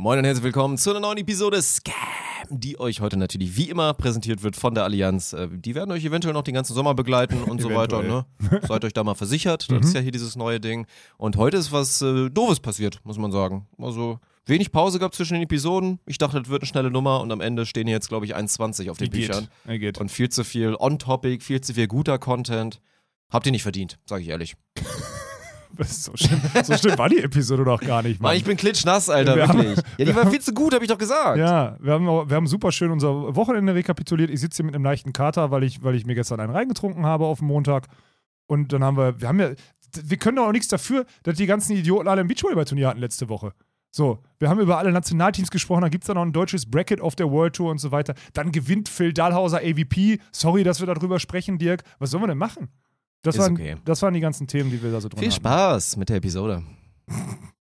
Moin und herzlich willkommen zu einer neuen Episode Scam, die euch heute natürlich wie immer präsentiert wird von der Allianz. Äh, Die werden euch eventuell noch den ganzen Sommer begleiten und so weiter. Ne? Seid euch da mal versichert. Das ist ja hier dieses neue Ding. Und heute ist was äh, Doofes passiert, muss man sagen. Also wenig Pause gab zwischen den Episoden. Ich dachte, das wird eine schnelle Nummer und am Ende stehen hier jetzt, glaube ich, 1,20 auf den Geht. Büchern. Er geht. Und viel zu viel On-Topic, viel zu viel guter Content. Habt ihr nicht verdient, sage ich ehrlich. So, schlimm, so schlimm war die Episode doch gar nicht, Mann. Mann, ich bin klitschnass, Alter, Wir haben- wirklich. ja, die war viel zu gut, habe ich doch gesagt. ja, wir haben, wir haben super schön unser Wochenende rekapituliert. Ich sitze hier mit einem leichten Kater, weil ich, weil ich mir gestern einen reingetrunken habe auf dem Montag. Und dann haben wir, wir haben ja, wir können doch auch nichts dafür, dass die ganzen Idioten alle ein Beachvolleyball-Turnier hatten letzte Woche. So, wir haben über alle Nationalteams gesprochen, dann gibt es da noch ein deutsches Bracket auf der World Tour und so weiter. Dann gewinnt Phil Dahlhauser AVP. Sorry, dass wir darüber sprechen, Dirk. Was sollen wir denn machen? Das, Ist waren, okay. das waren die ganzen Themen, die wir da so drin Viel. Spaß mit der Episode.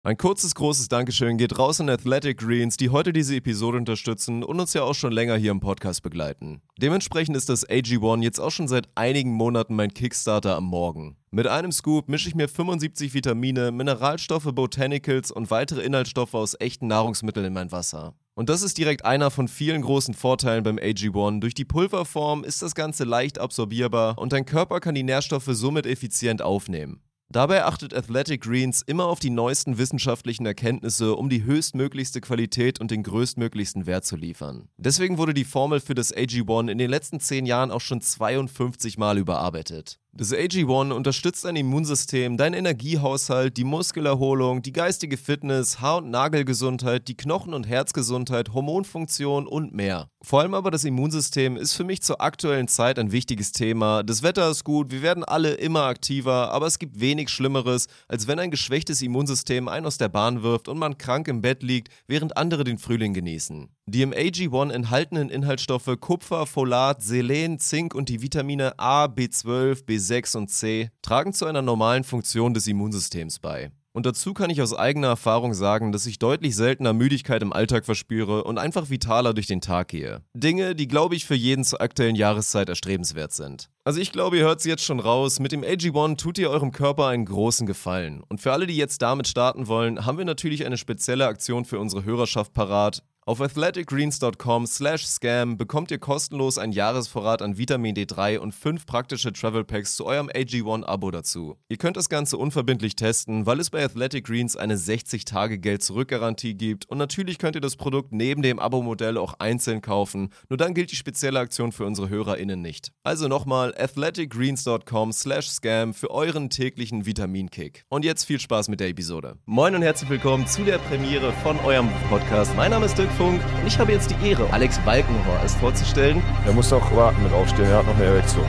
Ein kurzes, großes Dankeschön geht raus an Athletic Greens, die heute diese Episode unterstützen und uns ja auch schon länger hier im Podcast begleiten. Dementsprechend ist das AG1 jetzt auch schon seit einigen Monaten mein Kickstarter am Morgen. Mit einem Scoop mische ich mir 75 Vitamine, Mineralstoffe, Botanicals und weitere Inhaltsstoffe aus echten Nahrungsmitteln in mein Wasser. Und das ist direkt einer von vielen großen Vorteilen beim AG1. Durch die Pulverform ist das Ganze leicht absorbierbar und dein Körper kann die Nährstoffe somit effizient aufnehmen. Dabei achtet Athletic Greens immer auf die neuesten wissenschaftlichen Erkenntnisse, um die höchstmöglichste Qualität und den größtmöglichsten Wert zu liefern. Deswegen wurde die Formel für das AG1 in den letzten 10 Jahren auch schon 52 Mal überarbeitet. Das AG1 unterstützt dein Immunsystem, deinen Energiehaushalt, die Muskelerholung, die geistige Fitness, Haar- und Nagelgesundheit, die Knochen- und Herzgesundheit, Hormonfunktion und mehr. Vor allem aber das Immunsystem ist für mich zur aktuellen Zeit ein wichtiges Thema. Das Wetter ist gut, wir werden alle immer aktiver, aber es gibt wenig Schlimmeres, als wenn ein geschwächtes Immunsystem einen aus der Bahn wirft und man krank im Bett liegt, während andere den Frühling genießen. Die im AG1 enthaltenen Inhaltsstoffe Kupfer, Folat, Selen, Zink und die Vitamine A, B12, B6 und C tragen zu einer normalen Funktion des Immunsystems bei. Und dazu kann ich aus eigener Erfahrung sagen, dass ich deutlich seltener Müdigkeit im Alltag verspüre und einfach vitaler durch den Tag gehe. Dinge, die glaube ich für jeden zur aktuellen Jahreszeit erstrebenswert sind. Also ich glaube, ihr hört es jetzt schon raus, mit dem AG1 tut ihr eurem Körper einen großen Gefallen. Und für alle, die jetzt damit starten wollen, haben wir natürlich eine spezielle Aktion für unsere Hörerschaft parat. Auf athleticgreens.com slash scam bekommt ihr kostenlos einen Jahresvorrat an Vitamin D3 und fünf praktische Travel Packs zu eurem AG1-Abo dazu. Ihr könnt das Ganze unverbindlich testen, weil es bei Athletic Greens eine 60-Tage-Geld-Zurück-Garantie gibt und natürlich könnt ihr das Produkt neben dem Abo-Modell auch einzeln kaufen, nur dann gilt die spezielle Aktion für unsere HörerInnen nicht. Also nochmal athleticgreens.com slash scam für euren täglichen Vitaminkick. Und jetzt viel Spaß mit der Episode. Moin und herzlich willkommen zu der Premiere von eurem Podcast. Mein Name ist Dirk Funk und ich habe jetzt die Ehre, Alex Balkenhorst vorzustellen. Er muss doch warten mit aufstehen, er hat noch eine Erektion.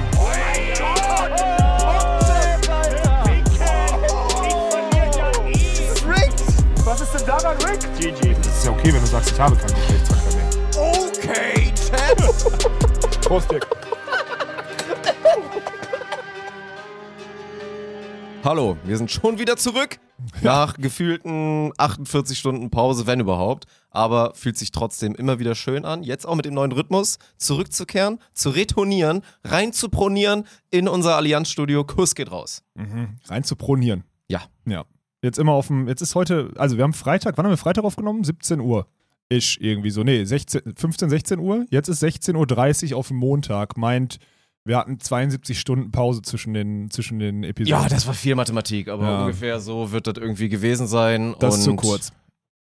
Was ist denn daran, Rick? GG. Das ist ja okay, wenn du sagst, ich habe keinen Geschlechtsverkehr mehr. Okay, Chat. Prost, Dirk. Hallo, wir sind schon wieder zurück. Nach gefühlten 48 Stunden Pause, wenn überhaupt. Aber fühlt sich trotzdem immer wieder schön an, jetzt auch mit dem neuen Rhythmus zurückzukehren, zu retonieren, rein zu pronieren in unser Allianzstudio. Kuss geht raus. Rein zu pronieren. Ja. Ja. Jetzt immer auf dem, jetzt ist heute, also wir haben Freitag, wann haben wir Freitag aufgenommen? 17 Uhr. Ist irgendwie so, nee, 16, 15, 16 Uhr. Jetzt ist 16.30 Uhr auf dem Montag. Meint, wir hatten 72 Stunden Pause zwischen den, zwischen den Episoden. Ja, das war viel Mathematik, aber Ja. ungefähr so wird das irgendwie gewesen sein. Das und ist zu kurz.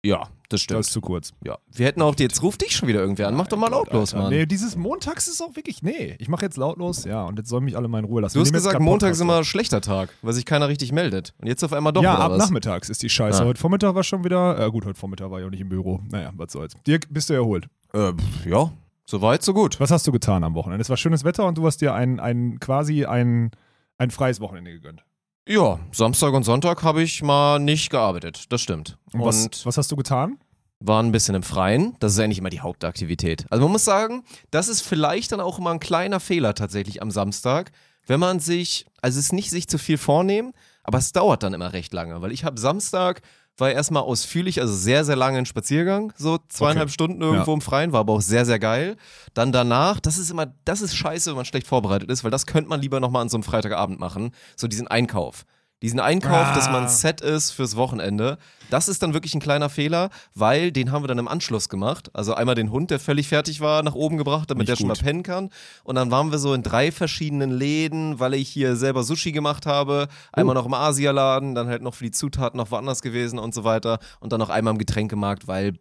Ja, das stimmt. Das ist zu kurz. ja. Wir hätten auch, jetzt ruft dich schon wieder irgendwer an. Mach doch mal lautlos, Alter. Mann. Nee, dieses Montags ist auch wirklich, nee, ich mache jetzt lautlos, ja, und jetzt soll mich alle mal in Ruhe lassen. Du hast gesagt, Montag ist immer ein schlechter Tag, weil sich keiner richtig meldet. Und jetzt auf einmal doch ja, ab was? nachmittags ist die Scheiße. Ah. Heute Vormittag war schon wieder, äh, gut, heute Vormittag war ich auch nicht im Büro. Naja, was soll's. Dirk, bist du erholt? Äh, ja, soweit, so gut. Was hast du getan am Wochenende? Es war schönes Wetter und du hast dir ein, ein quasi ein, ein freies Wochenende gegönnt. Ja, Samstag und Sonntag habe ich mal nicht gearbeitet, das stimmt. Und, Und, was, was hast du getan? war ein bisschen im Freien. Das ist eigentlich immer die Hauptaktivität. Also man muss sagen, das ist vielleicht dann auch immer ein kleiner Fehler tatsächlich am Samstag, wenn man sich, also es ist nicht sich zu viel vornehmen, aber es dauert dann immer recht lange, weil ich habe Samstag war erstmal ausführlich, also sehr, sehr lange ein Spaziergang, so zweieinhalb Okay. Stunden irgendwo Ja. im Freien, war aber auch sehr, sehr geil. Dann danach, das ist immer, das ist scheiße, wenn man schlecht vorbereitet ist, weil das könnte man lieber nochmal an so einem Freitagabend machen, so diesen Einkauf. Diesen Einkauf, dass man Ah. set ist fürs Wochenende, das ist dann wirklich ein kleiner Fehler, weil den haben wir dann im Anschluss gemacht. Also einmal den Hund, der völlig fertig war, nach oben gebracht, damit Nicht der schon mal gut. pennen kann. Und dann waren wir so in drei verschiedenen Läden, weil ich hier selber Sushi gemacht habe. Einmal Oh. noch im Asialaden, dann halt noch für die Zutaten noch woanders gewesen und so weiter. Und dann noch einmal im Getränkemarkt, weil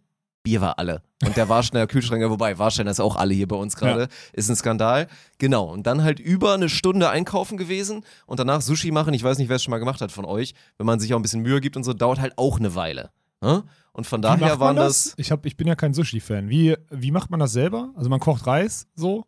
Bier war alle. Und der Warsteiner Kühlschrank, ja, wobei, Warsteiner ist auch alle hier bei uns gerade, ist ein Skandal. Genau. Und dann halt über eine Stunde einkaufen gewesen und danach Sushi machen. Ich weiß nicht, wer es schon mal gemacht hat von euch. Wenn man sich auch ein bisschen Mühe gibt und so, dauert halt auch eine Weile. Ne? Und von daher waren man das. Ich, hab, ich bin ja kein Sushi-Fan. Wie, wie macht man das selber? Also man kocht Reis so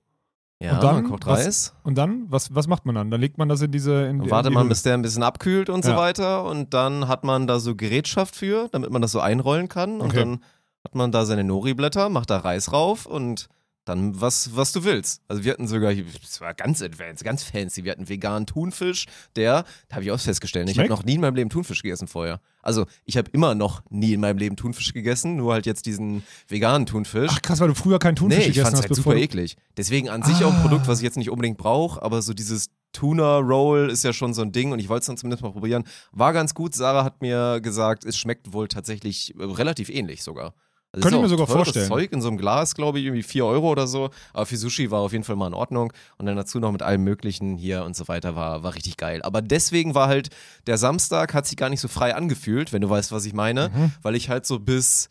Ja, Und dann, man kocht was- Reis. und dann, was, was macht man dann? Dann legt man das in diese. In, Dann wartet in man, bis der ein bisschen abkühlt und so Ja. weiter. Und dann hat man da so Gerätschaft für, damit man das so einrollen kann. Und Okay. dann hat man da seine Nori-Blätter, macht da Reis rauf und dann was, was du willst. Also wir hatten sogar, das war ganz advanced, ganz fancy. Wir hatten veganen Thunfisch, der, da habe ich auch festgestellt, ich habe noch nie in meinem Leben Thunfisch gegessen vorher. Also ich habe immer noch nie in meinem Leben Thunfisch gegessen, nur halt jetzt diesen veganen Thunfisch. Ach krass, weil du früher keinen Thunfisch Nee, ich gegessen hast, halt bevor super du- eklig. Deswegen an sich auch ein Ah. Produkt, was ich jetzt nicht unbedingt brauche, aber so dieses Tuna-Roll ist ja schon so ein Ding und ich wollte es dann zumindest mal probieren. War ganz gut. Sarah hat mir gesagt, es schmeckt wohl tatsächlich äh, relativ ähnlich sogar. Also Könnte ich mir sogar vorstellen. Zeug in so einem Glas, glaube ich, irgendwie 4 Euro oder so. Aber für Sushi war auf jeden Fall mal in Ordnung. Und dann dazu noch mit allem Möglichen hier und so weiter war, war richtig geil. Aber deswegen war halt der Samstag, hat sich gar nicht so frei angefühlt, wenn du weißt, was ich meine. Mhm. Weil ich halt so bis,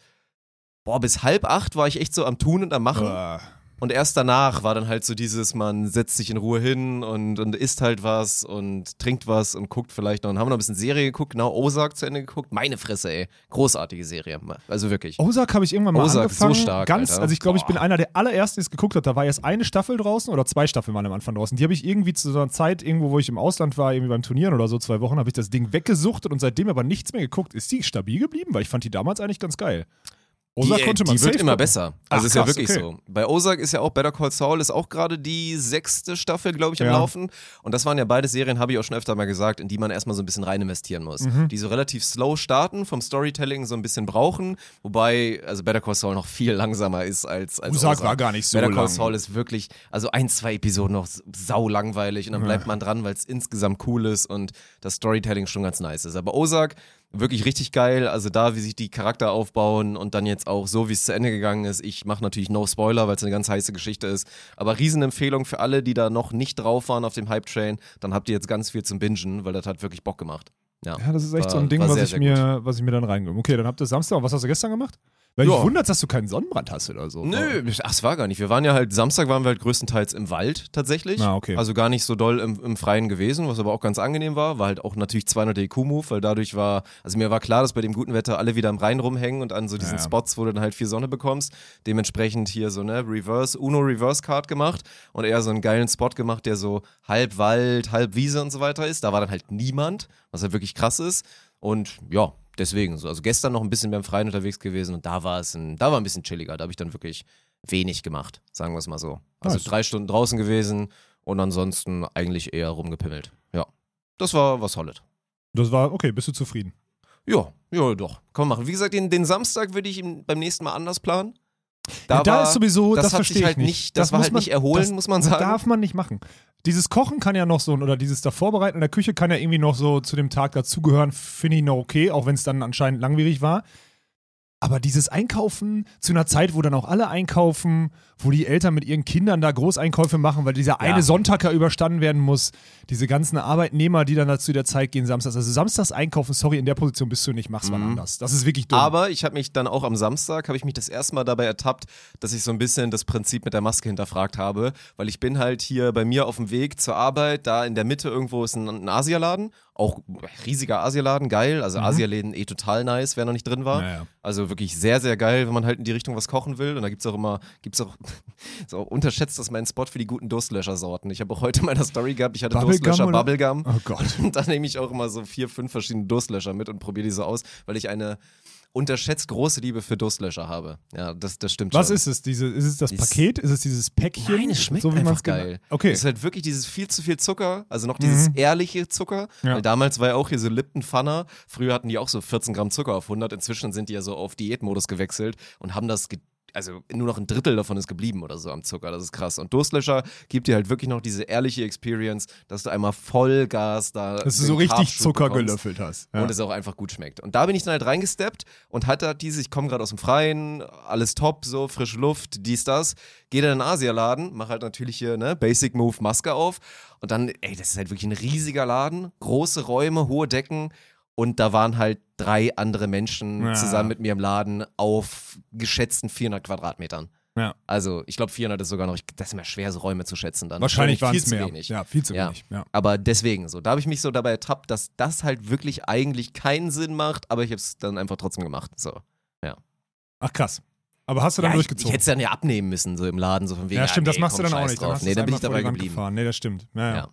boah, bis halb acht war ich echt so am Tun und am Machen. Ah. Und erst danach war dann halt so dieses, man setzt sich in Ruhe hin und, und isst halt was und trinkt was und guckt vielleicht noch. Und haben noch ein bisschen Serie geguckt, genau, Ozark zu Ende geguckt. Meine Fresse, ey. Großartige Serie. Also wirklich. Ozark habe ich irgendwann mal Ozark, so angefangen. stark, ganz, Alter. also ich glaube, ich bin einer der allerersten, die es geguckt hat. Da war erst eine Staffel draußen oder zwei Staffeln waren am Anfang draußen. Die habe ich irgendwie zu so einer Zeit, irgendwo, wo ich im Ausland war, irgendwie beim Turnieren oder so, zwei Wochen, habe ich das Ding weggesuchtet und seitdem aber nichts mehr geguckt. Ist die stabil geblieben? Weil ich fand die damals eigentlich ganz geil. Ozark die, konnte man die wird immer gucken. besser. Ach, Also ist ja krass, wirklich okay. so. Bei Ozark ist ja auch Better Call Saul ist auch gerade die sechste Staffel, glaube ich, am Ja. Laufen. Und das waren ja beide Serien, habe ich auch schon öfter mal gesagt, in die man erstmal so ein bisschen rein investieren muss. Mhm. Die so relativ slow starten, vom Storytelling so ein bisschen brauchen. Wobei, also Better Call Saul noch viel langsamer ist als, als Ozark war gar nicht so Better Call lang. Saul ist wirklich, also ein, zwei Episoden noch sau langweilig und dann bleibt man dran, weil es insgesamt cool ist und das Storytelling schon ganz nice ist. Aber Ozark wirklich richtig geil. Also da, wie sich die Charakter aufbauen und dann jetzt auch so, wie es zu Ende gegangen ist. Ich mache natürlich no Spoiler, weil es eine ganz heiße Geschichte ist. Aber Riesenempfehlung für alle, die da noch nicht drauf waren auf dem Hype-Train. Dann habt ihr jetzt ganz viel zum Bingen, weil das hat wirklich Bock gemacht. Ja, Ja, das ist echt War- so ein Ding, was sehr, ich, sehr mir, was ich mir dann reingebe. Okay, dann habt ihr Samstag. Und was hast du gestern gemacht? Weil Ja. ich wundert, dass du keinen Sonnenbrand hast oder so. Nö, ach, es war gar nicht. Wir waren ja halt, Samstag waren wir halt größtenteils im Wald tatsächlich. Ah, okay. Also gar nicht so doll im, im Freien gewesen, was aber auch ganz angenehm war. War halt auch natürlich 200 IQ-Move, weil dadurch war, also mir war klar, dass bei dem guten Wetter alle wieder am Rhein rumhängen und an so diesen Ja. Spots, wo du dann halt viel Sonne bekommst. Dementsprechend hier so, ne, Reverse, Uno Reverse Card gemacht und eher so einen geilen Spot gemacht, der so halb Wald, halb Wiese und so weiter ist. Da war dann halt niemand, was halt wirklich krass ist. Und ja, deswegen so. Also gestern noch ein bisschen beim Freien unterwegs gewesen und da war es ein, da war ein bisschen chilliger. Da habe ich dann wirklich wenig gemacht, sagen wir es mal so. Also Nice. drei Stunden draußen gewesen und ansonsten eigentlich eher rumgepimmelt. Ja. Das war was solid. Das war, okay, bist du zufrieden? Ja, ja, doch. Kann man machen. Wie gesagt, den, den Samstag würde ich beim nächsten Mal anders planen. Ja, da ist sowieso, das, das verstehe ich halt nicht. nicht- das war muss halt nicht erholen, das muss man sagen. darf man nicht machen. Dieses Kochen kann ja noch so, oder dieses Davorbereiten in der Küche kann ja irgendwie noch so zu dem Tag dazugehören, finde ich noch okay, auch wenn es dann anscheinend langwierig war. Aber dieses Einkaufen zu einer Zeit, wo dann auch alle einkaufen, wo die Eltern mit ihren Kindern da Großeinkäufe machen, weil dieser eine Sonntag ja überstanden werden muss, diese ganzen Arbeitnehmer, die dann dazu der Zeit gehen, samstags. Also samstags einkaufen, sorry, in der Position bist du nicht, mach's mal anders. Das ist wirklich dumm. Aber ich habe mich dann auch am Samstag, habe ich mich das erste Mal dabei ertappt, dass ich so ein bisschen das Prinzip mit der Maske hinterfragt habe, weil ich bin halt hier bei mir auf dem Weg zur Arbeit, da in der Mitte irgendwo ist ein, ein Asialaden, auch riesiger Asialaden, geil, also Asialäden eh total nice, wer noch nicht drin war. Ja, ja. Also wirklich sehr, sehr geil, wenn man halt in die Richtung was kochen will. Und da gibt es auch immer, gibt's auch, so unterschätzt das mein Spot für die guten Durstlöscher-Sorten. Ich habe auch heute in meiner Story gehabt, ich hatte Bubblegum Durstlöscher oder? Bubblegum. Oh Gott. Und da nehme ich auch immer so vier, fünf verschiedene Durstlöscher mit und probiere die so aus, weil ich eine unterschätzt große Liebe für Durstlöscher habe. Ja, das, das stimmt Was schon. ist es? Diese, ist es das Dieses- Paket? Ist es dieses Päckchen? Nein, es schmeckt so, wie einfach geil. Okay. Es ist halt wirklich dieses viel zu viel Zucker, also noch dieses ehrliche Zucker. Ja. Weil damals war ja auch hier so Lipton Pfanner. Früher hatten die auch so 14 Gramm Zucker auf 100. Inzwischen sind die ja so auf Diätmodus gewechselt und haben das also nur noch ein Drittel davon ist geblieben oder so am Zucker. Das ist krass. Und Durstlöscher gibt dir halt wirklich noch diese ehrliche Experience, dass du einmal Vollgas da. Dass du so richtig Zucker bekommst gelöffelt hast. Ja. Und es auch einfach gut schmeckt. Und da bin ich dann halt reingesteppt und hatte halt diese, ich komme gerade aus dem Freien, alles top, so frische Luft, dies, das. Gehe dann in den Asialaden, mache halt natürlich hier, ne, Basic Move, Maske auf. Und dann, ey, das ist halt wirklich ein riesiger Laden, große Räume, hohe Decken. Und da waren halt drei andere Menschen Ja. zusammen mit mir im Laden auf geschätzten 400 Quadratmetern. Ja. Also, ich glaube, 400 ist sogar noch, das ist immer schwer, so Räume zu schätzen dann. Wahrscheinlich waren viel es zu mehr. wenig. Ja, viel zu Ja. wenig. Ja. Aber deswegen so, da habe ich mich so dabei ertappt, dass das halt wirklich eigentlich keinen Sinn macht, aber ich habe es dann einfach trotzdem gemacht. So. Ach krass. Aber hast du dann Ja, ich, ich durchgezogen? hätte es dann ja abnehmen müssen, so im Laden, so von wegen. ja, stimmt, ah, das machst du komm, dann auch nicht. Dann Drauf. hast nee, du dann bin ich dabei geblieben. Gefahren. Nee, das stimmt. Ja, ja.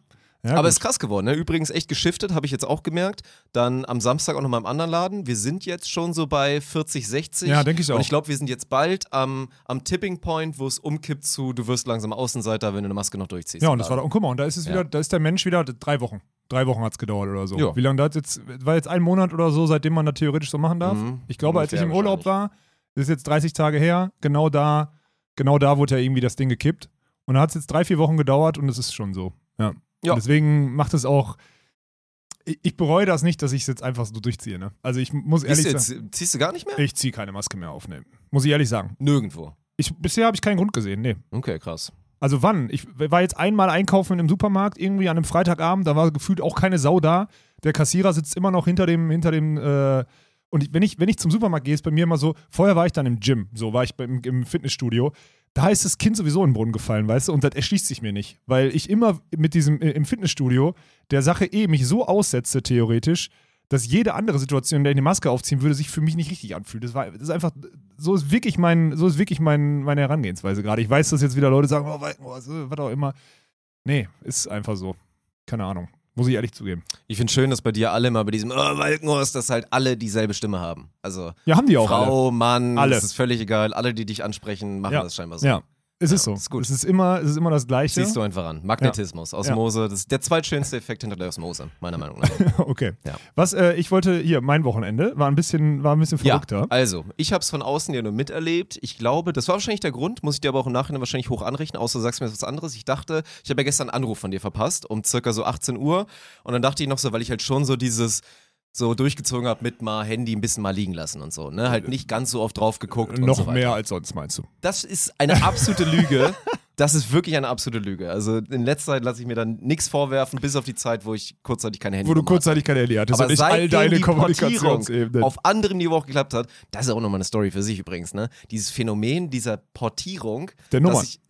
Ja. Aber gut. es ist krass geworden, ne? Übrigens echt geschiftet, habe ich jetzt auch gemerkt. Dann am Samstag auch noch mal im anderen Laden. Wir sind jetzt schon so bei 40, 60. Ja, denke ich auch. Und ich glaube, wir sind jetzt bald am, am Tipping Point, wo es umkippt zu, du wirst langsam Außenseiter, wenn du eine Maske noch durchziehst. Ja, und das war da, und guck mal, und da ist es Ja. wieder, da ist der Mensch wieder drei Wochen. Drei Wochen hat es gedauert oder so. Ja. Wie lange das jetzt, war jetzt ein Monat oder so, seitdem man das theoretisch so machen darf? Mhm. Ich glaube, als ich im Urlaub war, das ist jetzt 30 Tage her, genau da, genau da wurde ja irgendwie das Ding gekippt. Und da hat es jetzt drei, vier Wochen gedauert und es ist schon so. Ja. Ja. Deswegen macht es auch. Ich, ich bereue das nicht, dass ich es jetzt einfach so durchziehe. Ne? Also ich muss ehrlich du sagen, jetzt, ziehst du gar nicht mehr? ich ziehe keine Maske mehr auf. Nee. Muss ich ehrlich sagen. Nirgendwo. Ich, bisher habe ich keinen Grund gesehen. Nee. Okay, krass. Also wann? Ich war jetzt einmal einkaufen im Supermarkt, irgendwie an einem Freitagabend, da war gefühlt auch keine Sau da. Der Kassierer sitzt immer noch hinter dem, hinter dem, äh, und ich, wenn, ich, wenn ich zum Supermarkt gehe, ist bei mir immer so, vorher war ich dann im Gym, so war ich beim, im Fitnessstudio. Da ist das Kind sowieso in den Brunnen gefallen, weißt du, und das erschließt sich mir nicht. Weil ich immer mit diesem, äh, im Fitnessstudio der Sache eh mich so aussetze, theoretisch, dass jede andere Situation, in der ich eine Maske aufziehen würde, sich für mich nicht richtig anfühlt. Das, war, das ist einfach, so ist wirklich, mein, so ist wirklich mein, meine Herangehensweise gerade. Ich weiß, dass jetzt wieder Leute sagen, oh, oh, so, was auch immer. Nee, ist einfach so. Keine Ahnung. Muss ich ehrlich zugeben. Ich finde schön, dass bei dir alle mal bei diesem oh, Walkenhorst, dass halt alle dieselbe Stimme haben. Also Ja, haben die auch alle. Frau, Mann, Alle. das ist völlig egal. Alle, die dich ansprechen, machen Ja. das scheinbar so. Ja, es ist Ja, so. ist gut. Es ist immer, es ist immer das Gleiche. Siehst du einfach an. Magnetismus, Osmose, das ist der zweitschönste Effekt hinter der Osmose, meiner Meinung nach. okay. Ja. Was, äh, ich wollte, hier, mein Wochenende war ein bisschen, war ein bisschen verrückter. Ja, also, ich habe es von außen ja nur miterlebt. Ich glaube, das war wahrscheinlich der Grund, muss ich dir aber auch im Nachhinein wahrscheinlich hoch anrechnen, außer du sagst mir was anderes. Ich dachte, ich habe ja gestern einen Anruf von dir verpasst, um circa so 18 Uhr. Und dann dachte ich noch so, weil ich halt schon so dieses so durchgezogen habe mit mal Handy ein bisschen mal liegen lassen und so, ne? Halt nicht ganz so oft drauf geguckt und Noch so mehr als sonst, meinst du? Das ist eine absolute Lüge. Das ist wirklich eine absolute Lüge. Also in letzter Zeit lasse ich mir dann nichts vorwerfen, bis auf die Zeit, wo ich kurzzeitig keine Handy Wo du hatte. kurzzeitig keine Handy hattest Aber und nicht all deine Kommunikationsebenen. auf anderem Niveau auch geklappt hat, das ist auch nochmal eine Story für sich übrigens, ne? Dieses Phänomen dieser Portierung, Der Nummer. ich,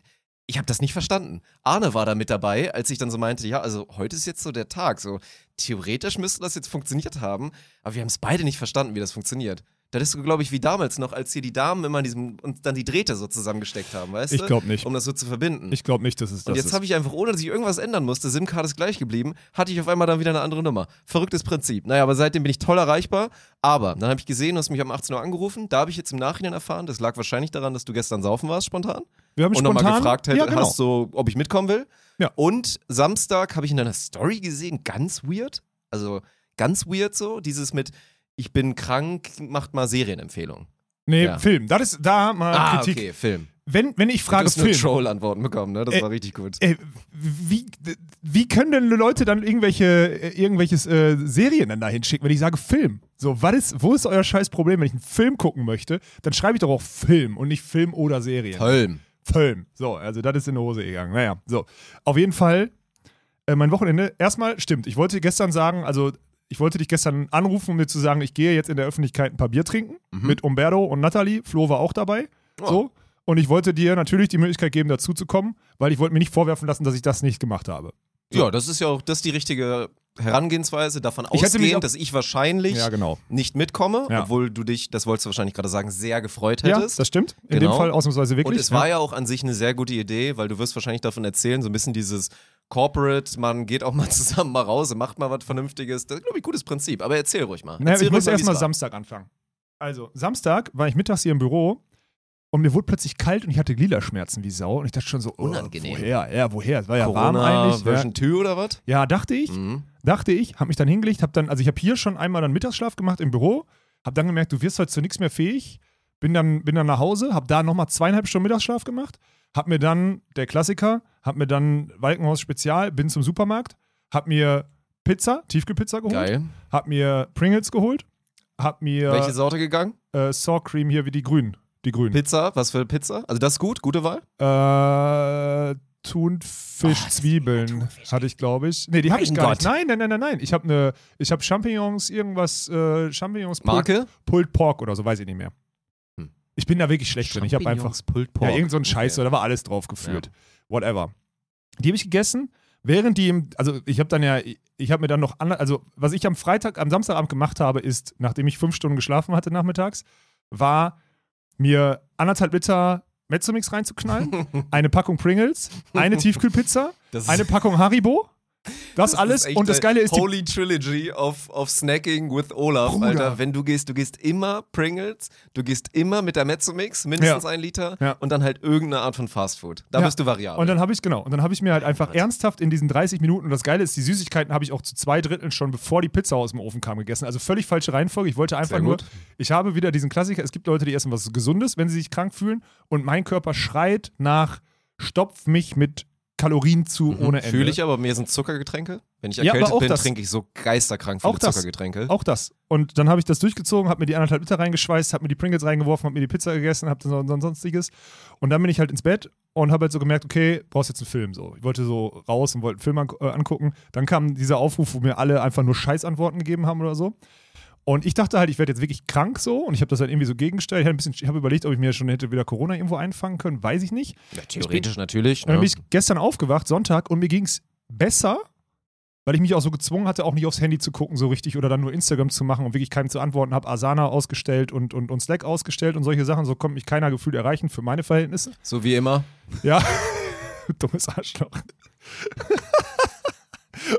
ich habe das nicht verstanden. Arne war da mit dabei, als ich dann so meinte, ja, also heute ist jetzt so der Tag, so theoretisch müsste das jetzt funktioniert haben, aber wir haben es beide nicht verstanden, wie das funktioniert. Das ist glaube ich, wie damals noch, als hier die Damen immer in diesem und dann die Drähte so zusammengesteckt haben, weißt Ich du? glaub nicht. Um das so zu verbinden. Ich glaube nicht, dass es das Und jetzt ist. habe ich einfach, ohne dass ich irgendwas ändern musste, SIM-Card ist gleich geblieben, hatte ich auf einmal dann wieder eine andere Nummer. Verrücktes Prinzip. Naja, aber seitdem bin ich toll erreichbar. Aber dann habe ich gesehen, du hast mich um 18 Uhr angerufen. Da habe ich jetzt im Nachhinein erfahren, das lag wahrscheinlich daran, dass du gestern saufen warst, spontan. Wir haben und nochmal spontan- gefragt hätte, ja, genau. hast so, ob ich mitkommen will. Ja. Und Samstag habe ich in deiner Story gesehen, ganz weird. Also ganz weird so, dieses mit, ich bin krank, macht mal Serienempfehlung. Nee, Ja. Film. Das ist da mal Ah, Kritik. okay, Film. Wenn, wenn ich Du frage hast nur Film. Troll-Antworten bekommen, ne? Das Äh, war richtig gut. Ey, wie, wie können denn Leute dann irgendwelche, äh, irgendwelches äh, Serien dann da hinschicken, wenn ich sage Film? So, was ist, wo ist euer scheiß Problem? Wenn ich einen Film gucken möchte, dann schreibe ich doch auch Film und nicht Film oder Serien. Film. Film. So, also das ist in die Hose gegangen. Naja, so. Auf jeden Fall, äh, mein Wochenende, erstmal stimmt, ich wollte gestern sagen, also ich wollte dich gestern anrufen, um dir zu sagen, ich gehe jetzt in der Öffentlichkeit ein paar Bier trinken mit Umberto und Natalie. Flo war auch dabei. Oh. So. Und ich wollte dir natürlich die Möglichkeit geben, dazu zu kommen, weil ich wollte mir nicht vorwerfen lassen, dass ich das nicht gemacht habe. Ja, das ist ja auch das die richtige Herangehensweise, davon Ich ausgehend, dass ich wahrscheinlich Ja, genau. nicht mitkomme, Ja. obwohl du dich, das wolltest du wahrscheinlich gerade sagen, sehr gefreut Ja, hättest. das stimmt. In Genau. dem Fall ausnahmsweise wirklich. Und es war ja auch an sich eine sehr gute Idee, weil du wirst wahrscheinlich davon erzählen, so ein bisschen dieses Corporate, man geht auch mal zusammen mal raus und macht mal was Vernünftiges. Das ist, glaube ich, ein gutes Prinzip. Aber erzähl ruhig mal. Naja, erzähl ich muss ruhig erst mal wie's war. Samstag anfangen. Also, Samstag war ich mittags hier im Büro und mir wurde plötzlich kalt und ich hatte Gliederschmerzen wie Sau. Und ich dachte schon so, oh, Unangenehm. woher? Ja, woher? Es war ja warm Corona eigentlich. Version 2 oder was? Ja. ja, dachte ich. Mhm. Dachte ich, habe mich dann hingelegt, habe dann, also ich habe hier schon einmal dann Mittagsschlaf gemacht im Büro, habe dann gemerkt, du wirst heute zu nichts mehr fähig. bin dann, bin dann nach Hause, habe da nochmal zweieinhalb Stunden Mittagsschlaf gemacht, hab mir dann, der Klassiker, hab mir dann Walkenhaus Spezial, bin zum Supermarkt, hab mir Pizza, Tiefkühlpizza geholt, Geil. hab mir Pringles geholt, hab mir Welche Sorte gegangen? äh, Saw Cream hier wie die Grünen. Die Grünen. Pizza? Was für Pizza? Also das ist gut, gute Wahl? Äh, Thunfisch, Zwiebeln hatte ich, glaube ich. Nee, die habe ich gar Gott. nicht. Nein, nein, nein, nein, nein. Ich habe eine, ich habe Champignons, irgendwas, äh, Champignons, Pulled, Marke? Pulled Pork oder so, weiß ich nicht mehr. Hm. Ich bin da wirklich schlecht drin. Ich habe einfach, Champignons, Pulled Pork. ja, irgend so ein Scheiß, Okay. da war alles drauf gefühlt. Whatever. Die habe ich gegessen, während die, im, also ich habe dann ja, ich habe mir dann noch, andere, also was ich am Freitag, am Samstagabend gemacht habe, ist, nachdem ich fünf Stunden geschlafen hatte nachmittags, war mir anderthalb Liter Mezzomix reinzuknallen, eine Packung Pringles, eine Tiefkühlpizza, eine Packung Haribo, das, Das alles und das Geile ist, Holy Trilogy of, of Snacking with Olaf, Bruder. Alter. Wenn du gehst, du gehst immer Pringles, du gehst immer mit der Mezzomix, mindestens Ja. ein Liter Ja. und dann halt irgendeine Art von Fastfood. Da Ja. bist du variabel. Und dann habe ich, genau, und dann habe ich mir halt einfach ernsthaft in diesen 30 Minuten, und das Geile ist, die Süßigkeiten habe ich auch zu zwei Dritteln schon, bevor die Pizza aus dem Ofen kam, gegessen. Also völlig falsche Reihenfolge. Ich wollte einfach nur, ich habe wieder diesen Klassiker, es gibt Leute, die essen was Gesundes, wenn sie sich krank fühlen, und mein Körper schreit nach, stopf mich mit Kalorien zu ohne Ende. Fühle ich aber, mir sind Zuckergetränke. Wenn ich Ja, erkältet auch bin, das. trinke ich so geisterkrank viele Auch das. Zuckergetränke. Auch das. Und dann habe ich das durchgezogen, habe mir die anderthalb Liter reingeschweißt, habe mir die Pringles reingeworfen, habe mir die Pizza gegessen, habe so, so sonstiges. Und dann bin ich halt ins Bett und habe halt so gemerkt, okay, brauchst jetzt einen Film. So. Ich wollte so raus und wollte einen Film an, äh, angucken. Dann kam dieser Aufruf, wo mir alle einfach nur Scheißantworten gegeben haben oder so. Und ich dachte halt, ich werde jetzt wirklich krank so und ich habe das halt irgendwie so gegengestellt. Ich habe habe überlegt, ob ich mir schon hätte wieder Corona irgendwo einfangen können, weiß ich nicht. Ja, theoretisch natürlich. Und dann Ne? bin ich gestern aufgewacht, Sonntag, und mir ging es besser, weil ich mich auch so gezwungen hatte, auch nicht aufs Handy zu gucken, so richtig, oder dann nur Instagram zu machen und wirklich keinem zu antworten habe. Asana ausgestellt und, und, und Slack ausgestellt und solche Sachen. So konnte mich keiner gefühlt erreichen für meine Verhältnisse. So wie immer. Ja. Dummes Arschloch.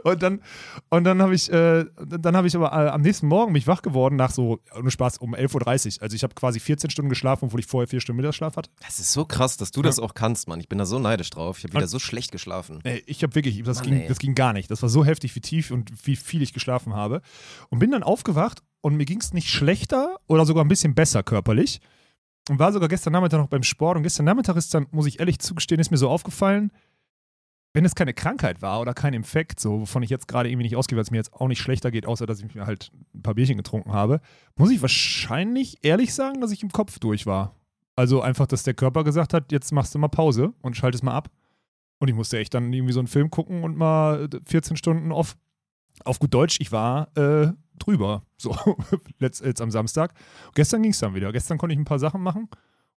Und dann, und dann habe ich, äh, dann habe ich aber äh, am nächsten Morgen mich wach geworden nach so, ohne Spaß, um 11.30 Uhr. Also ich habe quasi 14 Stunden geschlafen, obwohl ich vorher vier Stunden Mittagsschlaf hatte. Das ist so krass, dass du das auch kannst, Mann. Ich bin da so neidisch drauf. Ich habe wieder so schlecht geschlafen. Ey, ich habe wirklich, das, Mann, ging, ey. das ging gar nicht. Das war so heftig, wie tief und wie viel ich geschlafen habe. Und bin dann aufgewacht und mir ging es nicht schlechter oder sogar ein bisschen besser körperlich. Und war sogar gestern Nachmittag noch beim Sport. Und gestern Nachmittag ist dann, muss ich ehrlich zugestehen, ist mir so aufgefallen, wenn es keine Krankheit war oder kein Infekt, so wovon ich jetzt gerade irgendwie nicht ausgehe, weil es mir jetzt auch nicht schlechter geht, außer dass ich mir halt ein paar Bierchen getrunken habe, muss ich wahrscheinlich ehrlich sagen, dass ich im Kopf durch war. Also einfach, dass der Körper gesagt hat, jetzt machst du mal Pause und schaltest mal ab. Und ich musste echt dann irgendwie so einen Film gucken und mal 14 Stunden auf, auf gut Deutsch, ich war äh, drüber. So, letzt, jetzt am Samstag. gestern ging es dann wieder. Gestern konnte ich ein paar Sachen machen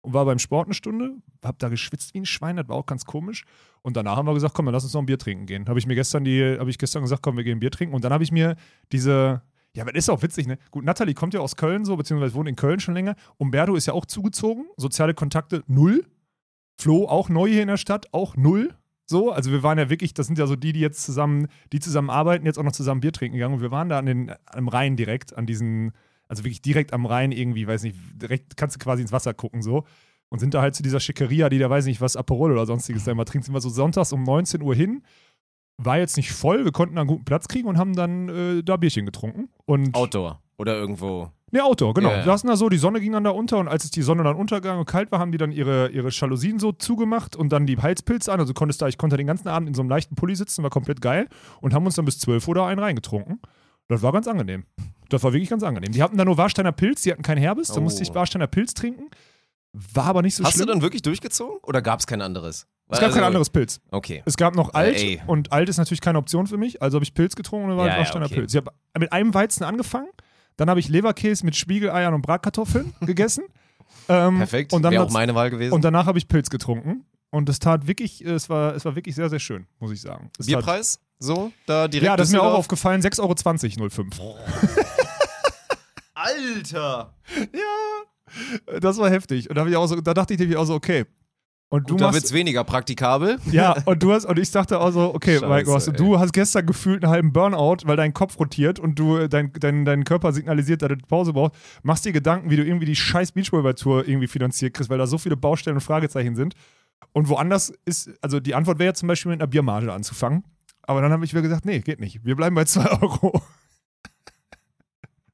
und war beim Sport eine Stunde, hab da geschwitzt wie ein Schwein, das war auch ganz komisch. Und danach haben wir gesagt, komm, dann lass uns noch ein Bier trinken gehen. Habe ich mir gestern die, habe ich gestern gesagt, komm, wir gehen Bier trinken. Und dann habe ich mir diese, ja, das ist auch witzig, ne? Gut, Natalie kommt ja aus Köln so, beziehungsweise wohnt in Köln schon länger. Umberto ist ja auch zugezogen, soziale Kontakte null. Flo auch neu hier in der Stadt, auch null. So, also wir waren ja wirklich, das sind ja so die, die jetzt zusammen, die zusammen arbeiten, jetzt auch noch zusammen Bier trinken gegangen. Und wir waren da an den, am Rhein direkt, an diesen, also wirklich direkt am Rhein irgendwie, weiß nicht, direkt kannst du quasi ins Wasser gucken so. Und sind da halt zu dieser Schickeria, die da weiß nicht was, Aperol oder sonstiges da immer trinkt, sind wir so sonntags um 19 Uhr hin. War jetzt nicht voll, wir konnten da einen guten Platz kriegen und haben dann äh, da Bierchen getrunken. Und Outdoor oder irgendwo. Ne, Outdoor, genau. Ja. Wir saßen da so, die Sonne ging dann da unter und als es die Sonne dann untergegangen und kalt war, haben die dann ihre, ihre Jalousien so zugemacht und dann die Heizpilze an. Also konntest da, ich konnte den ganzen Abend in so einem leichten Pulli sitzen, war komplett geil und haben uns dann bis 12 Uhr da einen reingetrunken. Das war ganz angenehm. Das war wirklich ganz angenehm. Die hatten da nur Warsteiner Pilz, die hatten keinen Herbst, da Oh. musste ich Warsteiner Pilz trinken. War aber nicht so Hast schlimm. du dann wirklich durchgezogen oder gab es kein anderes? es gab Also- kein anderes Pilz. Okay. Es gab noch alt ey. und alt ist natürlich keine Option für mich. Also habe ich Pilz getrunken und dann war Ja, Warsteiner okay. Pilz. Ich habe mit einem Weizen angefangen, dann habe ich Leberkäse mit Spiegeleiern und Bratkartoffeln gegessen. Ähm, Perfekt. Und, dann Wäre auch meine Wahl gewesen. und danach habe ich Pilz getrunken. Und es tat wirklich, es war, es war wirklich sehr, sehr schön, muss ich sagen. Es Bierpreis? So, da direkt. ja, das ist mir auch aufgefallen, 6,20 Euro 05. Alter! Das war heftig. Und da, hab ich auch so, da dachte ich nämlich auch so, okay. Und du Gut, da machst, wird's weniger praktikabel. Ja, und du hast, und ich dachte auch so, okay, Scheiße, Mike, was, ey. du hast gestern gefühlt einen halben Burnout, weil dein Kopf rotiert und du äh, dein, dein, dein Körper signalisiert, dass du Pause brauchst. Machst dir Gedanken, wie du irgendwie die scheiß Beachvolleyball-Tour irgendwie finanziert kriegst, weil da so viele Baustellen und Fragezeichen sind. Und woanders ist, also die Antwort wäre ja zum Beispiel mit einer Biermarge anzufangen. Aber dann habe ich wieder gesagt, nee, geht nicht. Wir bleiben bei 2 Euro.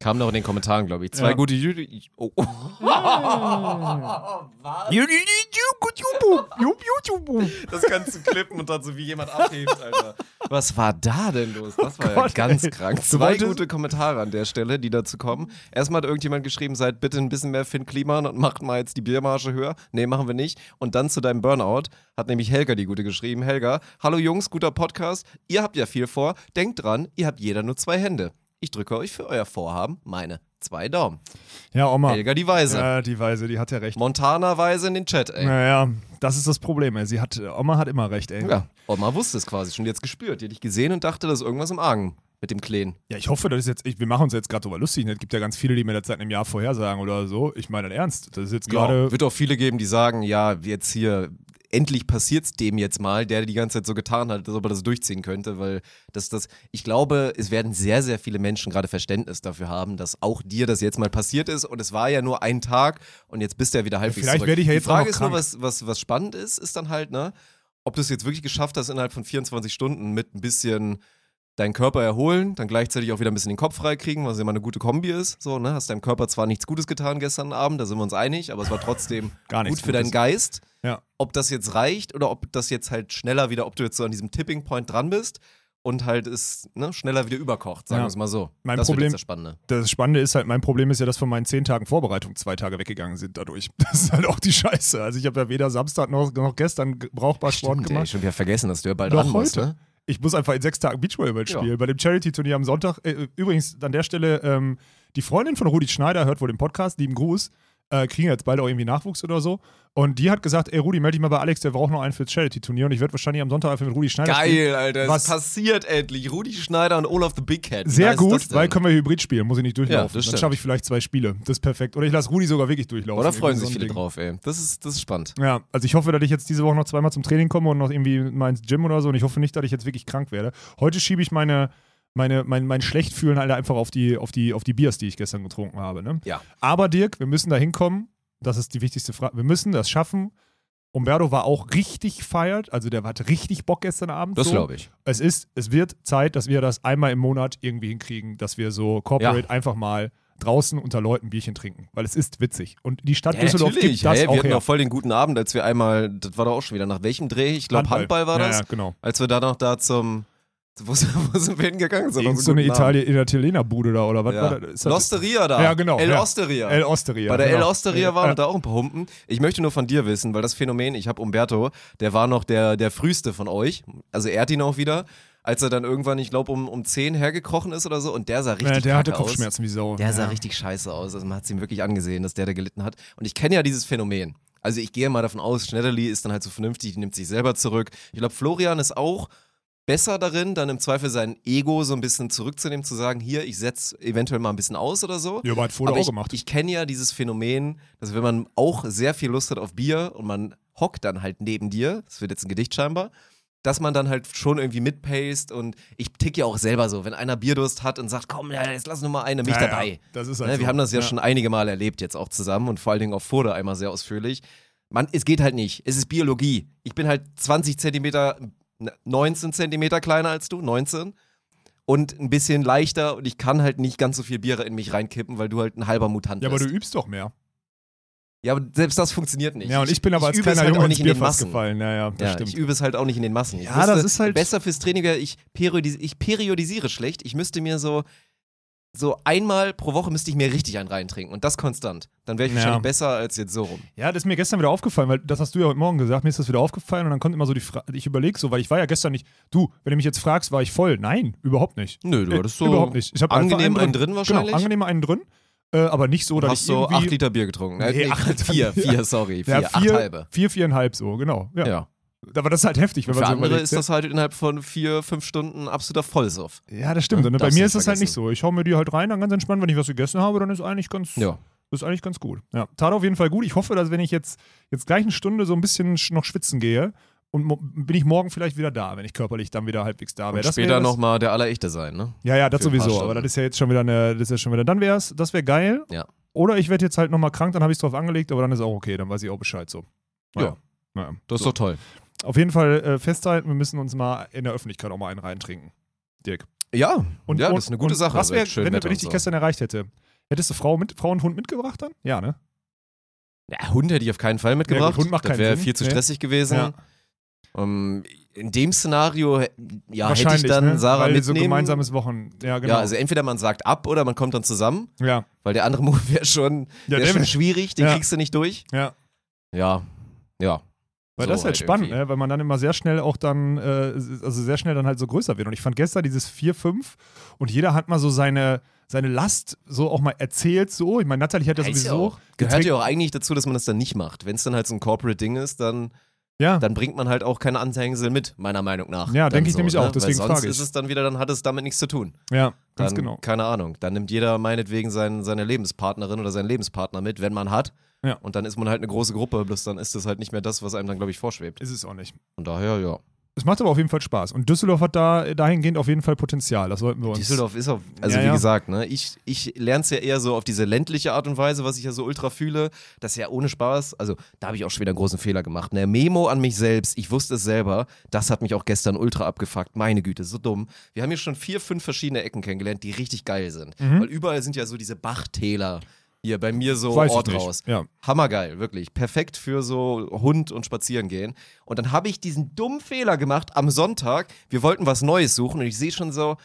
Kam noch in den Kommentaren, glaube ich. Zwei Ja. gute Jü oh. Das kannst du klippen und dann so wie jemand abhebt, Alter. Was war da denn los? Das war ja Gott, ganz ey. krank. Zwei gute Kommentare an der Stelle, die dazu kommen. Erstmal hat irgendjemand geschrieben, seid bitte ein bisschen mehr Finn Kliman und macht mal jetzt die Biermarge höher. Nee, machen wir nicht. Und dann zu deinem Burnout hat nämlich Helga die gute geschrieben. Helga, hallo Jungs, guter Podcast. Ihr habt ja viel vor. Denkt dran, ihr habt jeder nur zwei Hände. Ich drücke euch für euer Vorhaben meine zwei Daumen. Ja, Oma. Helga die Weise. Ja, die Weise, die hat ja recht. Montana-Weise in den Chat, ey. Naja, das ist das Problem, ey. Sie hat, Oma hat immer recht, ey. Ja, Oma wusste es quasi schon jetzt gespürt. Die hat dich gesehen und dachte, da ist irgendwas im Argen mit dem Kleen. Ja, ich hoffe, das ist jetzt, ich, wir machen uns jetzt gerade drüber lustig. Ne? Es gibt ja ganz viele, die mir das seit einem Jahr vorhersagen oder so. Ich meine ernst. Das ist jetzt gerade. wird auch viele geben, die sagen, ja, jetzt hier, endlich passiert's dem jetzt mal, der die ganze Zeit so getan hat, als ob er das durchziehen könnte, weil das, das, ich glaube, es werden sehr, sehr viele Menschen gerade Verständnis dafür haben, dass auch dir das jetzt mal passiert ist und es war ja nur ein Tag und jetzt bist du ja wieder halbwegs vielleicht zurück. werde ich ja jetzt die Frage ist nur, was, was, was spannend ist, ist dann halt, ne, ob du es jetzt wirklich geschafft hast, innerhalb von 24 Stunden mit ein bisschen deinen Körper erholen, dann gleichzeitig auch wieder ein bisschen den Kopf freikriegen, was ja immer eine gute Kombi ist. So, ne? Hast deinem Körper zwar nichts Gutes getan gestern Abend, da sind wir uns einig, aber es war trotzdem gut für deinen Gutes. Geist. Ja. Ob das jetzt reicht oder ob das jetzt halt schneller wieder, ob du jetzt so an diesem Tipping Point dran bist und halt es ne, schneller wieder überkocht, sagen Ja. wir es mal so. Mein das Problem- das Spannende. Das Spannende ist halt, mein Problem ist ja, dass von meinen zehn Tagen Vorbereitung zwei Tage weggegangen sind dadurch. Das ist halt auch die Scheiße. Also ich habe ja weder Samstag noch, noch gestern brauchbar Sport Stimmt, ey, gemacht. schon wieder vergessen, dass du ja bald Noch ran musst, heute. ne? Ich muss einfach in sechs Tagen Beachvolleyball Ja. spielen. Bei dem Charity-Turnier am Sonntag. Äh, übrigens, an der Stelle, ähm, die Freundin von Rudi Schneider hört wohl den Podcast, lieben Gruß. Äh, kriegen jetzt bald auch irgendwie Nachwuchs oder so. Und die hat gesagt, ey Rudi, melde dich mal bei Alex, der braucht noch einen fürs Charity-Turnier. Und ich werde wahrscheinlich am Sonntag einfach mit Rudi Schneider spielen. Geil, Alter. Was- passiert endlich. Rudi Schneider und Olaf the Big Cat. Sehr gut, weil können wir Hybrid spielen, muss ich nicht Ja, durchlaufen. das Dann schaffe ich vielleicht zwei Spiele. Das ist perfekt. Oder ich lasse Rudi sogar wirklich durchlaufen. Oder freuen sich so viele Ding. drauf, ey. Das ist, das ist spannend. Ja, also ich hoffe, dass ich jetzt diese Woche noch zweimal zum Training komme und noch irgendwie mal ins Gym oder so. Und ich hoffe nicht, dass ich jetzt wirklich krank werde. Heute schiebe ich meine, meine, mein, mein Schlechtfühlen halt einfach auf die, auf, die, auf die Biers, die ich gestern getrunken habe. Ne? Ja. Aber Dirk, wir müssen da hinkommen. Das ist die wichtigste Frage. Wir müssen das schaffen. Umberto war auch richtig feiert, also der hatte richtig Bock gestern Abend. Das so. glaube ich. Es ist, es wird Zeit, dass wir das einmal im Monat irgendwie hinkriegen, dass wir so Corporate einfach mal draußen unter Leuten Bierchen trinken, weil es ist witzig. Und die Stadt Ja, Düsseldorf natürlich. gibt das hey, auch wir hatten her. auch voll den guten Abend, als wir einmal, das war doch auch schon wieder, nach welchem Dreh? Ich glaube, Handball. war das. Ja, ja, genau. Als wir da noch da zum, wo, sind- wir hingegangen? So, Irgend so eine Italien, Italiener-Bude da, oder was Ja. war das? L'Osteria da. Ja, genau, El ja. Osteria. El Osteria. Bei der genau. El Osteria waren ja. da auch ein paar Humpen. Ich möchte nur von dir wissen, weil das Phänomen, ich habe Umberto, der war noch der, der früheste von euch. Also er hat ihn auch wieder, als er dann irgendwann, ich glaube, um, um 10 hergekrochen ist oder so und der sah richtig Ja, der hatte kacke aus. Kopfschmerzen wie Sau. Der sah ja. richtig scheiße aus. Also man hat es ihm wirklich angesehen, dass der da gelitten hat. Und ich kenne ja dieses Phänomen. Also ich gehe mal davon aus, Schneiderli ist dann halt so vernünftig, nimmt sich selber zurück. Ich glaube, Florian ist auch besser darin, dann im Zweifel sein Ego so ein bisschen zurückzunehmen, zu sagen, hier, ich setze eventuell mal ein bisschen aus oder so. Ja, aber hat Aber auch ich, gemacht. ich kenne ja dieses Phänomen, dass wenn man auch sehr viel Lust hat auf Bier und man hockt dann halt neben dir, das wird jetzt ein Gedicht scheinbar, dass man dann halt schon irgendwie mitpaced und ich tick ja auch selber so, wenn einer Bierdurst hat und sagt, komm, ja, jetzt lass nur mal eine, mich Ja, ja, dabei. das ist halt Ne, so. wir haben das ja, schon einige Mal erlebt jetzt auch zusammen und vor allen Dingen auf Furde einmal sehr ausführlich. Man, es geht halt nicht. Es ist Biologie. Ich bin halt 20 Zentimeter, 19 Zentimeter kleiner als du, 19. Und ein bisschen leichter und ich kann halt nicht ganz so viel Bier in mich reinkippen, weil du halt ein halber Mutant Ja, aber bist. du übst doch mehr. Ja, aber selbst das funktioniert nicht. Ja, und ich bin aber als übe es kleiner halt Junge auch ins nicht in den Massen. gefallen. Ja, ja, das Ja, stimmt. ich übe es halt auch nicht in den Massen. Ich Ja, das ist halt- Besser fürs Training ich, periodis ich periodisiere schlecht. Ich müsste mir so, so einmal pro Woche müsste ich mir richtig einen reintrinken und das konstant. Dann wäre ich Ja. wahrscheinlich besser als jetzt so rum. Ja, das ist mir gestern wieder aufgefallen, weil das hast du ja heute Morgen gesagt, mir ist das wieder aufgefallen und dann kommt immer so die Frage, ich überlege so, weil ich war ja gestern nicht, du, wenn du mich jetzt fragst, war ich voll? Nein, überhaupt nicht. Nö, du Äh, hattest so überhaupt nicht. Ich angenehm einen drin Genau, wahrscheinlich. angenehm einen drin, äh, aber nicht so, Du dass hast ich so acht Liter Bier getrunken. Äh, Nee, acht vier, vier, sorry, vier, ja, acht vier, halbe. vier, viereinhalb so, genau. Ja. Ja. Aber das ist halt heftig, wenn Für man so andere ist das halt innerhalb von vier, fünf Stunden absoluter Vollsuff. ja, das stimmt. Und bei mir ist das halt nicht so. Ich hau mir die halt rein, dann ganz entspannt, wenn ich was gegessen habe, dann ist eigentlich ganz, Ja. das ist eigentlich ganz gut. Ja, tat auf jeden Fall gut. Ich hoffe, dass wenn ich jetzt, jetzt gleich eine Stunde so ein bisschen sch- noch schwitzen gehe, und bin ich morgen vielleicht wieder da, wenn ich körperlich dann wieder halbwegs da wäre. Wär später nochmal der Allerechte sein, ne? Ja, ja, das für sowieso. Aber das ist ja jetzt schon wieder eine, das ist ja schon wieder. Dann wär's, das wäre geil. Ja. Oder ich werde jetzt halt nochmal krank, dann habe ich es drauf angelegt, aber dann ist auch okay, dann weiß ich auch Bescheid so. Ja. Naja. Das ist so. doch toll. Auf jeden Fall äh, festhalten, wir müssen uns mal in der Öffentlichkeit auch mal einen reintrinken. Dirk. Ja, Und, ja, und, das ist eine gute Sache. Was wäre, wenn, wenn ich dich so. gestern erreicht hätte? Hättest du Frau, mit, Frau und Hund mitgebracht dann? Ja, ne? Ja, Hund hätte ich auf keinen Fall mitgebracht. Ja, Hund macht das wäre viel zu Nee. stressig gewesen. Ja. Ähm, in dem Szenario, ja, hätte ich dann ne? Sarah Weil mitnehmen. so gemeinsames Wochen. Ja, genau. Ja, also entweder man sagt ab oder man kommt dann zusammen, ja. weil der andere Move wäre schon, wär schon schwierig, den kriegst du nicht durch. ja. Ja, ja. Weil So das ist halt spannend, irgendwie. ne? weil man dann immer sehr schnell auch dann, äh, also sehr schnell dann halt so größer wird. Und ich fand gestern dieses 4-5 und jeder hat mal so seine, seine Last so auch mal erzählt. So, ich meine, Natalie hat ja Heißt sowieso. auch, gehört ja auch eigentlich dazu, dass man das dann nicht macht. Wenn es dann halt so ein Corporate-Ding ist, dann, Ja, dann bringt man halt auch keine Anhängsel mit, meiner Meinung nach. Ja, Dann denke ich so, nämlich auch, ne? deswegen Weil sonst frage ich. ist es dann wieder, dann hat es damit nichts zu tun. ja, Dann, ganz genau. keine Ahnung, dann nimmt jeder meinetwegen sein, seine Lebenspartnerin oder seinen Lebenspartner mit, wenn man hat. Ja. Und dann ist man halt eine große Gruppe, bloß dann ist das halt nicht mehr das, was einem dann, glaube ich, vorschwebt. Ist es auch nicht. Von daher, ja. Es macht aber auf jeden Fall Spaß. Und Düsseldorf hat da dahingehend auf jeden Fall Potenzial. Das sollten wir uns. Düsseldorf ist auf, also Ja, wie ja. gesagt, ne, ich, ich lerne es ja eher so auf diese ländliche Art und Weise, was ich ja so ultra fühle. Das ist ja ohne Spaß. Also da habe ich auch schon wieder einen großen Fehler gemacht. Ne? Memo an mich selbst, ich wusste es selber, das hat mich auch gestern ultra abgefuckt. Meine Güte, so dumm. Wir haben hier schon vier, fünf verschiedene Ecken kennengelernt, die richtig geil sind. Mhm. Weil überall sind ja so diese Bachtäler. Hier bei mir so Weiß Ort raus. Ja. Hammergeil, wirklich. Perfekt für so Hund und Spazierengehen. Und dann habe ich diesen dummen Fehler gemacht am Sonntag. Wir wollten was Neues suchen und ich sehe schon so,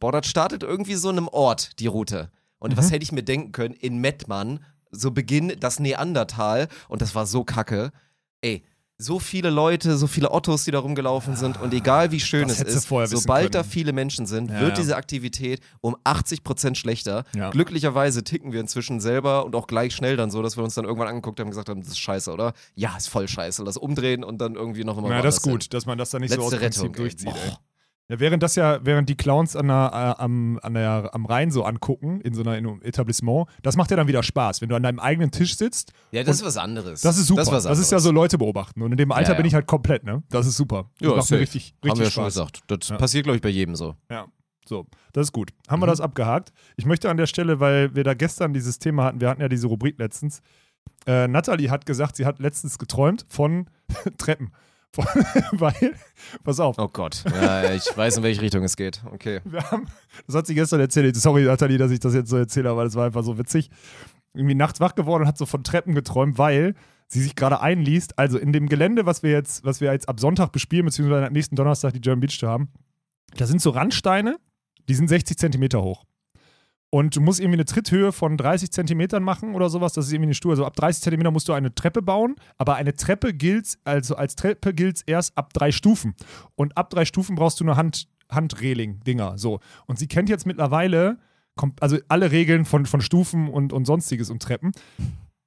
boah, das startet irgendwie so in einem Ort, die Route. Und Mhm. was hätte ich mir denken können? In Mettmann, so Beginn das Neandertal. Und das war so kacke. Ey, so viele Leute, so viele Ottos, die da rumgelaufen sind. Und egal wie schön Das es ist, sobald da viele Menschen sind, Ja, wird diese Aktivität um 80% schlechter. Ja. Glücklicherweise ticken wir inzwischen selber und auch gleich schnell dann so, dass wir uns dann irgendwann angeguckt haben und gesagt haben, das ist scheiße, oder? Ja, ist voll scheiße. Lass umdrehen und dann irgendwie noch mal Ja, das ist gut, dass man das dann nicht Letzte so aus Prinzip Rettung, ey. durchzieht. Ey. Ja, während das ja, während die Clowns an der, äh, am, an der, am Rhein so angucken, in so einer in einem Etablissement, das macht ja dann wieder Spaß, wenn du an deinem eigenen Tisch sitzt. Ja, das ist was anderes. Das ist super. Das Das, ist, was ist ja so Leute beobachten. Und in dem Alter Ja, ja. bin ich halt komplett, ne? Das ist super. Das Ja, macht mir richtig, richtig Haben wir ja Spaß. schon gesagt. Das Ja. passiert, glaube ich, bei jedem so. Ja, so, das ist gut. Haben wir Mhm. das abgehakt? Ich möchte an der Stelle, weil wir da gestern dieses Thema hatten, wir hatten ja diese Rubrik letztens. Äh, Natalie hat gesagt, sie hat letztens geträumt von Treppen. Weil, pass auf, Oh Gott. Ja, ich weiß, in welche Richtung es geht. Okay. wir haben, das hat sie gestern erzählt. Sorry, Natalie, dass ich das jetzt so erzähle, aber das war einfach so witzig. Irgendwie nachts wach geworden und hat so von Treppen geträumt, weil sie sich gerade einliest. Also in dem Gelände, was wir jetzt, was wir jetzt ab Sonntag bespielen, beziehungsweise am nächsten Donnerstag die German Beach zu haben, da sind so Randsteine, die sind 60 Zentimeter hoch. Und du musst irgendwie eine Tritthöhe von 30 Zentimetern machen oder sowas. Das ist irgendwie eine Stufe. Also ab 30 Zentimeter musst du eine Treppe bauen. Aber eine Treppe gilt, also als Treppe gilt erst ab drei Stufen. Und ab drei Stufen brauchst du eine Hand, Handreling-Dinger. So. Und sie kennt jetzt mittlerweile also alle Regeln von, von Stufen und, und sonstiges und Treppen.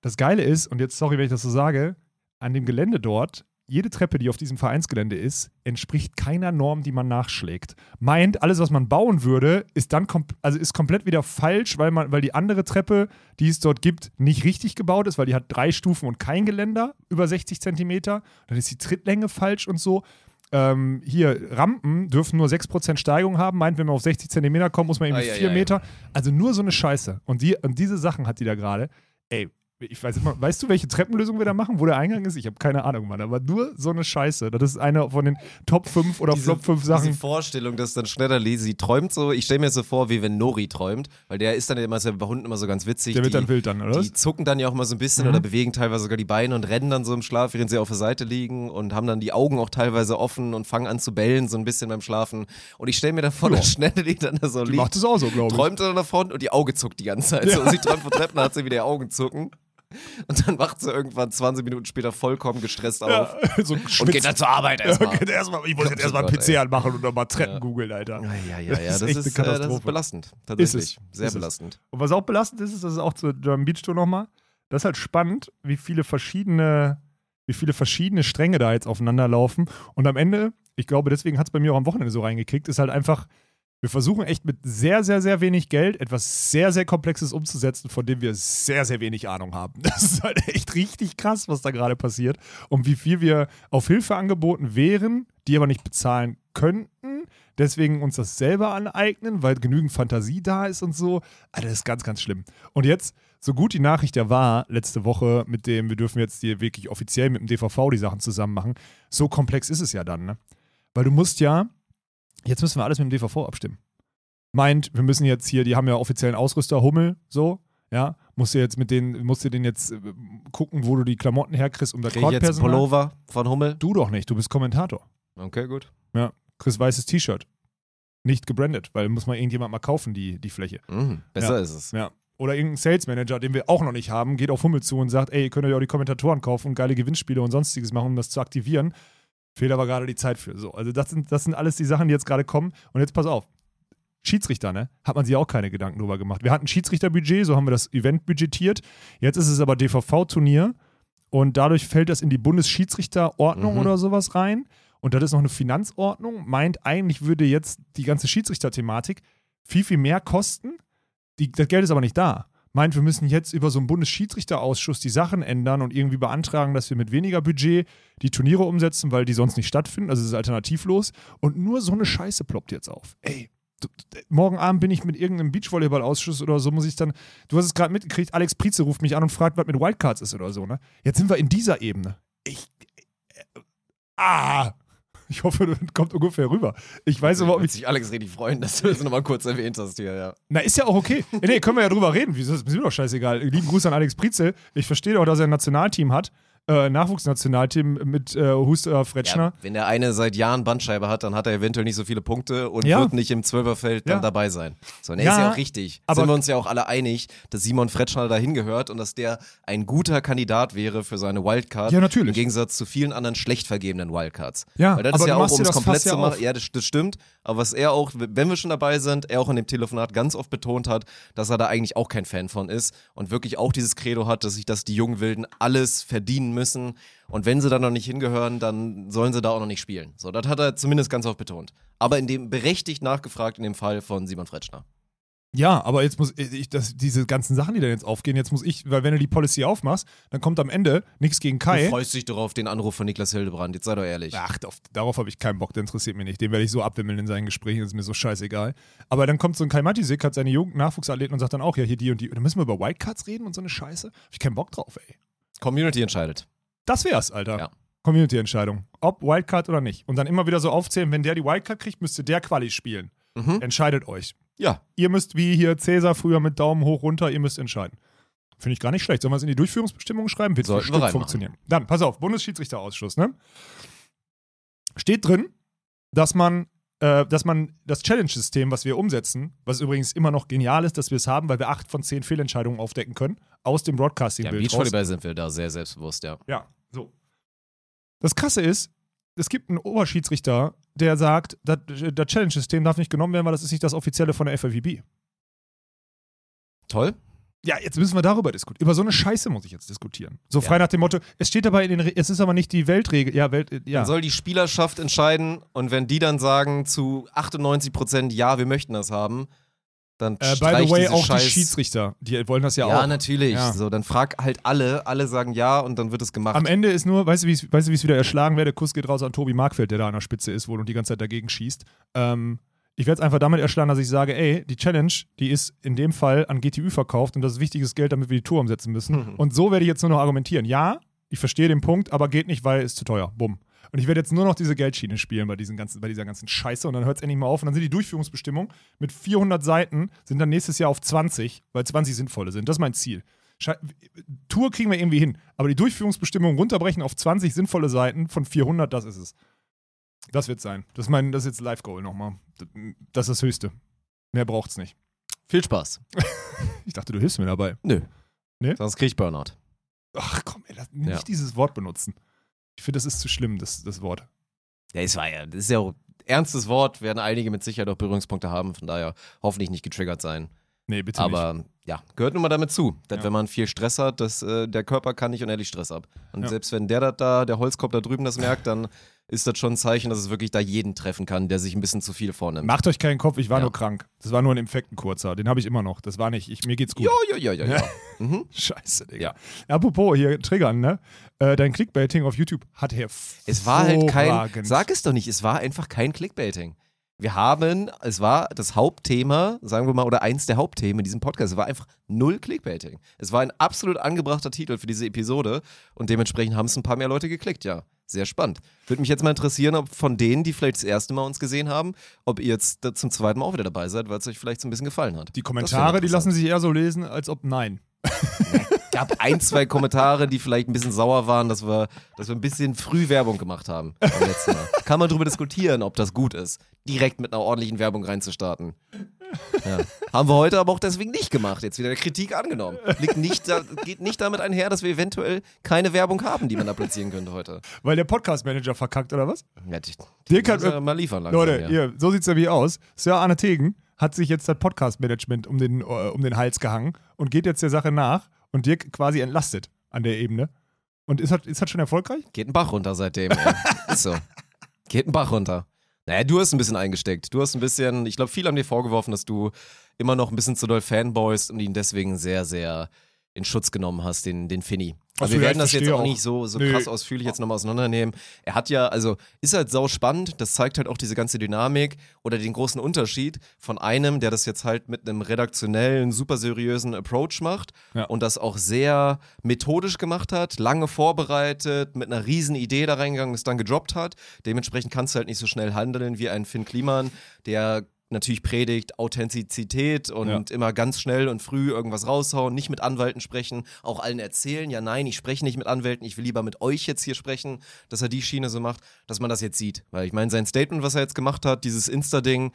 Das Geile ist, und jetzt sorry, wenn ich das so sage, an dem Gelände dort, jede Treppe, die auf diesem Vereinsgelände ist, entspricht keiner Norm, die man nachschlägt. Meint, alles, was man bauen würde, ist dann also ist komplett wieder falsch, weil, man, weil die andere Treppe, die es dort gibt, nicht richtig gebaut ist, weil die hat drei Stufen und kein Geländer über 60 Zentimeter. Dann ist die Trittlänge falsch und so. Ähm, hier, Rampen dürfen nur 6% Steigung haben. Meint, wenn man auf 60 Zentimeter kommt, muss man eben Ah, ja, 4 ja, ja. Meter. Also nur so eine Scheiße. Und, die, und diese Sachen hat die da gerade. Ey, ich weiß immer, weißt du, welche Treppenlösung wir da machen, wo der Eingang ist? Ich habe keine Ahnung, Mann, aber nur so eine Scheiße. Das ist eine von den Top 5 oder Flop 5 Sachen. Diese Vorstellung, dass dann Schneiderli, sie träumt so, ich stelle mir so vor, wie wenn Nori träumt, weil der ist dann immer ist ja bei Hunden immer so ganz witzig. Der wird die, dann wild dann, oder? Die zucken dann ja auch mal so ein bisschen Mhm. oder bewegen teilweise sogar die Beine und rennen dann so im Schlaf, während sie auf der Seite liegen und haben dann die Augen auch teilweise offen und fangen an zu bellen, so ein bisschen beim Schlafen. Und ich stelle mir dann vor, Ja. dass Schneiderli dann da so Die liegt, macht es auch so, glaube ich. träumt dann davon und die Auge zuckt die ganze Zeit. So, sie träumt von Treppen, hat sie wieder die Augen zucken. Und dann wacht sie irgendwann 20 Minuten später vollkommen gestresst auf Ja, so und geht dann zur Arbeit erstmal. Ja, erstmal. Ich muss jetzt erstmal oh einen Gott, PC ey. anmachen und nochmal Treppen Ja. googeln, Alter. Ja, ja, ja, Das ist Das, echt ist, eine äh, das ist belastend. Tatsächlich. Ist Sehr Ist belastend. Und was auch belastend ist, ist, das ist auch zur German Beach Tour nochmal. Das ist halt spannend, wie viele verschiedene, wie viele verschiedene Stränge da jetzt aufeinander laufen. Und am Ende, ich glaube, deswegen hat es bei mir auch am Wochenende so reingekickt, ist halt einfach, wir versuchen echt mit sehr, sehr, sehr wenig Geld etwas sehr, sehr Komplexes umzusetzen, von dem wir sehr, sehr wenig Ahnung haben. Das ist halt echt richtig krass, was da gerade passiert. Und wie viel wir auf Hilfe angeboten wären, die aber nicht bezahlen könnten. Deswegen uns das selber aneignen, weil genügend Fantasie da ist und so. Alter, das ist ganz, ganz schlimm. Und jetzt, so gut die Nachricht ja war, letzte Woche, mit dem, wir dürfen jetzt hier wirklich offiziell mit dem DVV die Sachen zusammen machen, so komplex ist es ja dann, ne? Weil du musst ja, jetzt müssen wir alles mit dem DVV abstimmen. meint, wir müssen jetzt hier, die haben ja offiziellen Ausrüster, Hummel, so, ja, musst du jetzt mit denen, musst du den jetzt äh, gucken, wo du die Klamotten herkriegst, um das Krieg ich jetzt. Pullover von Hummel? Du doch nicht, du bist Kommentator. Okay, gut. Chris weißes T-Shirt. Nicht gebrandet, weil muss mal irgendjemand mal kaufen, die, die Fläche. Mhm, besser Ja. ist es. Ja. Oder irgendein Sales Manager, den wir auch noch nicht haben, geht auf Hummel zu und sagt, ey, ihr könnt euch auch die Kommentatoren kaufen und geile Gewinnspiele und sonstiges machen, um das zu aktivieren. Fehlt aber gerade die Zeit für. So, also das sind, das sind alles die Sachen, die jetzt gerade kommen. Und jetzt pass auf. Schiedsrichter, ne? Hat man sich auch keine Gedanken drüber gemacht. Wir hatten Schiedsrichterbudget, so haben wir das Event budgetiert. Jetzt ist es aber DVV-Turnier und dadurch fällt das in die Bundesschiedsrichterordnung Mhm. oder sowas rein. Und das ist noch eine Finanzordnung. Meint, eigentlich würde jetzt die ganze Schiedsrichterthematik viel, viel mehr kosten. Die, das Geld ist aber nicht da. Meint, wir müssen jetzt über so einen Bundesschiedsrichterausschuss die Sachen ändern und irgendwie beantragen, dass wir mit weniger Budget die Turniere umsetzen, weil die sonst nicht stattfinden. Also es ist alternativlos. Und nur so eine Scheiße ploppt jetzt auf. Ey, morgen Abend bin ich mit irgendeinem Beachvolleyball-Ausschuss oder so, muss ich dann. Du hast es gerade mitgekriegt, Alex Prize ruft mich an und fragt, was mit Wildcards ist oder so, ne? Jetzt sind wir in dieser Ebene. Ich. Äh, ah! Ich hoffe, das kommt ungefähr rüber. Ich weiß überhaupt nicht. sich Alex richtig freuen, dass du das nochmal kurz erwähnt hast hier, ja. Na, ist ja auch okay. Nee, können wir ja drüber reden. Wieso ist mir doch scheißegal. Lieben Gruß an Alex Prizel. Ich verstehe doch, dass er ein Nationalteam hat. Äh, Nachwuchsnationalteam mit äh, Huster Fretschner. ja. Wenn der eine seit Jahren Bandscheibe hat, dann hat er eventuell nicht so viele Punkte und Ja. wird nicht im Zwölferfeld dann dabei sein. So, und er ist ja auch richtig. aber- Sind wir uns ja auch alle einig, dass Simon Fretschner dahin gehört und dass der ein guter Kandidat wäre für seine Wildcard. Ja, natürlich. Im Gegensatz zu vielen anderen schlecht vergebenen Wildcards. Ja, Weil das aber ist ja du auch, um es komplett zu machen. Ja, das, das stimmt. Aber was er auch, wenn wir schon dabei sind, er auch in dem Telefonat ganz oft betont hat, dass er da eigentlich auch kein Fan von ist und wirklich auch dieses Credo hat, dass sich das die jungen Wilden alles verdienen müssen. Und wenn sie da noch nicht hingehören, dann sollen sie da auch noch nicht spielen. So, das hat er zumindest ganz oft betont. Aber in dem berechtigt nachgefragt in dem Fall von Simon Fretschner. Ja, aber jetzt muss ich, das, diese ganzen Sachen, die da jetzt aufgehen, jetzt muss ich, weil wenn du die Policy aufmachst, dann kommt am Ende nichts gegen Du Kai. freust dich doch auf den Anruf von Niklas Hildebrand, jetzt sei doch ehrlich. Ach, auf, darauf habe ich keinen Bock, der interessiert mich nicht. Den werde ich so abwimmeln in seinen Gesprächen, ist mir so scheißegal. Aber dann kommt so ein Kai Matisik, hat seine Jugend-Nachwuchsathleten und sagt dann auch, ja, hier die und die. Und dann müssen wir über Wildcards reden und so eine Scheiße. Hab ich keinen Bock drauf, ey. Community entscheidet. Das wär's, Alter. Ja. Community-Entscheidung. Ob Wildcard oder nicht. Und dann immer wieder so aufzählen, wenn der die Wildcard kriegt, müsste der Quali spielen. Mhm. Entscheidet euch. Ja, Ihr müsst, wie hier Cäsar früher mit Daumen hoch, runter, ihr müsst entscheiden. Finde ich gar nicht schlecht. Sollen wir es in die Durchführungsbestimmungen schreiben? Wird Sollten wir funktionieren. Dann, pass auf, Bundesschiedsrichterausschuss, ne? Steht drin, dass man, äh, dass man das Challenge-System, was wir umsetzen, was übrigens immer noch genial ist, dass wir es haben, weil wir acht von zehn Fehlentscheidungen aufdecken können, aus dem ja Broadcasting-Bild raus. Beachvolleyball sind wir da sehr selbstbewusst, ja. Ja, so. Das Krasse ist, es gibt einen Oberschiedsrichter, der sagt, das, das Challenge-System darf nicht genommen werden, weil das ist nicht das offizielle von der FFVB. Toll. Ja, jetzt müssen wir darüber diskutieren. Über so eine Scheiße muss ich jetzt diskutieren. So Ja. frei nach dem Motto, es steht dabei in den, Re es ist aber nicht die Weltregel. Ja, Welt, ja. Dann soll die Spielerschaft entscheiden und wenn die dann sagen zu 98 Prozent, ja, wir möchten das haben, dann Äh, by the way, auch Scheiß die Schiedsrichter, die wollen das ja, Ja, auch. natürlich. Ja. So, dann frag halt alle, alle sagen ja und dann wird es gemacht. Am Ende ist nur, weißt du, wie ich weißt du, wie ich es wieder erschlagen werde? Kuss geht raus an Tobi Markfeld, der da an der Spitze ist wohl und die ganze Zeit dagegen schießt. Ähm, ich werde es einfach damit erschlagen, dass ich sage, ey, die Challenge, die ist in dem Fall an GTÜ verkauft und das ist wichtiges Geld, damit wir die Tour umsetzen müssen. Mhm. Und so werde ich jetzt nur noch argumentieren. Ja, ich verstehe den Punkt, aber geht nicht, weil es zu teuer. Bumm. Und ich werde jetzt nur noch diese Geldschiene spielen bei, diesen ganzen, bei dieser ganzen Scheiße und dann hört es endlich mal auf. Und dann sind die Durchführungsbestimmungen mit 400 Seiten, sind dann nächstes Jahr auf 20, weil 20 sinnvolle sind. Das ist mein Ziel. Schei Tour kriegen wir irgendwie hin, aber die Durchführungsbestimmungen runterbrechen auf 20 sinnvolle Seiten von 400, das ist es. Das wird sein. Das ist, mein, das ist jetzt Live-Goal nochmal. Das ist das Höchste. Mehr braucht's nicht. Viel Spaß. Ich dachte, du hilfst mir dabei. Nö. Nee? Sonst krieg ich Burnout. Ach komm, ey, lass, nicht Ja. dieses Wort benutzen. Ich finde, das ist zu schlimm, das, das Wort. Ja, es war ja, das ist ja auch ernstes Wort, werden einige mit Sicherheit auch Berührungspunkte haben, von daher hoffentlich nicht getriggert sein. Nee, bitte nicht. Aber ja, gehört nun mal damit zu, dass Ja. wenn man viel Stress hat, dass äh, der Körper kann nicht unendlich Stress ab. Und Ja. selbst wenn der das da, der Holzkopf da drüben das merkt, dann ist das schon ein Zeichen, dass es wirklich da jeden treffen kann, der sich ein bisschen zu viel vornimmt. Macht euch keinen Kopf, ich war Ja. nur krank. Das war nur ein Infekt, ein kurzer. Den habe ich immer noch. Das war nicht, ich, mir geht's gut. Ja, ja, ja, ja, ja. mhm. Scheiße, Digga. Ja. Apropos hier triggern, ne? Äh, dein Clickbaiting auf YouTube hat her. Es war halt kein, sag es doch nicht, es war einfach kein Clickbaiting. Wir haben, es war das Hauptthema, sagen wir mal, oder eins der Hauptthemen in diesem Podcast. Es war einfach null Clickbaiting. Es war ein absolut angebrachter Titel für diese Episode und dementsprechend haben es ein paar mehr Leute geklickt, ja. Sehr spannend. Würde mich jetzt mal interessieren, ob von denen, die vielleicht das erste Mal uns gesehen haben, ob ihr jetzt zum zweiten Mal auch wieder dabei seid, weil es euch vielleicht so ein bisschen gefallen hat. Die Kommentare, die lassen sich eher so lesen, als ob nein. gab ein, zwei Kommentare, die vielleicht ein bisschen sauer waren, dass wir, dass wir ein bisschen früh Werbung gemacht haben beim letzten Mal. Kann man darüber diskutieren, ob das gut ist, direkt mit einer ordentlichen Werbung reinzustarten. Ja. Haben wir heute aber auch deswegen nicht gemacht. Jetzt wieder Kritik angenommen. Liegt nicht da, geht nicht damit einher, dass wir eventuell keine Werbung haben, die man da platzieren könnte heute. Weil der Podcast-Manager verkackt, oder was? Ja, die, die hat- muss er mal liefern langsam, Leute, ja. hier, so sieht's nämlich aus. Sir Arne Tegen hat sich jetzt das Podcast-Management um den, äh, um den Hals gehangen und geht jetzt der Sache nach und Dirk quasi entlastet an der Ebene. Und ist das, ist das schon erfolgreich? Geht ein Bach runter seitdem. Ist so. Geht ein Bach runter. Naja, du hast ein bisschen eingesteckt. Du hast ein bisschen, ich glaube, viele haben dir vorgeworfen, dass du immer noch ein bisschen zu doll Fanboyst und ihn deswegen sehr, sehr in Schutz genommen hast, den, den Finny. Ach Aber so, wir werden das jetzt auch auch. nicht so, so Nee. krass ausführlich jetzt nochmal auseinandernehmen. Er hat ja, also ist halt sau spannend, das zeigt halt auch diese ganze Dynamik oder den großen Unterschied von einem, der das jetzt halt mit einem redaktionellen, super seriösen Approach macht Ja. und das auch sehr methodisch gemacht hat, lange vorbereitet, mit einer riesen Idee da reingegangen, es dann gedroppt hat. Dementsprechend kannst du halt nicht so schnell handeln wie ein Finn Kliman, der natürlich predigt Authentizität und immer ganz schnell und früh irgendwas raushauen, nicht mit Anwälten sprechen, auch allen erzählen, ja nein, ich spreche nicht mit Anwälten, ich will lieber mit euch jetzt hier sprechen, dass er die Schiene so macht, dass man das jetzt sieht. Weil ich meine, sein Statement, was er jetzt gemacht hat, dieses Insta-Ding,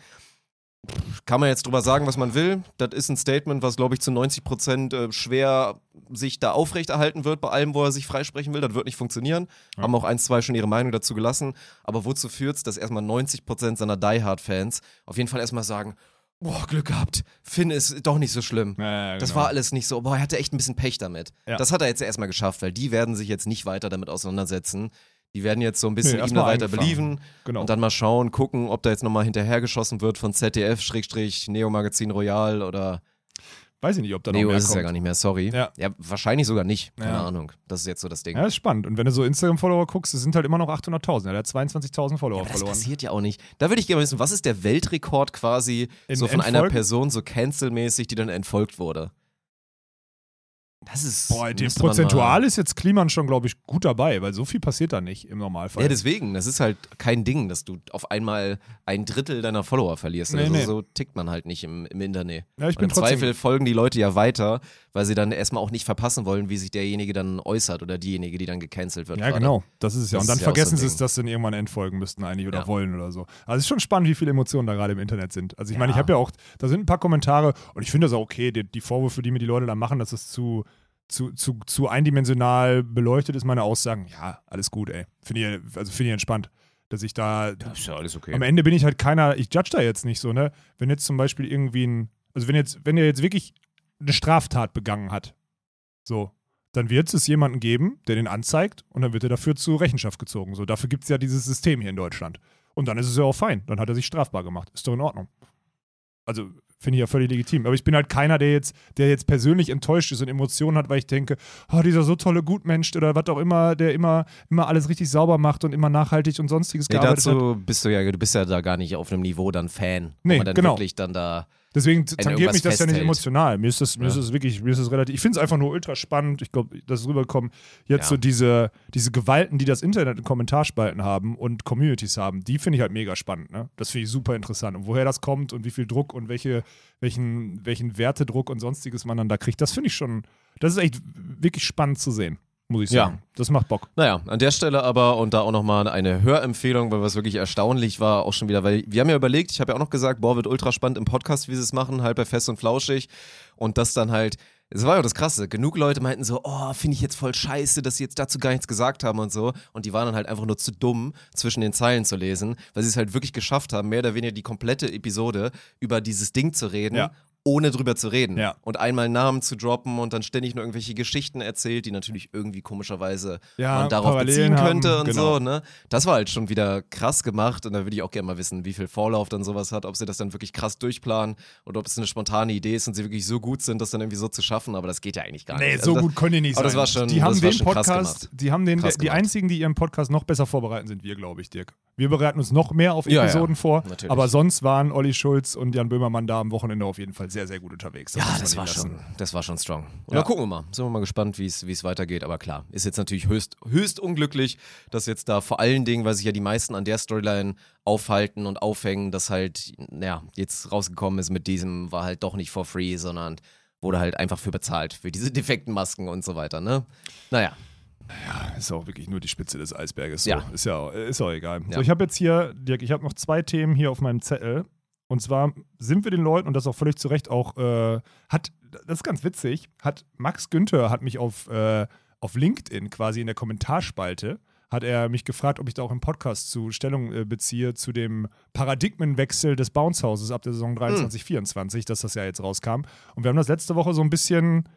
kann man jetzt drüber sagen, was man will. Das ist ein Statement, was, glaube ich, zu 90 Prozent äh, schwer sich da aufrechterhalten wird bei allem, wo er sich freisprechen will. Das wird nicht funktionieren. Haben auch ein, zwei schon ihre Meinung dazu gelassen. Aber wozu führt es, dass erstmal 90 Prozent seiner Die Hard-Fans auf jeden Fall erstmal sagen, boah, Glück gehabt, Finn ist doch nicht so schlimm. Ja, Das war alles nicht so, boah, er hatte echt ein bisschen Pech damit. Ja. Das hat er jetzt erstmal geschafft, weil die werden sich jetzt nicht weiter damit auseinandersetzen. Die werden jetzt so ein bisschen Nee, ihn weiter believen Genau. und dann mal schauen, gucken, ob da jetzt nochmal hinterhergeschossen wird von ZDF, Schrägstrich, Neo Magazin Royal oder Weiß ich nicht, ob da noch Neo mehr ist es kommt. ja gar nicht mehr, sorry. Ja. wahrscheinlich sogar nicht, keine Ja. Ahnung. Das ist jetzt so das Ding. Ja, ist spannend. Und wenn du so Instagram-Follower guckst, es sind halt immer noch 800.000. Er hat 22.000 Follower Aber das verloren. passiert ja auch nicht. Da würde ich gerne wissen, was ist der Weltrekord quasi In so von einer Entfolgen? Person so cancelmäßig, die dann entfolgt wurde? Das ist. Boah, man prozentual ist jetzt Kliman schon, glaube ich, gut dabei, weil so viel passiert da nicht im Normalfall. Ja, deswegen. Das ist halt kein Ding, dass du auf einmal ein Drittel deiner Follower verlierst. Nee, also nee. so tickt man halt nicht im, im Internet. Ja, ich Und bin im trotzdem- Zweifel folgen die Leute ja weiter, weil sie dann erstmal auch nicht verpassen wollen, wie sich derjenige dann äußert oder diejenige, die dann gecancelt wird. Ja, gerade. genau. Das ist es ja. Das Und dann ja so vergessen sie es, dass sie dann irgendwann entfolgen müssten eigentlich oder Ja. wollen oder so. Also es ist schon spannend, wie viele Emotionen da gerade im Internet sind. Also ich meine, ich habe ja auch, da sind ein paar Kommentare und ich finde das auch okay, die, die Vorwürfe, die mir die Leute da machen, dass es zu, zu, zu, zu eindimensional beleuchtet ist, meine Aussagen. Ja, alles gut, ey. Finde ich, also finde ich entspannt. Dass ich da, Ist ja alles okay. am Ende bin ich halt keiner, ich judge da jetzt nicht so, ne? Wenn jetzt zum Beispiel irgendwie ein, also wenn jetzt, wenn er jetzt wirklich eine Straftat begangen hat, so, dann wird es jemanden geben, der den anzeigt und dann wird er dafür zur Rechenschaft gezogen. So, dafür gibt es ja dieses System hier in Deutschland. Und dann ist es ja auch fein. Dann hat er sich strafbar gemacht. Ist doch in Ordnung. Also finde ich ja völlig legitim. Aber ich bin halt keiner, der jetzt, der jetzt persönlich enttäuscht ist und Emotionen hat, weil ich denke, oh, dieser so tolle Gutmensch oder was auch immer, der immer, immer alles richtig sauber macht und immer nachhaltig und sonstiges Nee, gearbeitet hat. dazu bist du ja, du bist ja da gar nicht auf einem Niveau dann Fan. Nee, wo man dann genau. wirklich dann da. Deswegen tangiert mich das ja nicht festhält. emotional. Mir ist das, mir Ja. ist das wirklich, mir ist das relativ. Ich finde es einfach nur ultra spannend. Ich glaube, dass es rüberkommt. Jetzt Ja. so diese, diese Gewalten, die das Internet in Kommentarspalten haben und Communities haben, die finde ich halt mega spannend. Ne? Das finde ich super interessant. Und woher das kommt und wie viel Druck und welche, welchen, welchen Wertedruck und sonstiges man dann da kriegt, das finde ich schon, das ist echt wirklich spannend zu sehen, muss ich Ja. sagen. Das macht Bock. Naja, an der Stelle aber und da auch nochmal eine Hörempfehlung, weil was wirklich erstaunlich war, auch schon wieder, weil wir haben ja überlegt, ich habe ja auch noch gesagt, boah, wird ultra spannend im Podcast, wie sie es machen, halt bei Fest und Flauschig und das dann halt, es war ja das Krasse, genug Leute meinten so, oh, finde ich jetzt voll scheiße, dass sie jetzt dazu gar nichts gesagt haben und so und die waren dann halt einfach nur zu dumm, zwischen den Zeilen zu lesen, weil sie es halt wirklich geschafft haben, mehr oder weniger die komplette Episode über dieses Ding zu reden. Ja. Ohne drüber zu reden Ja. und einmal Namen zu droppen und dann ständig nur irgendwelche Geschichten erzählt, die natürlich irgendwie komischerweise Ja, man darauf Parallelen beziehen könnte haben, und genau. so, ne? Das war halt schon wieder krass gemacht und da würde ich auch gerne mal wissen, wie viel Vorlauf dann sowas hat, ob sie das dann wirklich krass durchplanen oder ob es eine spontane Idee ist und sie wirklich so gut sind, das dann irgendwie so zu schaffen, aber das geht ja eigentlich gar Nee, nicht. so Also gut können die nicht aber sein. das war schon- die das haben war den Podcast, gemacht. die haben den, die einzigen, die ihren Podcast noch besser vorbereiten, sind wir, glaube ich, Dirk. Wir bereiten uns noch mehr auf Ja, ja, Episoden vor. natürlich. Aber sonst waren Olli Schulz und Jan Böhmermann da am Wochenende auf jeden Fall sehr, sehr gut unterwegs. Ja, muss das war schon, das war schon strong. Und Ja. dann gucken wir mal. Sind wir mal gespannt, wie es weitergeht. Aber klar, ist jetzt natürlich höchst, höchst unglücklich, dass jetzt da vor allen Dingen, weil sich ja die meisten an der Storyline aufhalten und aufhängen, dass halt, ja, jetzt rausgekommen ist mit diesem, war halt doch nicht for free, sondern wurde halt einfach für bezahlt, für diese defekten Masken und so weiter, ne? Naja. Ist auch wirklich nur die Spitze des Eisberges. So. Ja. Ist ja ist auch egal. Ja. So, ich habe jetzt hier, Dirk, ich habe noch zwei Themen hier auf meinem Zettel. Und zwar sind wir den Leuten, und das auch völlig zu Recht auch, äh, hat, das ist ganz witzig, hat Max Günther hat mich auf, äh, auf LinkedIn quasi in der Kommentarspalte, hat er mich gefragt, ob ich da auch im Podcast zu Stellung äh, beziehe zu dem Paradigmenwechsel des Bounce Houses ab der Saison 23, 24, dass das ja jetzt rauskam. Und wir haben das letzte Woche so ein bisschen,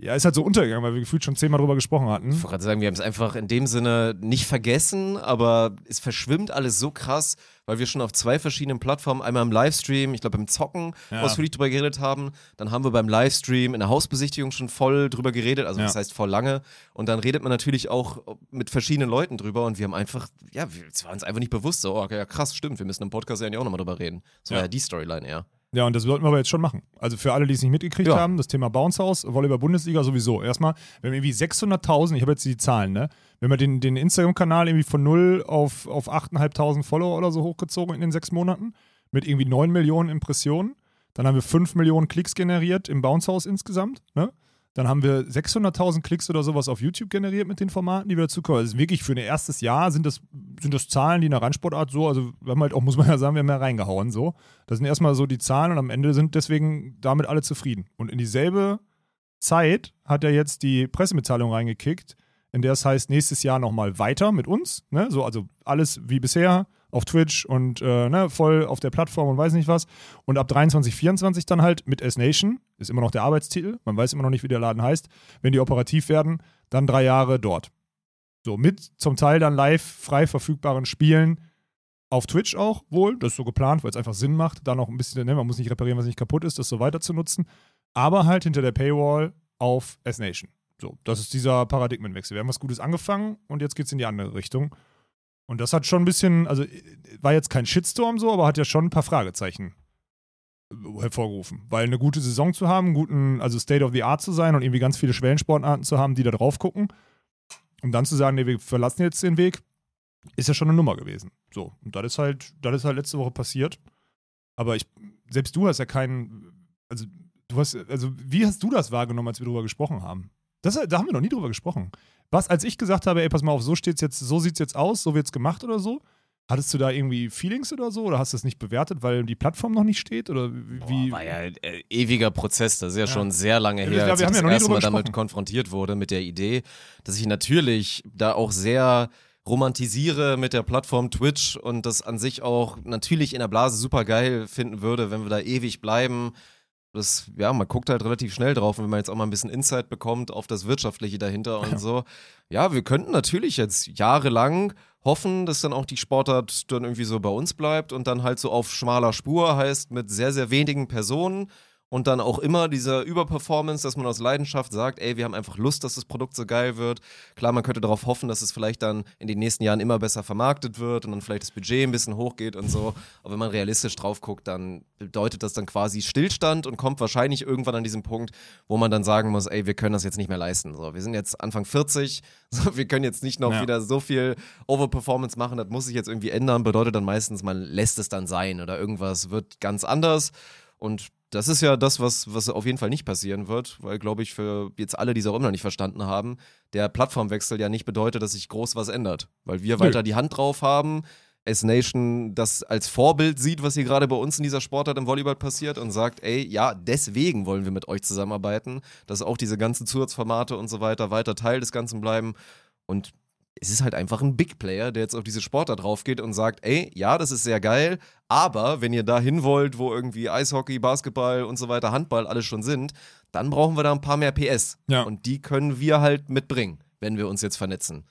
ja, ist halt so untergegangen, weil wir gefühlt schon zehnmal drüber gesprochen hatten. Ich wollte gerade sagen, wir haben es einfach in dem Sinne nicht vergessen, aber es verschwimmt alles so krass, weil wir schon auf zwei verschiedenen Plattformen, einmal im Livestream, ich glaube beim Zocken, Ja. ausführlich drüber geredet haben. Dann haben wir beim Livestream in der Hausbesichtigung schon voll drüber geredet, also Ja. das heißt voll lange. Und dann redet man natürlich auch mit verschiedenen Leuten drüber und wir haben einfach, ja, wir- es war uns einfach nicht bewusst, so, oh, okay, ja krass, stimmt, wir müssen im Podcast ja auch nochmal drüber reden. So Ja. war ja die Storyline eher. Ja, und das sollten wir aber jetzt schon machen. Also für alle, die es nicht mitgekriegt Ja. haben, das Thema Bounce House, Volleyball-Bundesliga sowieso. Erstmal, wir haben irgendwie 600.000, ich habe jetzt die Zahlen, ne? Wenn wir den, den Instagram-Kanal irgendwie von 0 auf, auf 8.500 Follower oder so hochgezogen in den sechs Monaten, mit irgendwie 9 Millionen Impressionen, dann haben wir 5 Millionen Klicks generiert im Bounce House insgesamt, ne? Dann haben wir 600.000 Klicks oder sowas auf YouTube generiert mit den Formaten, die wir dazukommen. Also wirklich für ein erstes Jahr sind das, sind das Zahlen, die in der Randsportart so, also wir haben halt auch, muss man ja sagen, wir haben ja reingehauen so. Das sind erstmal so die Zahlen und am Ende sind deswegen damit alle zufrieden. Und in dieselbe Zeit hat er jetzt die Pressemitteilung reingekickt, in der es heißt, nächstes Jahr nochmal weiter mit uns. Ne? So, also alles wie bisher auf Twitch und äh, ne, voll auf der Plattform und weiß nicht was. Und ab 23, 24 dann halt mit S-Nation, ist immer noch der Arbeitstitel, man weiß immer noch nicht, wie der Laden heißt. Wenn die operativ werden, dann drei Jahre dort. So, mit zum Teil dann live frei verfügbaren Spielen auf Twitch auch wohl. Das ist so geplant, weil es einfach Sinn macht, da noch ein bisschen, ne, man muss nicht reparieren, was nicht kaputt ist, das so weiter zu nutzen. Aber halt hinter der Paywall auf S-Nation. So, das ist dieser Paradigmenwechsel. Wir haben was Gutes angefangen und jetzt geht es in die andere Richtung. Und das hat schon ein bisschen, also äh, war jetzt kein Shitstorm so, aber hat ja schon ein paar Fragezeichen äh, hervorgerufen. Weil eine gute Saison zu haben, guten, also State of the Art zu sein und irgendwie ganz viele Schwellensportarten zu haben, die da drauf gucken, um dann zu sagen, nee, wir verlassen jetzt den Weg, ist ja schon eine Nummer gewesen. So, und das ist halt, das ist halt letzte Woche passiert. Aber ich, selbst du hast ja keinen, also du hast, also wie hast du das wahrgenommen, als wir darüber gesprochen haben? Das, da haben wir noch nie drüber gesprochen. Was, als ich gesagt habe, ey, pass mal auf, so steht's jetzt, so sieht's jetzt aus, so wird's gemacht oder so, hattest du da irgendwie Feelings oder so? Oder hast du das nicht bewertet, weil die Plattform noch nicht steht? Oder wie? Boah, war ja äh, ewiger Prozess, das ist ja, Ja. schon sehr lange Ja, her, als ich das ja erste Mal damit konfrontiert wurde, mit der Idee, dass ich natürlich da auch sehr romantisiere mit der Plattform Twitch und das an sich auch natürlich in der Blase super geil finden würde, wenn wir da ewig bleiben. Das, ja, man guckt halt relativ schnell drauf und wenn man jetzt auch mal ein bisschen Insight bekommt auf das Wirtschaftliche dahinter und so. Ja, wir könnten natürlich jetzt jahrelang hoffen, dass dann auch die Sportart dann irgendwie so bei uns bleibt und dann halt so auf schmaler Spur heißt mit sehr, sehr wenigen Personen und dann auch immer dieser Überperformance, dass man aus Leidenschaft sagt, ey, wir haben einfach Lust, dass das Produkt so geil wird. Klar, man könnte darauf hoffen, dass es vielleicht dann in den nächsten Jahren immer besser vermarktet wird und dann vielleicht das Budget ein bisschen hochgeht und so. Aber wenn man realistisch drauf guckt, dann bedeutet das dann quasi Stillstand und kommt wahrscheinlich irgendwann an diesen Punkt, wo man dann sagen muss, ey, wir können das jetzt nicht mehr leisten. So, wir sind jetzt Anfang 40, so, wir können jetzt nicht noch Ja. wieder so viel Overperformance machen, das muss sich jetzt irgendwie ändern, bedeutet dann meistens, man lässt es dann sein oder irgendwas wird ganz anders. Und das ist ja das, was, was auf jeden Fall nicht passieren wird, weil, glaube ich, für jetzt alle, die es auch immer noch nicht verstanden haben, der Plattformwechsel ja nicht bedeutet, dass sich groß was ändert. Weil wir Nö. weiter die Hand drauf haben, S-Nation das als Vorbild sieht, was hier gerade bei uns in dieser Sportart im Volleyball passiert und sagt, ey, ja, deswegen wollen wir mit euch zusammenarbeiten, dass auch diese ganzen Zusatzformate und so weiter weiter Teil des Ganzen bleiben. Und es ist halt einfach ein Big Player, der jetzt auf diese Sportart drauf geht und sagt, ey, ja, das ist sehr geil, aber wenn ihr da hin wollt, wo irgendwie Eishockey, Basketball und so weiter, Handball alles schon sind, dann brauchen wir da ein paar mehr PS. Ja. Und die können wir halt mitbringen, wenn wir uns jetzt vernetzen.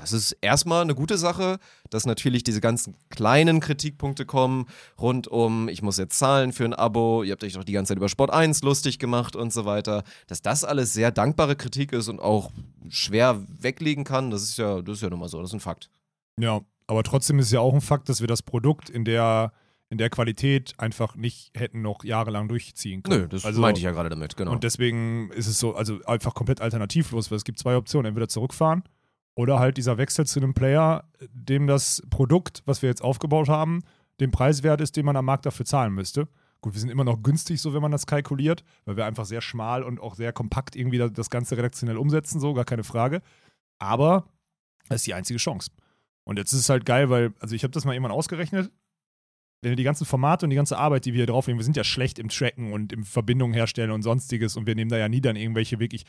Das ist erstmal eine gute Sache, dass natürlich diese ganzen kleinen Kritikpunkte kommen, rund um, ich muss jetzt zahlen für ein Abo, ihr habt euch doch die ganze Zeit über Sport 1 lustig gemacht und so weiter. Dass das alles sehr dankbare Kritik ist und auch schwer weglegen kann, das ist ja, das ist ja nun mal so, das ist ein Fakt. Ja, Aber trotzdem ist ja auch ein Fakt, dass wir das Produkt in der, in der Qualität einfach nicht hätten noch jahrelang durchziehen können. Nö, das also, meinte ich ja gerade damit, genau. Und deswegen ist es so, also einfach komplett alternativlos, weil es gibt zwei Optionen, entweder zurückfahren oder halt dieser Wechsel zu einem Player, dem das Produkt, was wir jetzt aufgebaut haben, den Preiswert ist, den man am Markt dafür zahlen müsste. Gut, wir sind immer noch günstig, so wenn man das kalkuliert, weil wir einfach sehr schmal und auch sehr kompakt irgendwie da- das Ganze redaktionell umsetzen, so, gar keine Frage. Aber das ist die einzige Chance. Und jetzt ist es halt geil, weil, also ich habe das mal irgendwann ausgerechnet, wenn wir die ganzen Formate und die ganze Arbeit, die wir hier draufnehmen, wir sind ja schlecht im Tracken und im Verbindungen herstellen und sonstiges und wir nehmen da ja nie dann irgendwelche wirklich,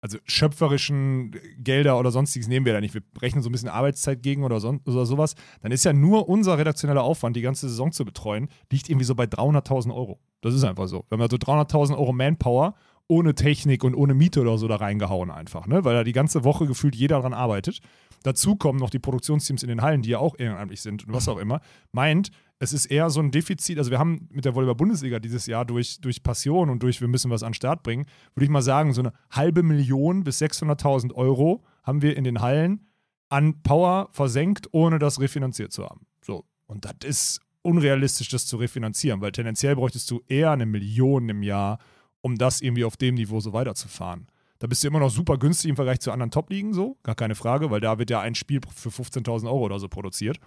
also schöpferischen Gelder oder sonstiges nehmen wir da nicht. Wir rechnen so ein bisschen Arbeitszeit gegen oder, son oder sowas. Dann ist ja nur unser redaktioneller Aufwand, die ganze Saison zu betreuen, liegt irgendwie so bei 300.000 Euro. Das ist einfach so. Wir haben also 300.000 Euro Manpower ohne Technik und ohne Miete oder so da reingehauen einfach, ne? weil da die ganze Woche gefühlt jeder dran arbeitet. Dazu kommen noch die Produktionsteams in den Hallen, die ja auch ehrenamtlich sind und was auch immer. Meint, es ist eher so ein Defizit. Also, wir haben mit der Volleyball-Bundesliga dieses Jahr durch, durch Passion und durch wir müssen was an den Start bringen, würde ich mal sagen, so eine halbe Million bis 600.000 Euro haben wir in den Hallen an Power versenkt, ohne das refinanziert zu haben. So. Und das ist unrealistisch, das zu refinanzieren, weil tendenziell bräuchtest du eher eine Million im Jahr, um das irgendwie auf dem Niveau so weiterzufahren. Da bist du immer noch super günstig im Vergleich zu anderen Top-Ligen, so, gar keine Frage, weil da wird ja ein Spiel für 15.000 Euro oder so produziert.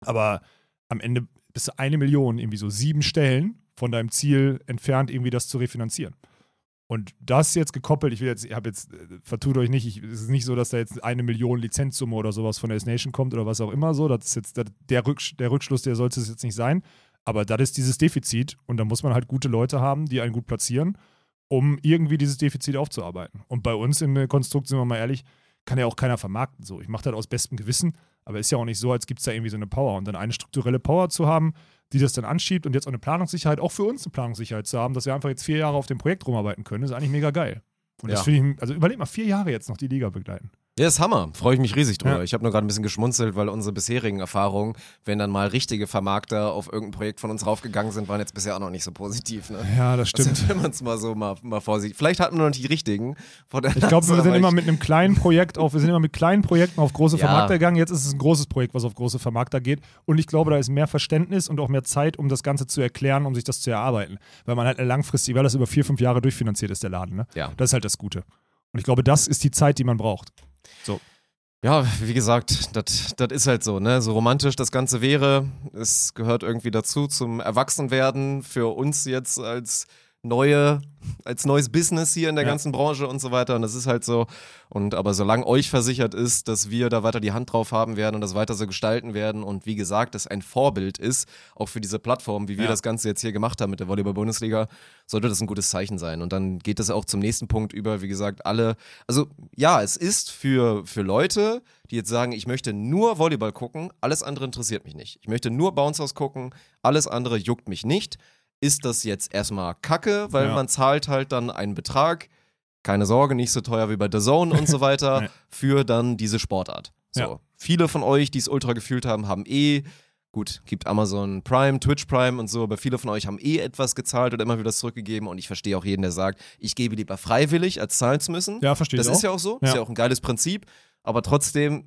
Aber am Ende bist du eine Million, irgendwie so sieben Stellen von deinem Ziel entfernt, irgendwie das zu refinanzieren. Und das jetzt gekoppelt, ich will jetzt, ich habe jetzt, äh, vertut euch nicht, ich, es ist nicht so, dass da jetzt eine Million Lizenzsumme oder sowas von der S-Nation kommt oder was auch immer so. Das ist jetzt der, der, Rücksch der Rückschluss, der sollte es jetzt nicht sein. Aber das ist dieses Defizit und da muss man halt gute Leute haben, die einen gut platzieren, um irgendwie dieses Defizit aufzuarbeiten. Und bei uns im Konstrukt, sind wir mal ehrlich, kann ja auch keiner vermarkten. So, ich mache das aus bestem Gewissen, aber ist ja auch nicht so, als gibt es da irgendwie so eine Power. Und dann eine strukturelle Power zu haben, die das dann anschiebt und jetzt auch eine Planungssicherheit, auch für uns eine Planungssicherheit zu haben, dass wir einfach jetzt vier Jahre auf dem Projekt rumarbeiten können, ist eigentlich mega geil. Und das Ja. finde ich, also überleg mal, vier Jahre jetzt noch die Liga begleiten. Ja, ist Hammer. Freue ich mich riesig drüber. Ja. Ich habe nur gerade ein bisschen geschmunzelt, weil unsere bisherigen Erfahrungen, wenn dann mal richtige Vermarkter auf irgendein Projekt von uns raufgegangen sind, waren jetzt bisher auch noch nicht so positiv. Ne? Ja, das Also, wenn man es mal so mal, mal vorsichtig. Vielleicht hatten wir noch nicht die richtigen. Ich glaube, wir sind immer mit einem kleinen Projekt auf, wir sind immer mit kleinen Projekten auf große Ja. Vermarkter gegangen. Jetzt ist es ein großes Projekt, was auf große Vermarkter geht. Und ich glaube, da ist mehr Verständnis und auch mehr Zeit, um das Ganze zu erklären, um sich das zu erarbeiten. Weil man halt langfristig, weil das über vier, fünf Jahre durchfinanziert ist, der Laden. Ne? Ja. Das ist halt das Gute. Und ich glaube, das ist die Zeit, die man braucht. Ja, wie gesagt, das ist halt so, ne? So romantisch das Ganze wäre, es gehört irgendwie dazu zum Erwachsenwerden für uns jetzt als neue, als neues Business hier in der Ja. ganzen Branche und so weiter. Und das ist halt so. Und aber solange euch versichert ist, dass wir da weiter die Hand drauf haben werden und das weiter so gestalten werden und wie gesagt, das ein Vorbild ist, auch für diese Plattform, wie wir Ja. das Ganze jetzt hier gemacht haben mit der Volleyball-Bundesliga, sollte das ein gutes Zeichen sein. Und dann geht es auch zum nächsten Punkt über, wie gesagt, alle, also ja, es ist für, für Leute, die jetzt sagen, ich möchte nur Volleyball gucken, alles andere interessiert mich nicht. Ich möchte nur Bouncers gucken, alles andere juckt mich nicht. Ist das jetzt erstmal Kacke, weil Ja. man zahlt halt dann einen Betrag, keine Sorge, nicht so teuer wie bei The Zone und so weiter, für dann diese Sportart. So. Ja. Viele von euch, die es ultra gefühlt haben, haben eh Gut, gibt Amazon Prime, Twitch Prime und so, aber viele von euch haben eh etwas gezahlt oder immer wieder zurückgegeben und ich verstehe auch jeden, der sagt, ich gebe lieber freiwillig, als zahlen zu müssen. Ja, verstehe Das ich ist auch. ja auch so, ist Ja. ja auch ein geiles Prinzip, aber trotzdem,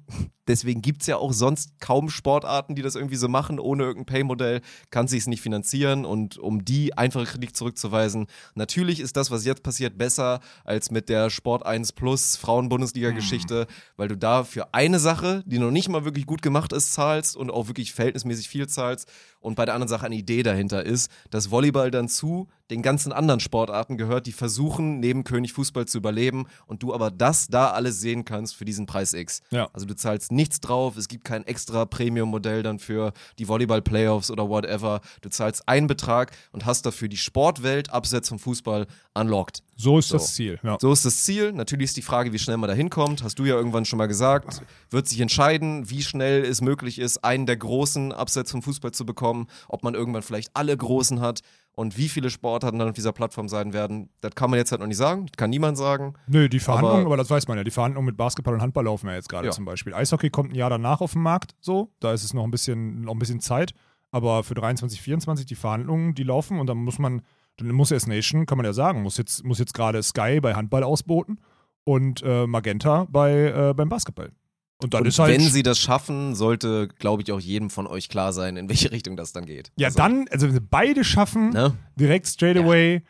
deswegen gibt es ja auch sonst kaum Sportarten, die das irgendwie so machen, ohne irgendein Pay-Modell, kann sich es nicht finanzieren. Und um die einfache Kritik zurückzuweisen, natürlich ist das, was jetzt passiert, besser als mit der Sport 1 Plus Frauen-Bundesliga-Geschichte, weil du da für eine Sache, die noch nicht mal wirklich gut gemacht ist, zahlst und auch wirklich verhältnismäßig viel zahlst. Und bei der anderen Sache eine Idee dahinter ist, dass Volleyball dann zu den ganzen anderen Sportarten gehört, die versuchen, neben König Fußball zu überleben. Und du aber das da alles sehen kannst für diesen Preis X. Ja. Also du zahlst nichts drauf, es gibt kein extra Premium-Modell dann für die Volleyball-Playoffs oder whatever. Du zahlst einen Betrag und hast dafür die Sportwelt abseits vom Fußball unlocked. So ist So. das Ziel. Ja. So ist das Ziel. Natürlich ist die Frage, wie schnell man da hinkommt. Hast du ja irgendwann schon mal gesagt. Wird sich entscheiden, wie schnell es möglich ist, einen der Großen abseits vom Fußball zu bekommen. Ob man irgendwann vielleicht alle Großen hat und wie viele Sportarten dann auf dieser Plattform sein werden. Das kann man jetzt halt noch nicht sagen. Das kann niemand sagen. Nö, die Verhandlungen, Aber- aber, das weiß man ja, die Verhandlungen mit Basketball und Handball laufen ja jetzt gerade Ja. zum Beispiel. Eishockey kommt ein Jahr danach auf den Markt, so, da ist es noch ein bisschen, noch ein bisschen Zeit, aber für 23, 24 die Verhandlungen, die laufen und dann muss man, dann muss S Nation, kann man ja sagen, muss jetzt, muss jetzt gerade Sky bei Handball ausboten und äh, Magenta bei, äh, beim Basketball. Und dann Und ist halt. wenn sie das schaffen, sollte, glaube ich, auch jedem von euch klar sein, in welche Richtung das dann geht. ja, Also, dann, also wenn sie beide schaffen, Ne? direkt straight Ja. away,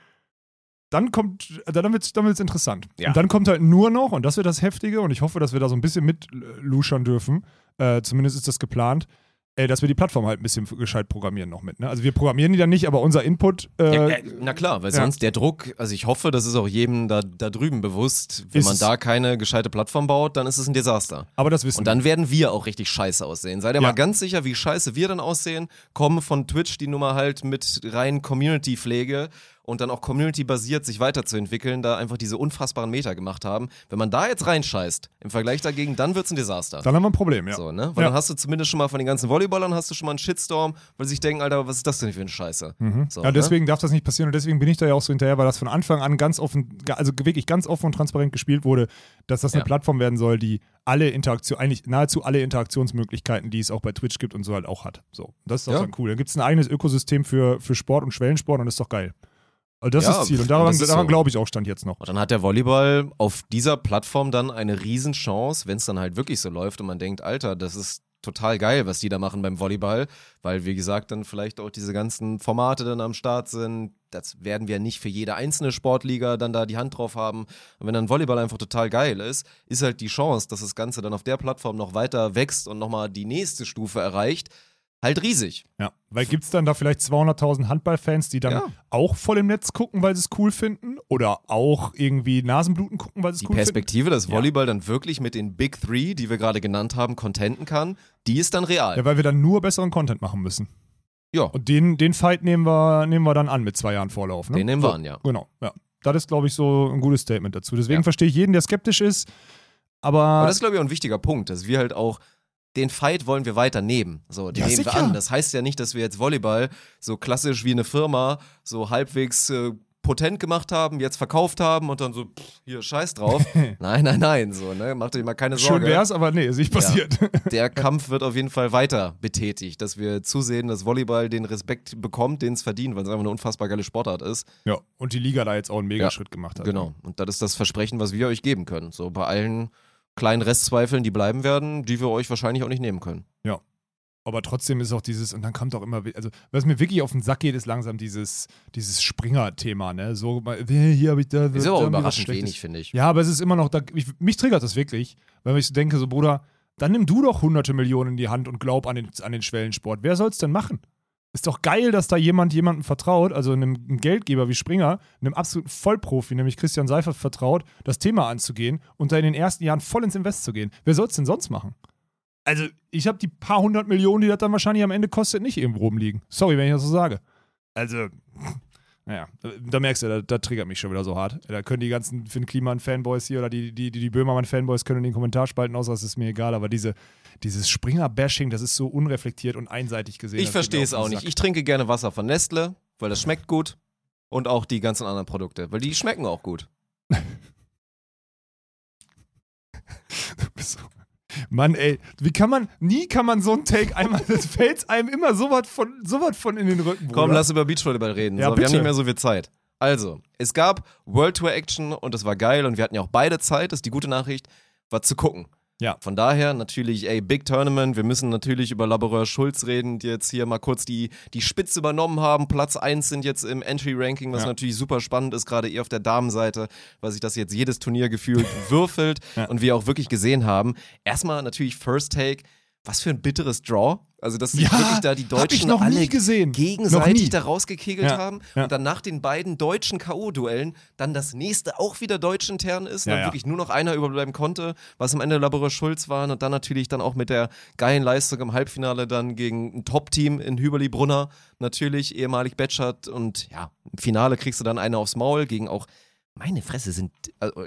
dann kommt, dann wird es dann wird's interessant. Ja. Und dann kommt halt nur noch, und das wird das Heftige, und ich hoffe, dass wir da so ein bisschen mitluschern dürfen, äh, zumindest ist das geplant, äh, dass wir die Plattform halt ein bisschen gescheit programmieren noch mit. Ne? Also wir programmieren die dann nicht, aber unser Input äh, Ja, äh, na klar, weil ja. sonst der Druck, also ich hoffe, das ist auch jedem da, da drüben bewusst, wenn Ist man da keine gescheite Plattform baut, dann ist es ein Desaster. aber das wissen Und dann werden wir auch richtig scheiße aussehen. Seid ihr Ja. mal ganz sicher, wie scheiße wir dann aussehen? Kommen von Twitch die Nummer halt mit rein Community-Pflege und dann auch Community-basiert sich weiterzuentwickeln, da einfach diese unfassbaren Meter gemacht haben. Wenn man da jetzt reinscheißt, im Vergleich dagegen, dann wird's ein Desaster. Dann haben wir ein Problem, ja. So, ne? Weil Ja. dann hast du zumindest schon mal von den ganzen Volleyballern hast du schon mal einen Shitstorm, weil sie sich denken, Alter, was ist das denn für eine Scheiße? Mhm. So, ja, ne? deswegen darf das nicht passieren und deswegen bin ich da ja auch so hinterher, weil das von Anfang an ganz offen, also wirklich ganz offen und transparent gespielt wurde, dass das eine Ja. Plattform werden soll, die alle Interaktion, eigentlich nahezu alle Interaktionsmöglichkeiten, die es auch bei Twitch gibt und so halt auch hat. So, das ist auch Ja. dann cool. Dann gibt es ein eigenes Ökosystem für, für Sport und Schwellensport und das ist doch geil. Also das Ja, ist das Ziel und daran, daran so. glaube ich auch stand jetzt noch. Und dann hat der Volleyball auf dieser Plattform dann eine Riesenchance, wenn es dann halt wirklich so läuft und man denkt, Alter, das ist total geil, was die da machen beim Volleyball, weil wie gesagt dann vielleicht auch diese ganzen Formate dann am Start sind. Das werden wir nicht für jede einzelne Sportliga dann da die Hand drauf haben. Und wenn dann Volleyball einfach total geil ist, ist halt die Chance, dass das Ganze dann auf der Plattform noch weiter wächst und nochmal die nächste Stufe erreicht, halt riesig. Ja, weil gibt es dann da vielleicht 200.000 Handballfans, die dann Ja. auch voll im Netz gucken, weil sie es cool finden oder auch irgendwie Nasenbluten gucken, weil sie es Die cool finden? Perspektive, dass Ja. Volleyball dann wirklich mit den Big Three, die wir gerade genannt haben, contenten kann, die ist dann real. Ja, weil wir dann nur besseren Content machen müssen. Ja. Und den, den Fight nehmen wir, nehmen wir dann an mit zwei Jahren Vorlauf. Ne? Den nehmen so, wir an, ja. Genau, ja. Das ist, glaube ich, so ein gutes Statement dazu. Deswegen Ja. verstehe ich jeden, der skeptisch ist. Aber, Aber das ist, glaube ich, auch ein wichtiger Punkt, dass wir halt auch den Fight wollen wir weiter nehmen. So, den Ja, nehmen wir sicher. an. Das heißt ja nicht, dass wir jetzt Volleyball so klassisch wie eine Firma so halbwegs äh, potent gemacht haben, jetzt verkauft haben und dann so, pff, hier, scheiß drauf. nein, nein, nein, so, ne? Macht euch mal keine schön Sorge. wär's, aber nee, ist nicht passiert. Der Kampf wird auf jeden Fall weiter betätigt, dass wir zusehen, dass Volleyball den Respekt bekommt, den es verdient, weil es einfach eine unfassbar geile Sportart ist. ja, und die Liga da jetzt auch einen Ja, Megaschritt gemacht hat. Genau. Und das ist das Versprechen, was wir euch geben können. So bei allen kleinen Restzweifeln, die bleiben werden, die wir euch wahrscheinlich auch nicht nehmen können. Aber trotzdem ist auch dieses, und dann kommt auch immer, also was mir wirklich auf den Sack geht, ist langsam dieses, dieses Springer-Thema, ne? So, hier habe ich da. Ist aber überraschend wenig, finde ich. Ja, aber es ist immer noch, da, ich, mich triggert das wirklich, weil ich so denke, so Bruder, dann nimm du doch hunderte Millionen in die Hand und glaub an den, an den Schwellensport. Wer soll's denn machen? Ist doch geil, dass da jemand jemandem vertraut, also einem, Geldgeber wie Springer, einem absoluten Vollprofi, nämlich Christian Seifert, vertraut, das Thema anzugehen und da in den ersten Jahren voll ins Invest zu gehen. Wer soll's denn sonst machen? Also, ich habe die paar hundert Millionen, die das dann wahrscheinlich am Ende kostet, nicht irgendwo rumliegen. Sorry, wenn ich das so sage. Also, naja, da merkst du, da, da triggert mich schon wieder so hart. Da können die ganzen Finn Kliman-Fanboys hier oder die, die, die, die Böhmermann-Fanboys können in den Kommentarspalten aus, das ist mir egal, aber diese, dieses Springer-Bashing, das ist so unreflektiert und einseitig gesehen. Ich verstehe es auch nicht. Ich trinke gerne Wasser von Nestle, weil das schmeckt gut. Und auch die ganzen anderen Produkte, weil die schmecken auch gut. Du bist so- Mann, ey, wie kann man, nie kann man so ein Take einmal, das fällt einem immer so was von, so was von in den Rücken. Komm, Bruder. lass über Beachvolleyball reden. Ja, so, wir haben nicht mehr so viel Zeit. Also, es gab World Tour Action und das war geil und wir hatten ja auch beide Zeit, das ist die gute Nachricht, was zu gucken. Ja. Von daher natürlich, ey, Big Tournament. Wir müssen natürlich über Laboreur Schulz reden, die jetzt hier mal kurz die, die Spitze übernommen haben. Platz 1 sind jetzt im Entry-Ranking, was Ja. natürlich super spannend ist, gerade eher auf der Damenseite, weil sich das jetzt jedes Turnier gefühlt würfelt Ja. und wir auch wirklich gesehen haben. Erstmal natürlich First Take. Was für ein bitteres Draw. Also, dass sich Ja, wirklich da die Deutschen alle gegenseitig da rausgekegelt Ja, haben ja. und dann nach den beiden deutschen K.O.-Duellen dann das nächste auch wieder deutsch intern ist dann ja. wirklich nur noch einer überbleiben konnte, was am Ende Laborer Schulz waren und dann natürlich dann auch mit der geilen Leistung im Halbfinale dann gegen ein Top-Team in Hüberli-Brunner, natürlich ehemalig Betschert und ja, im Finale kriegst du dann eine aufs Maul gegen auch, meine Fresse sind, also,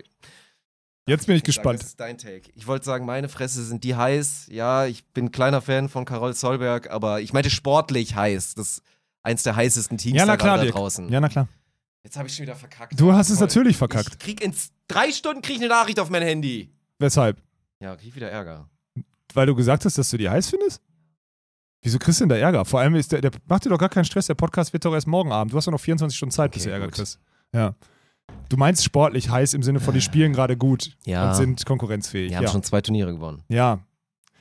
Jetzt bin ich gespannt. Das ist dein Take. Ich wollte sagen, meine Fresse sind die heiß. Ja, ich bin kleiner Fan von Carol Zollberg, aber ich meinte sportlich heiß. Das ist eins der heißesten Teams Ja, na klar, da draußen. Ja, na klar. Jetzt habe ich schon wieder verkackt. Du hast es Toll. natürlich verkackt. Ich krieg in drei Stunden krieg ich eine Nachricht auf mein Handy. Weshalb? Ja, krieg ich wieder Ärger. Weil du gesagt hast, dass du die heiß findest? Wieso kriegst du denn da Ärger? Vor allem ist der, der macht dir doch gar keinen Stress. Der Podcast wird doch erst morgen Abend. Du hast doch noch 24 Stunden Zeit, bis Okay, du Ärger gut. kriegst. Ja. Du meinst sportlich heiß im Sinne von, die spielen gerade gut Ja. und sind konkurrenzfähig. Wir haben ja. schon zwei Turniere gewonnen. ja.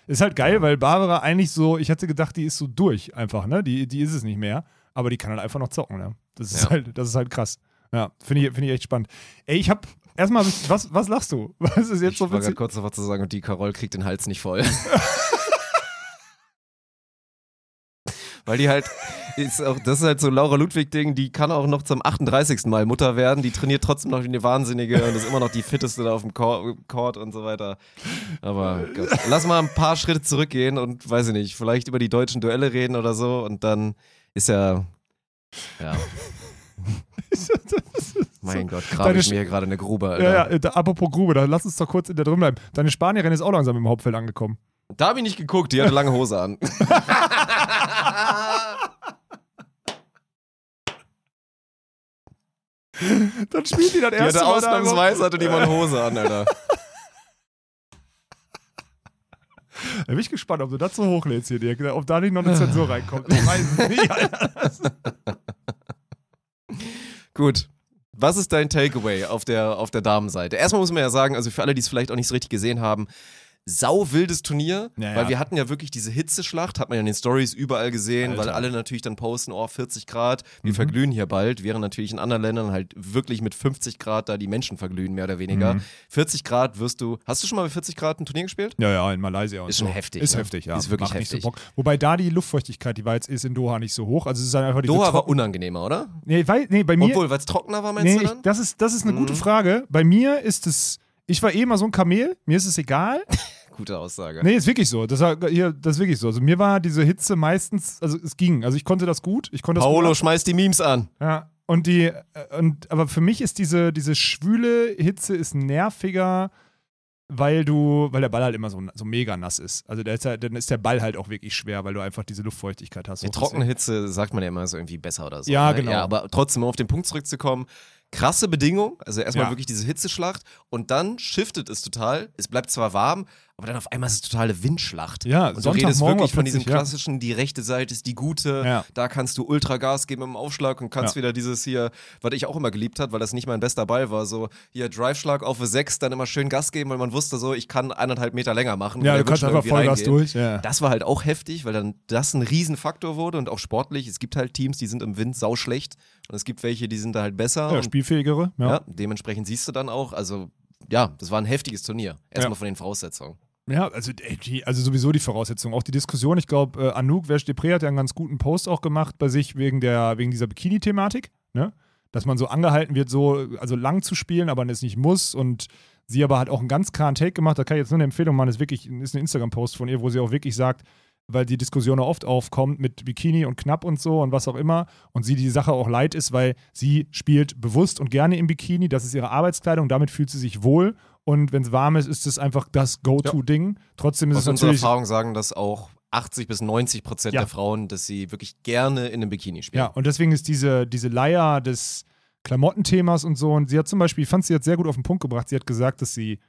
Ist halt geil, weil Barbara eigentlich so, ich hätte gedacht, die ist so durch einfach, ne? Die, die ist es nicht mehr. Aber die kann halt einfach noch zocken, ne? Das ist Ja. halt, das ist halt krass. Ja, finde ich, finde ich echt spannend. Ey, ich hab erstmal, was, was lachst du? Was ist jetzt Ich so war gerade witzig? kurz davor zu sagen, und die Carol kriegt den Hals nicht voll. Weil die halt, ist auch, das ist halt so Laura Ludwig-Ding, die kann auch noch zum 38. Mal Mutter werden, die trainiert trotzdem noch wie eine Wahnsinnige und ist immer noch die fitteste da auf dem Court, und so weiter. Aber Gott. lass mal ein paar Schritte zurückgehen und weiß ich nicht, vielleicht über die deutschen Duelle reden oder so und dann ist ja, ja, mein Gott, grabe ich mir hier gerade eine Grube, Alter. Ja, ja, apropos Grube, da lass uns doch kurz in der drin bleiben. Deine Spanierin ist auch langsam im Hauptfeld angekommen. Da habe ich nicht geguckt, die hatte lange Hose an. Dann spielt die das Die erste hatte Mal ausnahmsweise hatte die mal eine Hose an, Alter. Da bin ich gespannt, ob du das so hochlädst hier, Dirk. Ob da nicht noch eine Zensur reinkommt. Ich weiß es nicht, Alter. Gut. Was ist dein Takeaway auf der, auf der Damenseite? Erstmal muss man ja sagen, also für alle, die es vielleicht auch nicht so richtig gesehen haben, sau wildes Turnier, Ja, weil ja. wir hatten ja wirklich diese Hitzeschlacht, hat man ja in den Stories überall gesehen, weil Alter. alle natürlich dann posten, oh 40 Grad, wir Mhm. verglühen hier bald, während natürlich in anderen Ländern halt wirklich mit 50 Grad da die Menschen verglühen, mehr oder weniger. Mhm. 40 Grad wirst du, hast du schon mal bei 40 Grad ein Turnier gespielt? Ja, ja, in Malaysia Ist so. schon heftig, Ist ne? heftig, ja. Ist wirklich Macht nicht heftig. So Bock. Wobei da die Luftfeuchtigkeit, die war jetzt ist in Doha nicht so hoch. Also es ist halt einfach diese Doha war unangenehmer, oder? Nee, weil, nee, bei mir. Obwohl, weil es trockener war, meinst nee, du ich, dann? das, ist, das ist eine gute Mhm. Frage. Bei mir ist es. Ich war eh mal so ein Kamel, mir ist es egal. Gute Aussage. Nee, ist wirklich so. Das, war, hier, das ist wirklich so. Also mir war diese Hitze meistens, also es ging. Also ich konnte das gut. Ich konnte Paolo, gut. schmeißt die Memes an. Ja. Und die, äh, und, aber für mich ist diese, diese schwüle Hitze ist nerviger, weil du, weil der Ball halt immer so, so mega nass ist. Also ist ja, dann ist der Ball halt auch wirklich schwer, weil du einfach diese Luftfeuchtigkeit hast. Die trockene Hitze sagt man ja immer so irgendwie besser oder so. Ja, ne? genau. Ja, aber trotzdem, um auf den Punkt zurückzukommen, krasse Bedingung, also erstmal Ja. wirklich diese Hitzeschlacht und dann shiftet es total. Es bleibt zwar warm, aber dann auf einmal ist es totale Windschlacht. Ja, und du redest wirklich von diesem klassischen, die rechte Seite ist die gute, Ja. da kannst du ultra Gas geben im Aufschlag und kannst Ja. wieder dieses hier, was ich auch immer geliebt habe, weil das nicht mein bester Ball war, so hier Drive-Schlag auf 6, dann immer schön Gas geben, weil man wusste so, ich kann eineinhalb Meter länger machen. Ja, du kannst einfach Vollgas durch. Ja. Das war halt auch heftig, weil dann das ein Riesenfaktor wurde und auch sportlich. Es gibt halt Teams, die sind im Wind sau schlecht und es gibt welche, die sind da halt besser. Ja, spielfähigere. Ja. ja, dementsprechend siehst du dann auch, also ja, das war ein heftiges Turnier. Erstmal Ja. von den Voraussetzungen. Ja, also, die, also sowieso die Voraussetzungen. Auch die Diskussion, ich glaube, äh, Anouk Verge-Depré hat ja einen ganz guten Post auch gemacht bei sich wegen, der, wegen dieser Bikini-Thematik, ne? Dass man so angehalten wird, so also lang zu spielen, aber es nicht muss. Und sie aber hat auch einen ganz klaren Take gemacht. Da kann ich jetzt nur eine Empfehlung machen, ist wirklich ist ein Instagram-Post von ihr, wo sie auch wirklich sagt, weil die Diskussion oft aufkommt mit Bikini und knapp und so und was auch immer. Und sie die Sache auch leid ist, weil sie spielt bewusst und gerne im Bikini. Das ist ihre Arbeitskleidung, damit fühlt sie sich wohl. Und wenn es warm ist, ist es einfach das Go-To-Ding. Trotzdem ist Aus es natürlich. Erfahrung sagen das auch 80 bis 90 Prozent Ja. der Frauen, dass sie wirklich gerne in einem Bikini spielen. Ja, und deswegen ist diese, diese Leier des Klamottenthemas und so. Und sie hat zum Beispiel, ich fand sie jetzt sehr gut auf den Punkt gebracht. Sie hat gesagt, dass sie,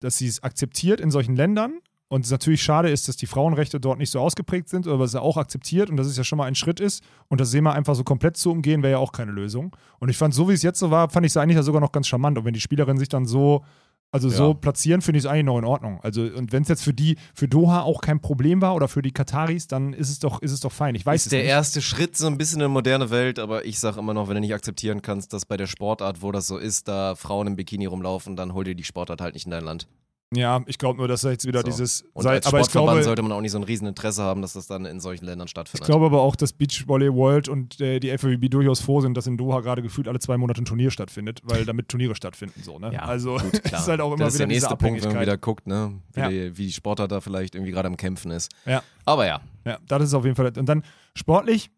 dass sie es akzeptiert in solchen Ländern. Und es natürlich schade ist, dass die Frauenrechte dort nicht so ausgeprägt sind, aber es ja auch akzeptiert und dass es ja schon mal ein Schritt ist. Und das Thema einfach so komplett zu umgehen, wäre ja auch keine Lösung. Und ich fand, so wie es jetzt so war, fand ich es eigentlich ja sogar noch ganz charmant. Und wenn die Spielerinnen sich dann so, also so Ja. platzieren, finde ich es eigentlich noch in Ordnung. Also, und wenn es jetzt für die, für Doha auch kein Problem war oder für die Kataris, dann ist es doch, ist es doch fein. Ich weiß ist es der nicht. erste Schritt so ein bisschen in eine moderne Welt, aber ich sage immer noch, wenn du nicht akzeptieren kannst, dass bei der Sportart, wo das so ist, da Frauen im Bikini rumlaufen, dann hol dir die Sportart halt nicht in dein Land. Ja, ich glaube nur, dass da jetzt wieder So. dieses. Und sei- als aber ich Sportverband glaube, sollte man auch nicht so ein Rieseninteresse haben, dass das dann in solchen Ländern ich stattfindet. glaube aber auch, dass Beach Volley World und äh, die FWB durchaus froh sind, dass in Doha gerade gefühlt alle zwei Monate ein Turnier stattfindet, weil damit Turniere stattfinden. So, ne? ja, also gut, klar. ist halt auch immer das ist wieder der nächste Punkt, wenn man wieder guckt, ne? wie, Ja. die, wie die Sportart da vielleicht irgendwie gerade am Kämpfen ist. Ja. Aber ja, Ja, das ist auf jeden Fall. Und dann sportlich.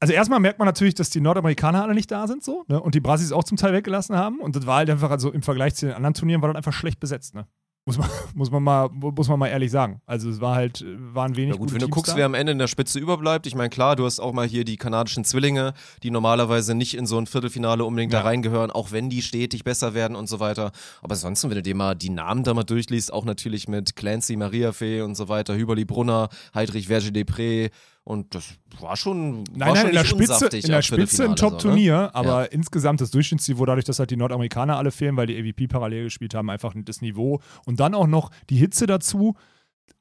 Also erstmal merkt man natürlich, dass die Nordamerikaner alle nicht da sind, so, ne? Und die Brasis auch zum Teil weggelassen haben. Und das war halt einfach, also im Vergleich zu den anderen Turnieren, war das einfach schlecht besetzt, ne? Muss man, muss man, mal, muss man mal ehrlich sagen. Also es war halt, waren wenig ja gut, wenn du Teams guckst, da. wer am Ende in der Spitze überbleibt, ich meine, klar, du hast auch mal hier die kanadischen Zwillinge, die normalerweise nicht in so ein Viertelfinale unbedingt Ja. da reingehören, auch wenn die stetig besser werden und so weiter. Aber ansonsten, wenn du dir mal die Namen da mal durchliest, auch natürlich mit Clancy, Maria Fee und so weiter, Hüberli Brunner, Heidrich Verge Depré und das war schon, Nein, war nein, schon in der Spitze, in der Spitze ein so, ne? Top-Turnier, aber insgesamt das Durchschnittsniveau, dadurch, dass halt die Nordamerikaner alle fehlen, weil die AVP parallel gespielt haben, einfach das Niveau und dann auch noch die Hitze dazu.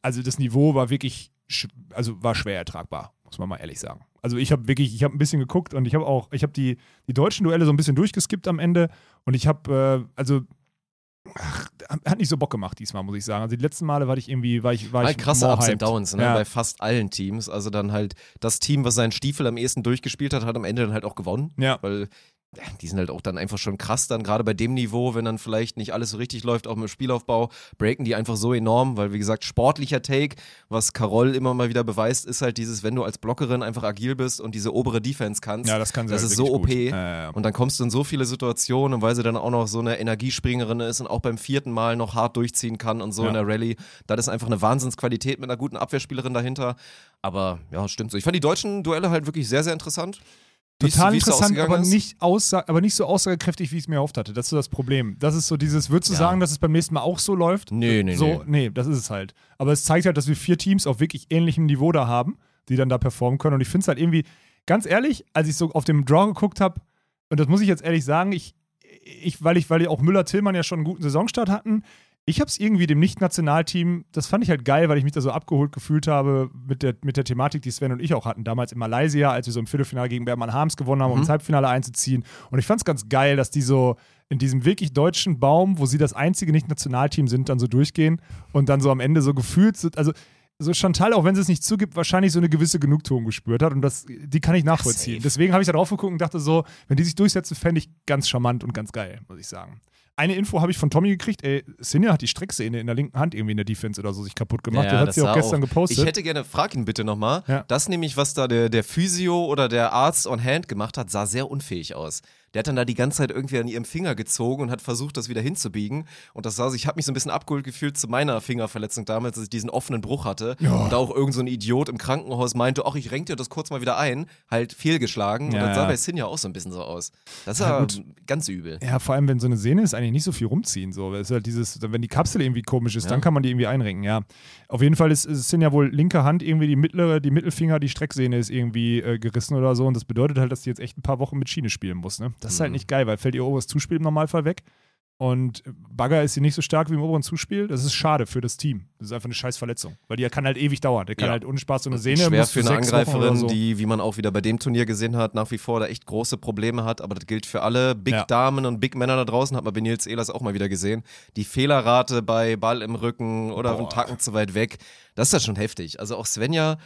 also das Niveau war wirklich, also war schwer ertragbar, muss man mal ehrlich sagen. Also ich habe wirklich, ich habe ein bisschen geguckt und ich habe auch, ich habe die, die deutschen Duelle so ein bisschen durchgeskippt am Ende und ich habe, äh, also ach, hat nicht so Bock gemacht diesmal, muss ich sagen. Also die letzten Male war ich irgendwie, war ich, war Halt ich krasse Ups hyped. and Downs, ne? Ja. Bei fast allen Teams. Also dann halt das Team, was seinen Stiefel am ehesten durchgespielt hat, hat am Ende dann halt auch gewonnen. Ja. Weil ja, die sind halt auch dann einfach schon krass dann, gerade bei dem Niveau, wenn dann vielleicht nicht alles so richtig läuft, auch mit Spielaufbau, breaken die einfach so enorm, weil wie gesagt, sportlicher Take, was Carol immer mal wieder beweist, ist halt dieses, wenn du als Blockerin einfach agil bist und diese obere Defense kannst, Ja, das kann das halt ist so OP. Ja, ja. Und dann kommst du in so viele Situationen und weil sie dann auch noch so eine Energiespringerin ist und auch beim vierten Mal noch hart durchziehen kann und so in der Rallye, das ist einfach eine Wahnsinnsqualität mit einer guten Abwehrspielerin dahinter. Aber ja, stimmt so. Ich fand die deutschen Duelle halt wirklich sehr, sehr interessant. Total interessant, aber nicht, aussa aber nicht so aussagekräftig, wie ich es mir erhofft hatte. Das ist so das Problem. Das ist so dieses, würdest du Ja. sagen, dass es beim nächsten Mal auch so läuft? Nee, nee, so, nee. nee. das ist es halt. Aber es zeigt halt, dass wir vier Teams auf wirklich ähnlichem Niveau da haben, die dann da performen können. Und ich finde es halt irgendwie, ganz ehrlich, als ich so auf dem Draw geguckt habe, und das muss ich jetzt ehrlich sagen, ich, ich, weil ich, weil auch Müller-Tillmann ja schon einen guten Saisonstart hatten, ich habe es irgendwie dem Nicht-Nationalteam, das fand ich halt geil, weil ich mich da so abgeholt gefühlt habe mit der, mit der Thematik, die Sven und ich auch hatten, damals in Malaysia, als wir so im Viertelfinale gegen Bergmann Harms gewonnen haben, um ins Halbfinale einzuziehen. Und ich fand es ganz geil, dass die so in diesem wirklich deutschen Baum, wo sie das einzige Nicht-Nationalteam sind, dann so durchgehen und dann so am Ende so gefühlt sind, also so Chantal, auch wenn sie es nicht zugibt, wahrscheinlich so eine gewisse Genugtuung gespürt hat und das, die kann ich nachvollziehen. Deswegen habe ich da drauf geguckt und dachte so, wenn die sich durchsetzen, fände ich ganz charmant und ganz geil, muss ich sagen. Eine Info habe ich von Tommy gekriegt, ey, Sinja hat die Strecksehne in der linken Hand irgendwie in der Defense oder so sich kaputt gemacht. das hat sie auch gestern gepostet. Ich hätte gerne, frag ihn bitte nochmal. Ja. Das nämlich, was da der, der Physio oder der Arzt on Hand gemacht hat, sah sehr unfähig aus. Der hat dann da die ganze Zeit irgendwie an ihrem Finger gezogen und hat versucht, das wieder hinzubiegen. Und das sah so, ich habe mich so ein bisschen abgeholt gefühlt zu meiner Fingerverletzung damals, als ich diesen offenen Bruch hatte. Und da auch irgend so ein Idiot im Krankenhaus meinte, ach, ich renk dir das kurz mal wieder ein. Halt fehlgeschlagen. Ja, und das sah ja. bei Sinja auch so ein bisschen so aus. Das Ja, war gut. ganz übel. Ja, vor allem, wenn so eine Sehne ist, eigentlich nicht so viel rumziehen. So. Es ist halt dieses, wenn die Kapsel irgendwie komisch ist, Ja. dann kann man die irgendwie einrenken, ja. Auf jeden Fall ist, ist sind ja wohl linke Hand irgendwie die mittlere, die Mittelfinger, die Strecksehne ist irgendwie äh, gerissen oder so. Und das bedeutet halt, dass die jetzt echt ein paar Wochen mit Schiene spielen muss. Ne? Das ist halt Mhm. nicht geil, weil fällt ihr oberes Zuspiel im Normalfall weg. Und Bagger ist sie nicht so stark wie im oberen Zuspiel. Das ist schade für das Team. Das ist einfach eine scheiß Verletzung. Weil die kann halt ewig dauern. Der kann Ja. halt ohne Spaß so eine Sehne. Schwer für eine Angreiferin, so. die, wie man auch wieder bei dem Turnier gesehen hat, nach wie vor da echt große Probleme hat. Aber das gilt für alle Big Ja. Damen und Big Männer da draußen, hat man bei Nils Ehlers auch mal wieder gesehen. Die Fehlerrate bei Ball im Rücken oder Boah. einen Tacken zu weit weg, das ist ja schon heftig. Also auch Svenja,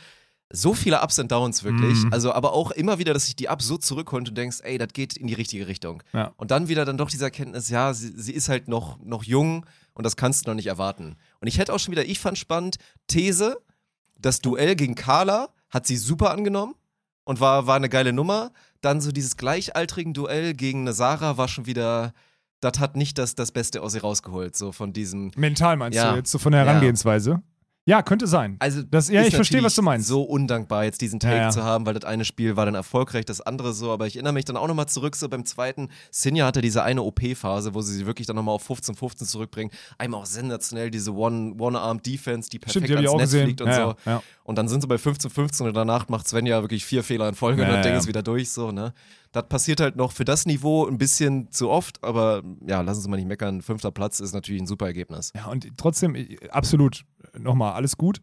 so viele Ups and Downs wirklich. Mhm. Also aber auch immer wieder, dass sich die Ups so zurückholt und denkst, ey, das geht in die richtige Richtung. Ja. Und dann wieder dann doch diese Erkenntnis, ja, sie, sie ist halt noch, noch jung und das kannst du noch nicht erwarten. Und ich hätte auch schon wieder, ich fand spannend, These, das Duell gegen Carla hat sie super angenommen und war, war eine geile Nummer. Dann so dieses gleichaltrigen Duell gegen eine Sarah war schon wieder, das hat nicht das, das Beste aus ihr rausgeholt, so von diesem. Mental meinst Ja. du jetzt so von der. Herangehensweise? Ja, könnte sein. Also Das- ja, ich verstehe, was du meinst. So undankbar, jetzt diesen Take Ja, ja. zu haben, weil das eine Spiel war dann erfolgreich, das andere so. Aber ich erinnere mich dann auch nochmal zurück, so beim zweiten. Sinja hatte diese eine OP-Phase, wo sie sie wirklich dann nochmal auf 15-15 zurückbringen. Einmal auch sensationell diese One- One-Arm-Defense, die perfekt Stimmt, die ans Netz gesehen. fliegt und ja, so. Ja. Und dann sind sie bei 15-15 und danach macht Svenja wirklich vier Fehler in Folge Ja, und das Ding ja. ist wieder durch, so, ne? Das passiert halt noch für das Niveau ein bisschen zu oft, aber ja, lassen Sie mal nicht meckern. Fünfter Platz ist natürlich ein super Ergebnis. Ja, und trotzdem, äh, absolut, nochmal, alles gut.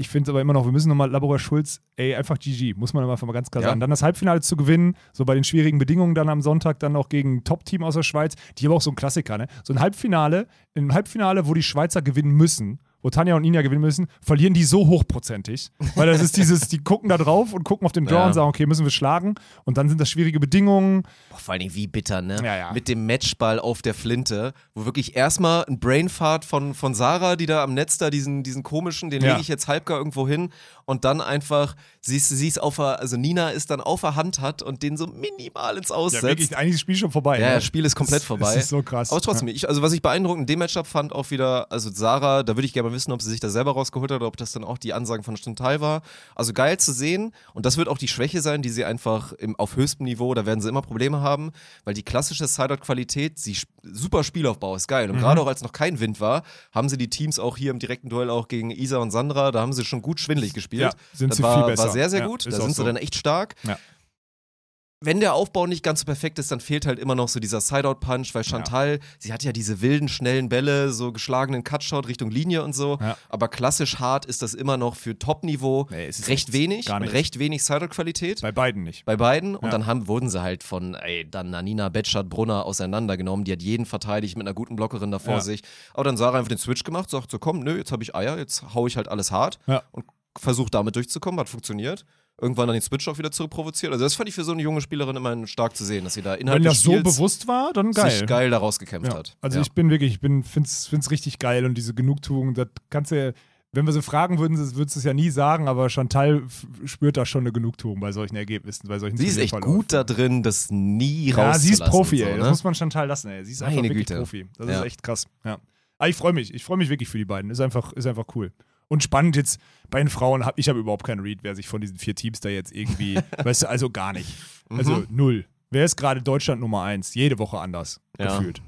Ich finde aber immer noch, wir müssen nochmal Laborer Schulz, ey, einfach GG, muss man einfach mal ganz klar Ja. sagen. Dann das Halbfinale zu gewinnen, so bei den schwierigen Bedingungen dann am Sonntag, dann auch gegen ein Top-Team aus der Schweiz, die aber auch so ein Klassiker, ne? So ein Halbfinale, ein Halbfinale, wo die Schweizer gewinnen müssen, wo Tanja und Ninja gewinnen müssen, verlieren die so hochprozentig. Weil das ist dieses, die gucken da drauf und gucken auf den Draw Ja. und sagen, okay, müssen wir schlagen. Und dann sind das schwierige Bedingungen. Boah, vor allen Dingen wie bitter, ne? Ja, ja. Mit dem Matchball auf der Flinte, wo wirklich erstmal ein Brainfart von, von Sarah, die da am Netz da diesen, diesen komischen, den Ja. lege ich jetzt halbgar irgendwo hin und dann einfach, sie ist, sie ist auf der, also Nina ist dann auf der Hand hat und den so minimal ins Ja, Aussetzt. wirklich, eigentlich ist das Spiel schon vorbei. Ja, ne? das Spiel ist komplett Es- vorbei. Es ist so krass. Aber trotzdem, ich, also was ich beeindruckend in dem Matchup fand, auch wieder, also Sarah, da würde ich gerne mal wissen, ob sie sich da selber rausgeholt hat oder ob das dann auch die Ansagen von Chantal war. Also geil zu sehen und das wird auch die Schwäche sein, die sie einfach im, auf höchstem Niveau, da werden sie immer Probleme haben, weil die klassische Sideout-Qualität, super Spielaufbau ist geil und Mhm. gerade auch als noch kein Wind war, haben sie die Teams auch hier im direkten Duell auch gegen Isa und Sandra, da haben sie schon gut schwindelig gespielt. Ja, sind das sie war, viel besser. war sehr, sehr Ja, gut, da sind so. sie dann echt stark. Ja. Wenn der Aufbau nicht ganz so perfekt ist, dann fehlt halt immer noch so dieser Sideout-Punch, weil Chantal, sie hat ja diese wilden, schnellen Bälle, so geschlagenen Cutshot Richtung Linie und so. Ja. Aber klassisch hart ist das immer noch für Top-Niveau Nee, recht echt wenig gar und recht wenig Sideout-Qualität. Bei beiden nicht. Bei beiden und Ja. dann haben, wurden sie halt von ey, dann Nanina Betschart Brunner auseinandergenommen. Die hat jeden verteidigt mit einer guten Blockerin da vor Ja. sich. Aber dann Sarah einfach den Switch gemacht, sagt so: Komm, nö, jetzt habe ich Eier, jetzt hau ich halt alles hart Ja. und versucht damit durchzukommen. Hat funktioniert. Irgendwann dann den Switch auch wieder zurückprovoziert. Also, das fand ich für so eine junge Spielerin immer stark zu sehen, dass sie da Wenn innerhalb des das so bewusst war, dann geil. sich geil daraus gekämpft Ja. hat. Also ja. ich bin wirklich, ich bin, find's, find's richtig geil und diese Genugtuung, das kannst du, wenn wir sie fragen würden, würdest du es ja nie sagen, aber Chantal spürt da schon eine Genugtuung bei solchen Ergebnissen, bei solchen Sie ist echt gut da drin, das nie Ja, sie ist rauszulassen Profi, so, ey. Das ne? muss man Chantal lassen, ey. Sie ist einfach Meine wirklich Güte. Profi. Das Ja. ist echt krass. Ja. Aber ich freue mich. Ich freue mich wirklich für die beiden. Ist einfach, ist einfach cool. Und spannend jetzt bei den Frauen, hab, ich habe überhaupt keinen Read, wer sich von diesen vier Teams da jetzt irgendwie, weißt du, also gar nicht. Also Mhm. null. Wer ist gerade Deutschland Nummer eins? Jede Woche anders Ja. gefühlt.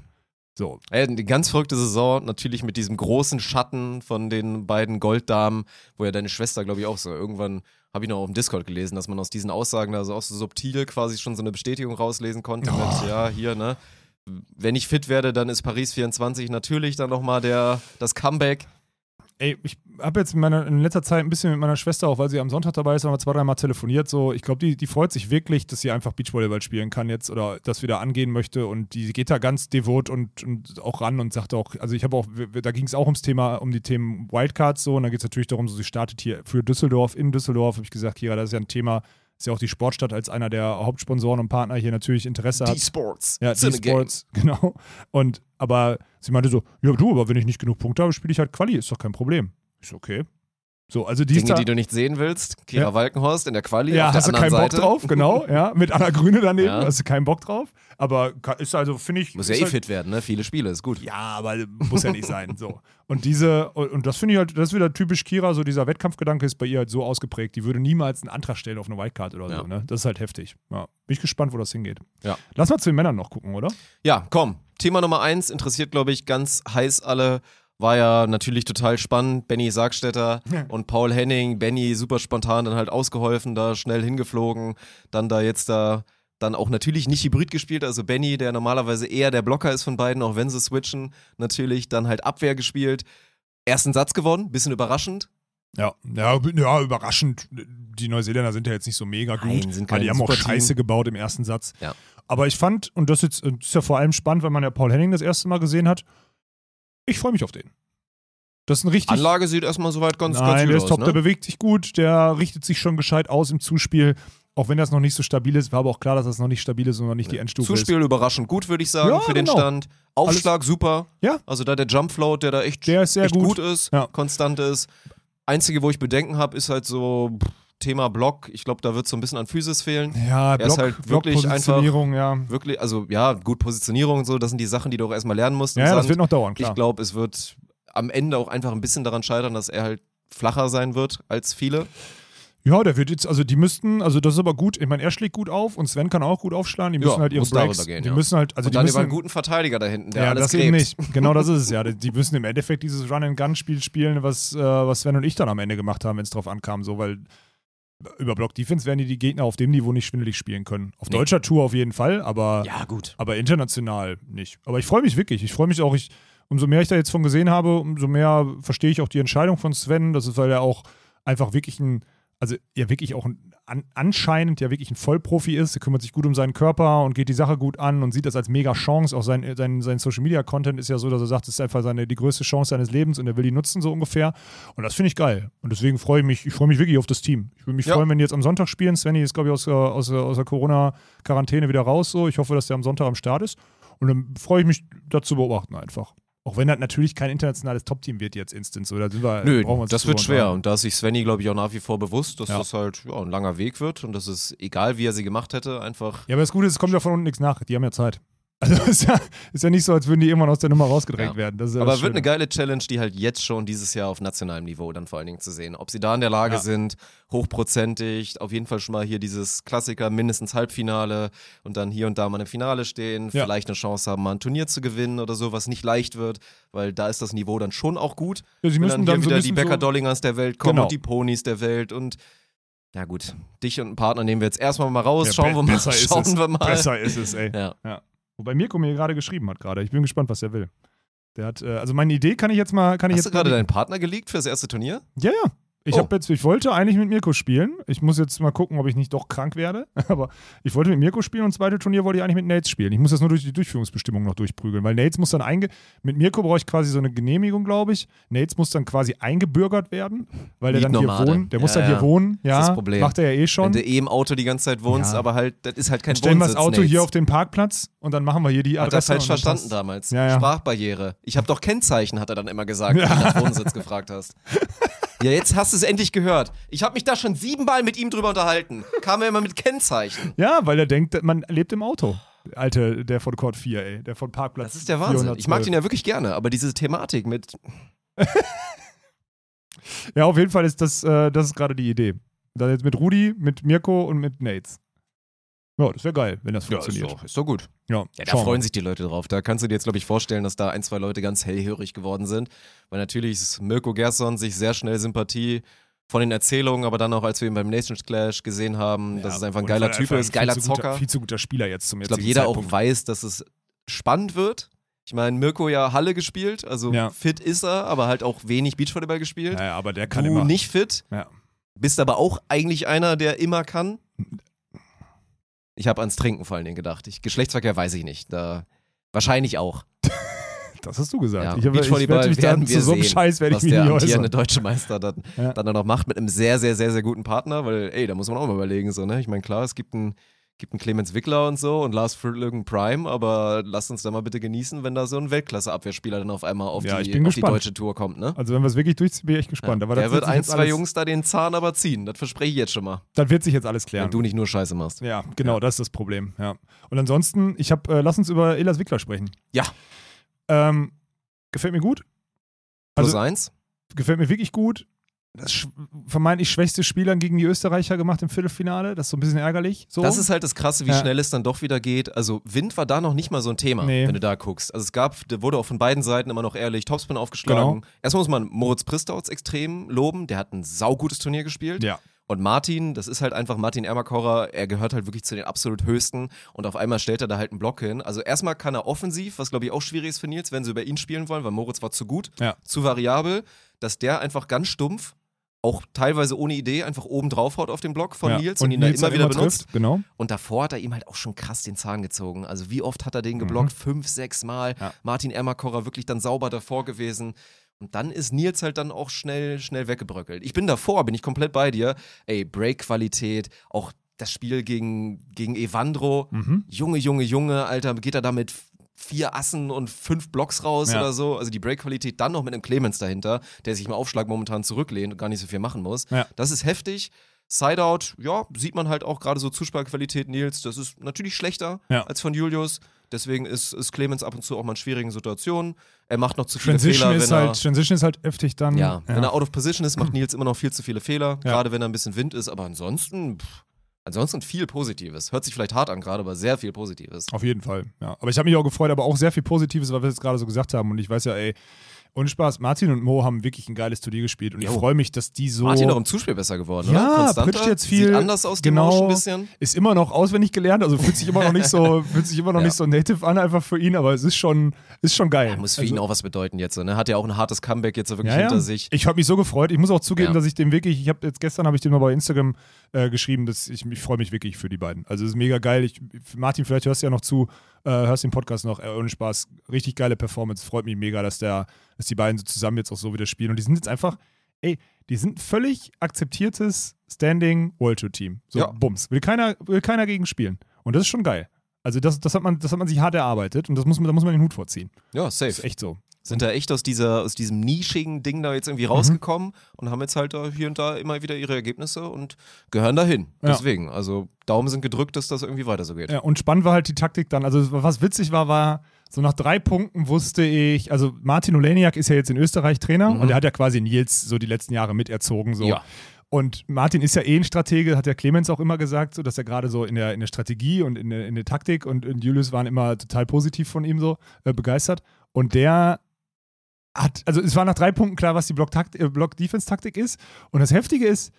So. Eine ganz verrückte Saison, natürlich mit diesem großen Schatten von den beiden Golddamen, wo ja deine Schwester, glaube ich, auch so. Irgendwann habe ich noch auf dem Discord gelesen, dass man aus diesen Aussagen da so auch so subtil quasi schon so eine Bestätigung rauslesen konnte. Oh. Mit, ja, hier, ne? Wenn ich fit werde, dann ist Paris 24 natürlich dann nochmal der, das Comeback. Ey, ich habe jetzt in, in letzter Zeit ein bisschen mit meiner Schwester, auch weil sie am Sonntag dabei ist, haben wir zwei, dreimal telefoniert. So, ich glaube, die, die freut sich wirklich, dass sie einfach Beachvolleyball spielen kann jetzt oder das wieder angehen möchte. Und die geht da ganz devot und, und auch ran und sagt auch, also ich habe auch, da ging es auch ums Thema, um die Themen Wildcards so. Und da geht es natürlich darum, so sie startet hier für Düsseldorf, in Düsseldorf, habe ich gesagt, Kira, das ist ja ein Thema, ist ja auch die Sportstadt als einer der Hauptsponsoren und Partner hier natürlich Interesse hat. D-Sports. Ja, in the game. D-Sports, genau. Und, aber sie meinte so, ja du, aber wenn ich nicht genug Punkte habe, spiele ich halt Quali, ist doch kein Problem. Ich so, okay. So, also die Dinge, da, die du nicht sehen willst. Kira Ja. Walkenhorst in der Quali ja, auf der hast du keinen Bock Seite. drauf, genau, ja, mit Anna Grüne daneben, Ja. hast du keinen Bock drauf. Aber ist also, finde ich. Muss ja eh halt, fit werden, ne? Viele Spiele, ist gut. Ja, aber muss ja nicht sein. So. Und diese, und das finde ich halt, das ist wieder typisch Kira, so dieser Wettkampfgedanke ist bei ihr halt so ausgeprägt. Die würde niemals einen Antrag stellen auf eine Wildcard oder Ja. so, ne? Das ist halt heftig. Ja. Bin ich gespannt, wo das hingeht. Ja. Lass mal zu den Männern noch gucken, oder? Ja, komm. Thema Nummer eins interessiert, glaube ich, ganz heiß alle. War ja natürlich total spannend. Benny Sargstetter Ja. und Paul Henning. Benny super spontan dann halt ausgeholfen, da schnell hingeflogen. Dann da jetzt da dann auch natürlich nicht Hybrid gespielt. Also Benny, der normalerweise eher der Blocker ist von beiden, auch wenn sie switchen, natürlich dann halt Abwehr gespielt. Ersten Satz gewonnen, bisschen überraschend. Ja, ja, ja, überraschend. Die Neuseeländer sind ja jetzt nicht so mega gut. Nein, sind aber kein die haben auch. Scheiße gebaut im ersten Satz. Ja. Aber ich fand, und das, jetzt, das ist ja vor allem spannend, wenn man ja Paul Henning das erste Mal gesehen hat, ich freue mich auf den. Das ist ein richtig. Anlage sieht erstmal soweit ganz, Nein, ganz der gut ist aus. top, ne? der bewegt sich gut, der richtet sich schon gescheit aus im Zuspiel. Auch wenn das noch nicht so stabil ist, war aber auch klar, dass das noch nicht stabil ist und noch nicht die Endstufe Zuspiel überraschend gut, würde ich sagen, Ja, für den genau. Stand. Aufschlag super. Ja. Also da der Jump Float, der da echt, Der ist sehr echt gut. gut. ist, Ja. konstant ist. Einzige, wo ich Bedenken habe, ist halt so pff, Thema Block. Ich glaube, da wird so ein bisschen an Physis fehlen. ist. Ja, Er ist Block, halt wirklich Blockpositionierung, ja. Wirklich, also ja, gut Positionierung und so, das sind die Sachen, die du auch erstmal lernen musst. Ja, ja, das wird noch dauern, klar. ich glaube, es wird am Ende auch einfach ein bisschen daran scheitern, dass er halt flacher sein wird als viele. Ja, der wird jetzt, also die müssten, also das ist aber gut. Ich meine, er schlägt gut auf und Sven kann auch gut aufschlagen. Die Ja, müssen halt ihre Breaks, gehen, die ja. müssen halt, also und die dann müssen, über einen guten Verteidiger da hinten, der ja, alles das eben nicht. Genau das ist es ja. Die- müssen im Endeffekt dieses Run-and-Gun-Spiel spielen, was, äh, was Sven und ich dann am Ende gemacht haben, wenn es drauf ankam, so, weil über Block-Defense werden die die Gegner auf dem Niveau nicht schwindelig spielen können. Auf Nee. deutscher Tour auf jeden Fall, aber Ja, gut. aber international nicht. Aber ich freue mich wirklich. Ich freue mich auch, ich, umso mehr ich da jetzt von gesehen habe, umso mehr verstehe ich auch die Entscheidung von Sven. Das ist, weil er auch einfach wirklich ein, also ja wirklich auch ein, an, anscheinend ja wirklich ein Vollprofi ist. Er kümmert sich gut um seinen Körper und geht die Sache gut an und sieht das als mega Chance. Auch sein, sein, sein Social Media Content ist ja so, dass er sagt, es ist einfach seine, die größte Chance seines Lebens und er will die nutzen, so ungefähr. Und das finde ich geil. Und deswegen freue ich mich, ich freue mich wirklich auf das Team. Ich würde mich Ja. freuen, wenn die jetzt am Sonntag spielen. Svenny ist, glaube ich, aus, der- aus, der- aus der Corona-Quarantäne wieder raus. So. Ich hoffe, dass der am Sonntag am Start ist. Und dann freue ich mich, das zu beobachten einfach. Auch wenn das natürlich kein internationales Top-Team wird jetzt instant. So, da sind wir, Nö, das wird schwer. Und da ist sich Svenny, glaube ich, auch nach wie vor bewusst, dass Ja. das halt ja, ein langer Weg wird und dass es, egal wie er sie gemacht hätte, einfach. Ja, aber das Gute ist, es kommt ja von unten nichts nach. Die haben ja Zeit. Also ist ja, ist ja nicht so, als würden die irgendwann aus der Nummer rausgedrängt Ja. werden. Ja Aber wird eine geile Challenge, die halt jetzt schon dieses Jahr auf nationalem Niveau dann vor allen Dingen zu sehen. Ob sie da in der Lage Ja. sind, hochprozentig, auf jeden Fall schon mal hier dieses Klassiker, mindestens Halbfinale und dann hier und da mal im Finale stehen, Ja. vielleicht eine Chance haben, mal ein Turnier zu gewinnen oder so, was nicht leicht wird, weil da ist das Niveau dann schon auch gut. Ja, sie Wenn müssen dann dann hier so wieder die bisschen Becker so, der Welt kommen Genau. und die Ponys der Welt und Ja, gut. Dich und einen Partner nehmen wir jetzt erstmal mal raus. Schauen wir mal. Schauen es. wir mal. Besser ist es, ey. Ja. Wobei Mirko mir gerade geschrieben hat gerade. Ich bin gespannt, was er will. Der hat, äh, also meine Idee kann ich jetzt mal, kann ich Hast du jetzt gerade mal- deinen Partner geleakt fürs erste Turnier? Ja, ja. Ich, Oh. hab jetzt, ich wollte eigentlich mit Mirko spielen. Ich muss jetzt mal gucken, ob ich nicht doch krank werde. Aber ich wollte mit Mirko spielen und das zweite Turnier wollte ich eigentlich mit Nates spielen. Ich muss das nur durch die Durchführungsbestimmung noch durchprügeln, weil Nates muss dann einge. Mit Mirko brauche ich quasi so eine Genehmigung, glaube ich. Nates muss dann quasi eingebürgert werden, weil der dann hier wohnt. Der muss Ja, dann hier ja. wohnen. Ja, ist das Problem. macht er ja eh Wenn schon. du eh im Auto die ganze Zeit wohnst, Ja. aber halt, das ist halt kein Stellen wir das Wohnsitz, Auto hier Nates. auf den Parkplatz und dann machen wir hier die Hat er Adresse. falsch verstanden damals. Sprachbarriere. Ich habe doch Kennzeichen, hat er dann immer gesagt, wenn du nach Wohnsitz gefragt hast. Ja, jetzt hast du es endlich gehört. Ich habe mich da schon siebenmal mit ihm drüber unterhalten. Kam er immer mit Kennzeichen. Ja, weil er denkt, man lebt im Auto. Alte, der von Court 4, ey. Der von Parkplatz. Das ist der Wahnsinn. Ich mag 412. den ja wirklich gerne, aber diese Thematik mit. Ja, auf jeden Fall ist das, äh, das ist gerade die Idee. Dann jetzt mit Rudi, mit Mirko und mit Nates. Ja, das wäre geil, wenn das funktioniert. ist doch gut. Ja, Ja, da freuen sich die Leute drauf. Da kannst du dir jetzt, glaube ich, vorstellen, dass da ein, zwei Leute ganz hellhörig geworden sind. Weil natürlich ist Mirko Gerson sich sehr schnell Sympathie von den Erzählungen, aber dann auch, als wir ihn beim Nations Clash gesehen haben, dass Ja, es einfach ein geiler er Typ ist, geiler viel zu guter, Zocker. Viel zu guter Spieler jetzt zum Ich glaube, jeder auch Zeitpunkt. weiß, dass es spannend wird. Ich meine, Mirko ja Halle gespielt, also Ja. fit ist er, aber halt auch wenig Beachvolleyball gespielt. Ja, ja, aber der kann du immer. nicht fit, Ja. bist aber auch eigentlich einer, der immer kann. Ich habe ans Trinken vor allen Dingen gedacht. Ich, Geschlechtsverkehr weiß ich nicht. Da, wahrscheinlich auch. Das hast du gesagt. Ja, ich, hab- ich werde mich dann zu so einem Scheiß werde ich mich der amtierende äußern. deutsche Meister dann, Ja. dann noch macht mit einem sehr, sehr, sehr, sehr guten Partner, weil, ey, da muss man auch mal überlegen, so, ne? Ich meine, klar, es gibt einen, gibt einen Clemens Wickler und so und Lars Fröhling Prime, aber lasst uns da mal bitte genießen, wenn da so ein Weltklasse-Abwehrspieler dann auf einmal auf, Ja, die, auf die deutsche Tour kommt, ne? Also wenn wir es wirklich durchziehen, bin ich echt gespannt. Aber der wird ein, zwei Jungs da den Zahn aber ziehen. Das verspreche ich jetzt schon mal. Das wird sich jetzt alles klären. Wenn du nicht nur Scheiße machst. Ja, genau, das ist das Problem. Ja. Und ansonsten, ich habe, äh, lass uns über Elas Wickler sprechen. Ja. Ähm, gefällt mir gut. Plus Also- eins. Gefällt mir wirklich gut. Das vermeintlich schwächste Spiel dann gegen die Österreicher gemacht im Viertelfinale. Das ist so ein bisschen ärgerlich. So. Das ist halt das Krasse, wie Ja. schnell es dann doch wieder geht. Also Wind war da noch nicht mal so ein Thema, Nee. wenn du da guckst. Also es gab, wurde auch von beiden Seiten immer noch ehrlich Topspin aufgeschlagen. Genau. Erstmal muss man Moritz Pristauz extrem loben. Der hat ein saugutes Turnier gespielt. ja. Und Martin, das ist halt einfach Martin Ermakorer, er gehört halt wirklich zu den absolut höchsten und auf einmal stellt er da halt einen Block hin. Also erstmal kann er offensiv, was glaube ich auch schwierig ist für Nils, wenn sie über ihn spielen wollen, weil Moritz war zu gut, Ja. zu variabel, dass der einfach ganz stumpf, auch teilweise ohne Idee, einfach oben drauf haut auf den Block von ja. Nils und, ihn da Nils immer dann wieder benutzt. Trifft. Genau. Und davor hat er ihm halt auch schon krass den Zahn gezogen. Also wie oft hat er den geblockt? Fünf, sechs Mal. Mhm. Ja. Martin Ermakorer wirklich dann sauber davor gewesen. Und dann ist Nils halt dann auch schnell, schnell weggebröckelt. Ich bin davor, bin ich komplett bei dir. Ey, Break-Qualität, auch das Spiel gegen, gegen Evandro. Mhm. Junge, Junge, Junge, Alter, geht er da mit vier Assen und fünf Blocks raus Ja. oder so. Also die Break-Qualität dann noch mit einem Clemens dahinter, der sich im Aufschlag momentan zurücklehnt und gar nicht so viel machen muss. Ja. Das ist heftig. Sideout, ja, sieht man halt auch gerade so Zuspielqualität Nils. Das ist natürlich schlechter Ja. als von Julius. Deswegen ist, ist Clemens ab und zu auch mal in schwierigen Situationen. Er macht noch zu viele Transition Fehler, ist, halt, Transition ist halt heftig dann. ja, wenn er out of position ist, macht Nils immer noch viel zu viele Fehler. Gerade wenn er ein bisschen Wind ist. Aber ansonsten, pff, ansonsten viel Positives. Hört sich vielleicht hart an gerade, aber sehr viel Positives. Auf jeden Fall, ja. Aber ich habe mich auch gefreut, aber auch sehr viel Positives, weil wir es gerade so gesagt haben. Und ich weiß ja, ey, ohne Spaß, Martin und Mo haben wirklich ein geiles Turnier gespielt. Und ich Jo. freue mich, dass die so. Martin auch im Zuspiel besser geworden, Ja, oder? Pitcht jetzt viel. Sieht anders aus, Genau. Ein bisschen. ist immer noch auswendig gelernt, also fühlt sich immer noch nicht so, fühlt sich immer noch Ja. nicht so native an, einfach für ihn, aber es ist schon, ist schon geil. Ja, muss für also, ihn auch was bedeuten jetzt. Ne? Hat ja auch ein hartes Comeback jetzt wirklich ja, ja. hinter sich. Ich habe mich so gefreut. Ich muss auch zugeben, Ja. dass ich dem wirklich, ich habe jetzt gestern habe ich dem mal bei Instagram äh, geschrieben, dass ich, ich freue mich wirklich für die beiden. Also es ist mega geil. Ich, Martin, vielleicht hörst du ja noch zu, äh, hörst den Podcast noch, äh, ohne Spaß, richtig geile Performance. Freut mich mega, dass der, dass die beiden so zusammen jetzt auch so wieder spielen. Und die sind jetzt einfach, ey, die sind völlig akzeptiertes Standing World Tour Team. So Ja. Bums. Will keiner, will keiner gegen spielen. Und das ist schon geil. Also das, das, hat man, das hat man sich hart erarbeitet und das muss man, da muss man den Hut vorziehen. Ja, Das safe. ist echt so. Sind da echt aus, dieser, aus diesem nischigen Ding da jetzt irgendwie Mhm. rausgekommen und haben jetzt halt da hier und da immer wieder ihre Ergebnisse und gehören dahin. Ja. Deswegen, also Daumen sind gedrückt, dass das irgendwie weiter so geht. Ja, und spannend war halt die Taktik dann. Also, was witzig war, war, so nach drei Punkten wusste ich, also Martin Oleniak ist ja jetzt in Österreich Trainer Mhm. und der hat ja quasi Nils so die letzten Jahre miterzogen. So. Ja. Und Martin ist ja eh ein Stratege, hat der Clemens auch immer gesagt, so, dass er gerade so in der, in der Strategie und in der, in der Taktik und, und Julius waren immer total positiv von ihm so äh, begeistert. Und der hat, also es war nach drei Punkten klar, was die Block-Defense-Taktik ist. Und das Heftige ist,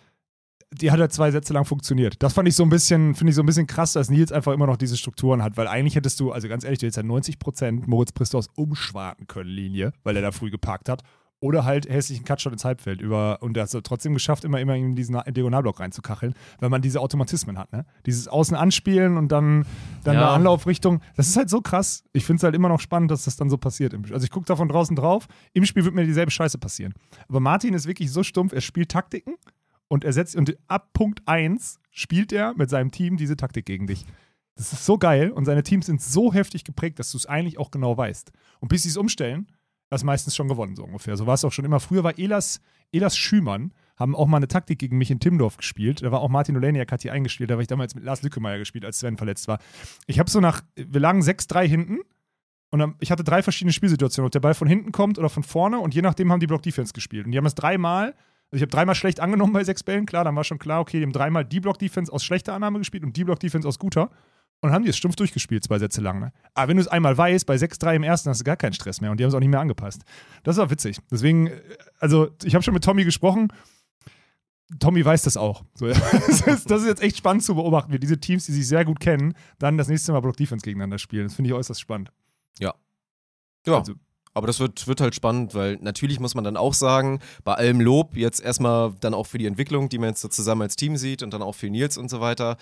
die hat halt zwei Sätze lang funktioniert. Das fand ich so ein bisschen, finde ich so ein bisschen krass, dass Nils einfach immer noch diese Strukturen hat, weil eigentlich hättest du, also ganz ehrlich, du hättest ja 90% Moritz Pristos umschwarten können, Linie, weil er da früh geparkt hat. Oder halt hässlichen Cutshot ins Halbfeld über und er hat es trotzdem geschafft, immer, immer in diesen Diagonalblock reinzukacheln, weil man diese Automatismen hat, ne? Dieses Außen anspielen und dann, dann Ja. eine Anlaufrichtung. Das ist halt so krass. Ich finde es halt immer noch spannend, dass das dann so passiert. im- Also ich gucke da von draußen drauf. Im Spiel wird mir dieselbe Scheiße passieren. Aber Martin ist wirklich so stumpf, er spielt Taktiken und er setzt, und ab Punkt 1 spielt er mit seinem Team diese Taktik gegen dich. Das ist so geil und seine Teams sind so heftig geprägt, dass du es eigentlich auch genau weißt. Und bis sie es umstellen, du meistens schon gewonnen, so ungefähr. So war es auch schon immer. Früher war Elas, Elas Schümann, haben auch mal eine Taktik gegen mich in Timdorf gespielt. Da war auch Martin Oleniak hat die eingespielt. Da war ich damals mit Lars Lückemeier gespielt, als Sven verletzt war. Ich habe so nach, wir lagen 6-3 hinten und dann, ich hatte drei verschiedene Spielsituationen, ob der Ball von hinten kommt oder von vorne und je nachdem haben die Block Defense gespielt. Und die haben es dreimal, also ich habe dreimal schlecht angenommen bei sechs Bällen, klar, dann war schon klar, okay, die haben dreimal die Block Defense aus schlechter Annahme gespielt und die Block Defense aus guter. Und haben die es stumpf durchgespielt, zwei Sätze lang. Ne? Aber wenn du es einmal weißt, bei 6-3 im ersten hast du gar keinen Stress mehr und die haben es auch nicht mehr angepasst. Das war witzig. Deswegen, äh, also ich habe schon mit Tommy gesprochen. Tommy weiß das auch. So, ja. das, ist, das ist jetzt echt spannend zu beobachten, wie diese Teams, die sich sehr gut kennen, dann das nächste Mal Block Defense gegeneinander spielen. Das finde ich äußerst spannend. Ja. Also- aber das wird, wird halt spannend, weil natürlich muss man dann auch sagen, bei allem Lob, jetzt erstmal dann auch für die Entwicklung, die man jetzt so zusammen als Team sieht und dann auch für Nils und so weiter.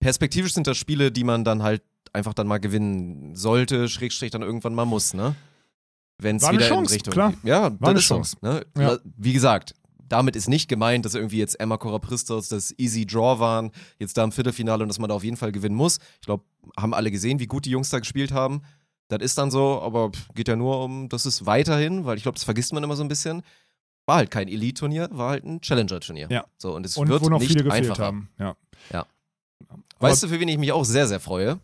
Perspektivisch sind das Spiele, die man dann halt einfach dann mal gewinnen sollte, Schrägstrich dann irgendwann mal muss, ne? Wenn es wieder Chance, in Richtung klar. Ja, War eine so, Chance. Ne? Ja. Wie gesagt, damit ist nicht gemeint, dass irgendwie jetzt Emma Corapristos das Easy Draw waren, jetzt da im Viertelfinale und dass man da auf jeden Fall gewinnen muss. Ich glaube, haben alle gesehen, wie gut die Jungs da gespielt haben. Das ist dann so, aber geht ja nur um, das ist weiterhin, weil ich glaube, das vergisst man immer so ein bisschen. War halt kein Elite-Turnier, war halt ein Challenger-Turnier. Ja. So, und es Und wird wo noch nicht viele gefehlt einfacher. haben. Ja. Ja. Aber Weißt du, für wen ich mich auch sehr, sehr freue?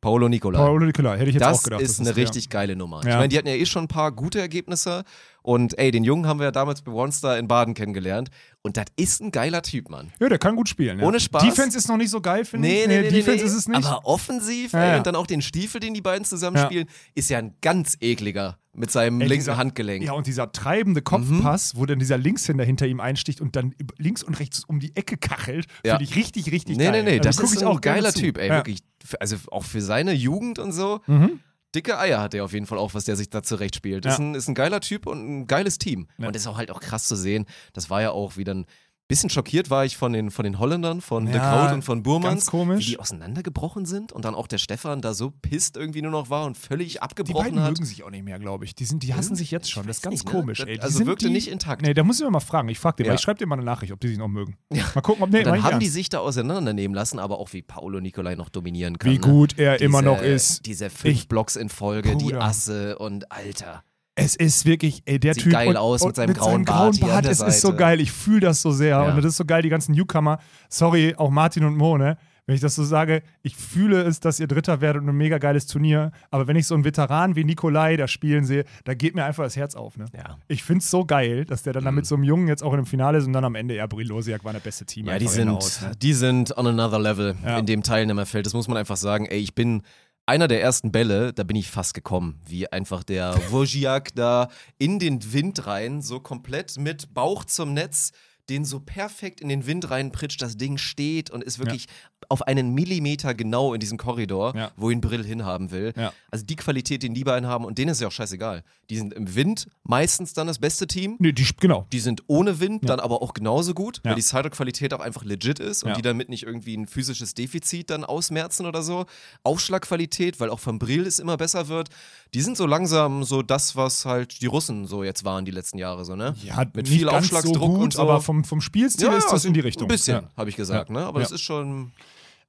Paolo Nicolai. Paolo Nicolai, hätte ich jetzt das auch gedacht. ist dass eine der- richtig geile Nummer. Ich Ja. meine, die hatten ja eh schon ein paar gute Ergebnisse. Und ey, den Jungen haben wir ja damals bei One Star in Baden kennengelernt. Und das ist ein geiler Typ, Mann. Ja, der kann gut spielen. Ja. Ohne Spaß. Defense ist noch nicht so geil, finde ich. Defense ist es nicht. Aber offensiv, Ja, ey, und dann auch den Stiefel, den die beiden zusammenspielen, ist ja ein ganz ekliger mit seinem Ey, linken dieser- Handgelenk. Ja, und dieser treibende Kopfpass, wo dann dieser Linkshänder hinter ihm einsticht und dann links und rechts um die Ecke kachelt, Ja. finde ich richtig, richtig nee, geil. nee, nee, Also das ist ich ein auch gerne geiler zu. Typ, ey, ja. wirklich. Also auch für seine Jugend und so. Mhm. Dicke Eier hat er auf jeden Fall auch, was der sich da zurecht spielt. Ist, Ja. ein, ist ein geiler Typ und ein geiles Team. Ja. Und ist auch halt auch krass zu sehen. Das war ja auch wieder ein bisschen schockiert war ich von den, von den Holländern, von De Ja, Groot und von Burmans, komisch. wie die auseinandergebrochen sind und dann auch der Stefan da so pisst irgendwie nur noch war und völlig Die abgebrochen beiden hat. mögen sich auch nicht mehr, glaube ich. Die, sind, die hassen sich jetzt schon. Das ist ganz nicht, ne? komisch. Die also wirkte die, nicht intakt. Nee, da muss ich mir mal fragen. Ich frage den Ja. Ich schreibe dir mal eine Nachricht, ob die sich noch mögen. Mal gucken, ob nee, Und dann haben die ernst. sich da auseinandernehmen lassen, aber auch wie Paolo Nicolai noch dominieren kann. Wie ne? gut er Diese, immer noch ist. Diese fünf Ich- Blocks in Folge, die Bruder. Asse und Alter. Es ist wirklich, ey, der Sieht Typ. geil und, aus mit seinem grauen Bart hier an der es ist so geil. Ich fühle das so sehr. Ja. Und das ist so geil, die ganzen Newcomer. Sorry, auch Martin und Mo, ne? Wenn ich das so sage, ich fühle es, dass ihr Dritter werdet und ein mega geiles Turnier. Aber wenn ich so einen Veteran wie Nikolai da spielen sehe, da geht mir einfach das Herz auf, ne? Ja. Ich finde es so geil, dass der dann da mit so einem Jungen jetzt auch in dem Finale ist und dann am Ende, ja, Brilosiak war der beste Team. Ja, die sind, hinaus, ne? die sind on another level Ja. in dem Teilnehmerfeld. Das muss man einfach sagen. Ey, ich bin einer der ersten Bälle, da bin ich fast gekommen, wie einfach der Wojciak da in den Wind rein, so komplett mit Bauch zum Netz, den so perfekt in den Wind reinpritscht, das Ding steht und ist wirklich auf einen Millimeter genau in diesem Korridor, Ja. wo ihn Brill hinhaben will. Ja. Also die Qualität, den die beiden haben, und denen ist ja auch scheißegal. Die sind im Wind meistens dann das beste Team. Nee, die, genau. Die sind ohne Wind dann aber auch genauso gut, Ja. weil die Sidequalität auch einfach legit ist und Ja. die damit nicht irgendwie ein physisches Defizit dann ausmerzen oder so. Aufschlagqualität, weil auch von Brill es immer besser wird. Die sind so langsam so das, was halt die Russen so jetzt waren die letzten Jahre so, ne? Ja, Mit viel Aufschlagsdruck so gut, und so. aber vom, vom Spielstil ist das in die Richtung. Ein bisschen, Ja. habe ich gesagt, Ja. ne? Aber Ja. das ist schon.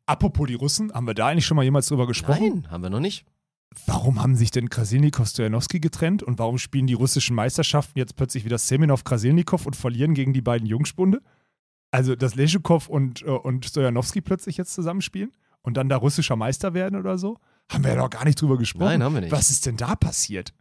Apropos die Russen, haben wir da eigentlich schon mal jemals drüber gesprochen? Nein, haben wir noch nicht. Warum haben sich denn Krasilnikov Stojanowski getrennt und warum spielen die russischen Meisterschaften jetzt plötzlich wieder Semenov Krasilnikov und verlieren gegen die beiden Jungspunde? Also, dass Leschukov und, äh, und Stojanowski plötzlich jetzt zusammenspielen und dann da russischer Meister werden oder so? Haben wir ja noch gar nicht drüber gesprochen. Nein, haben wir nicht. Was ist denn da passiert?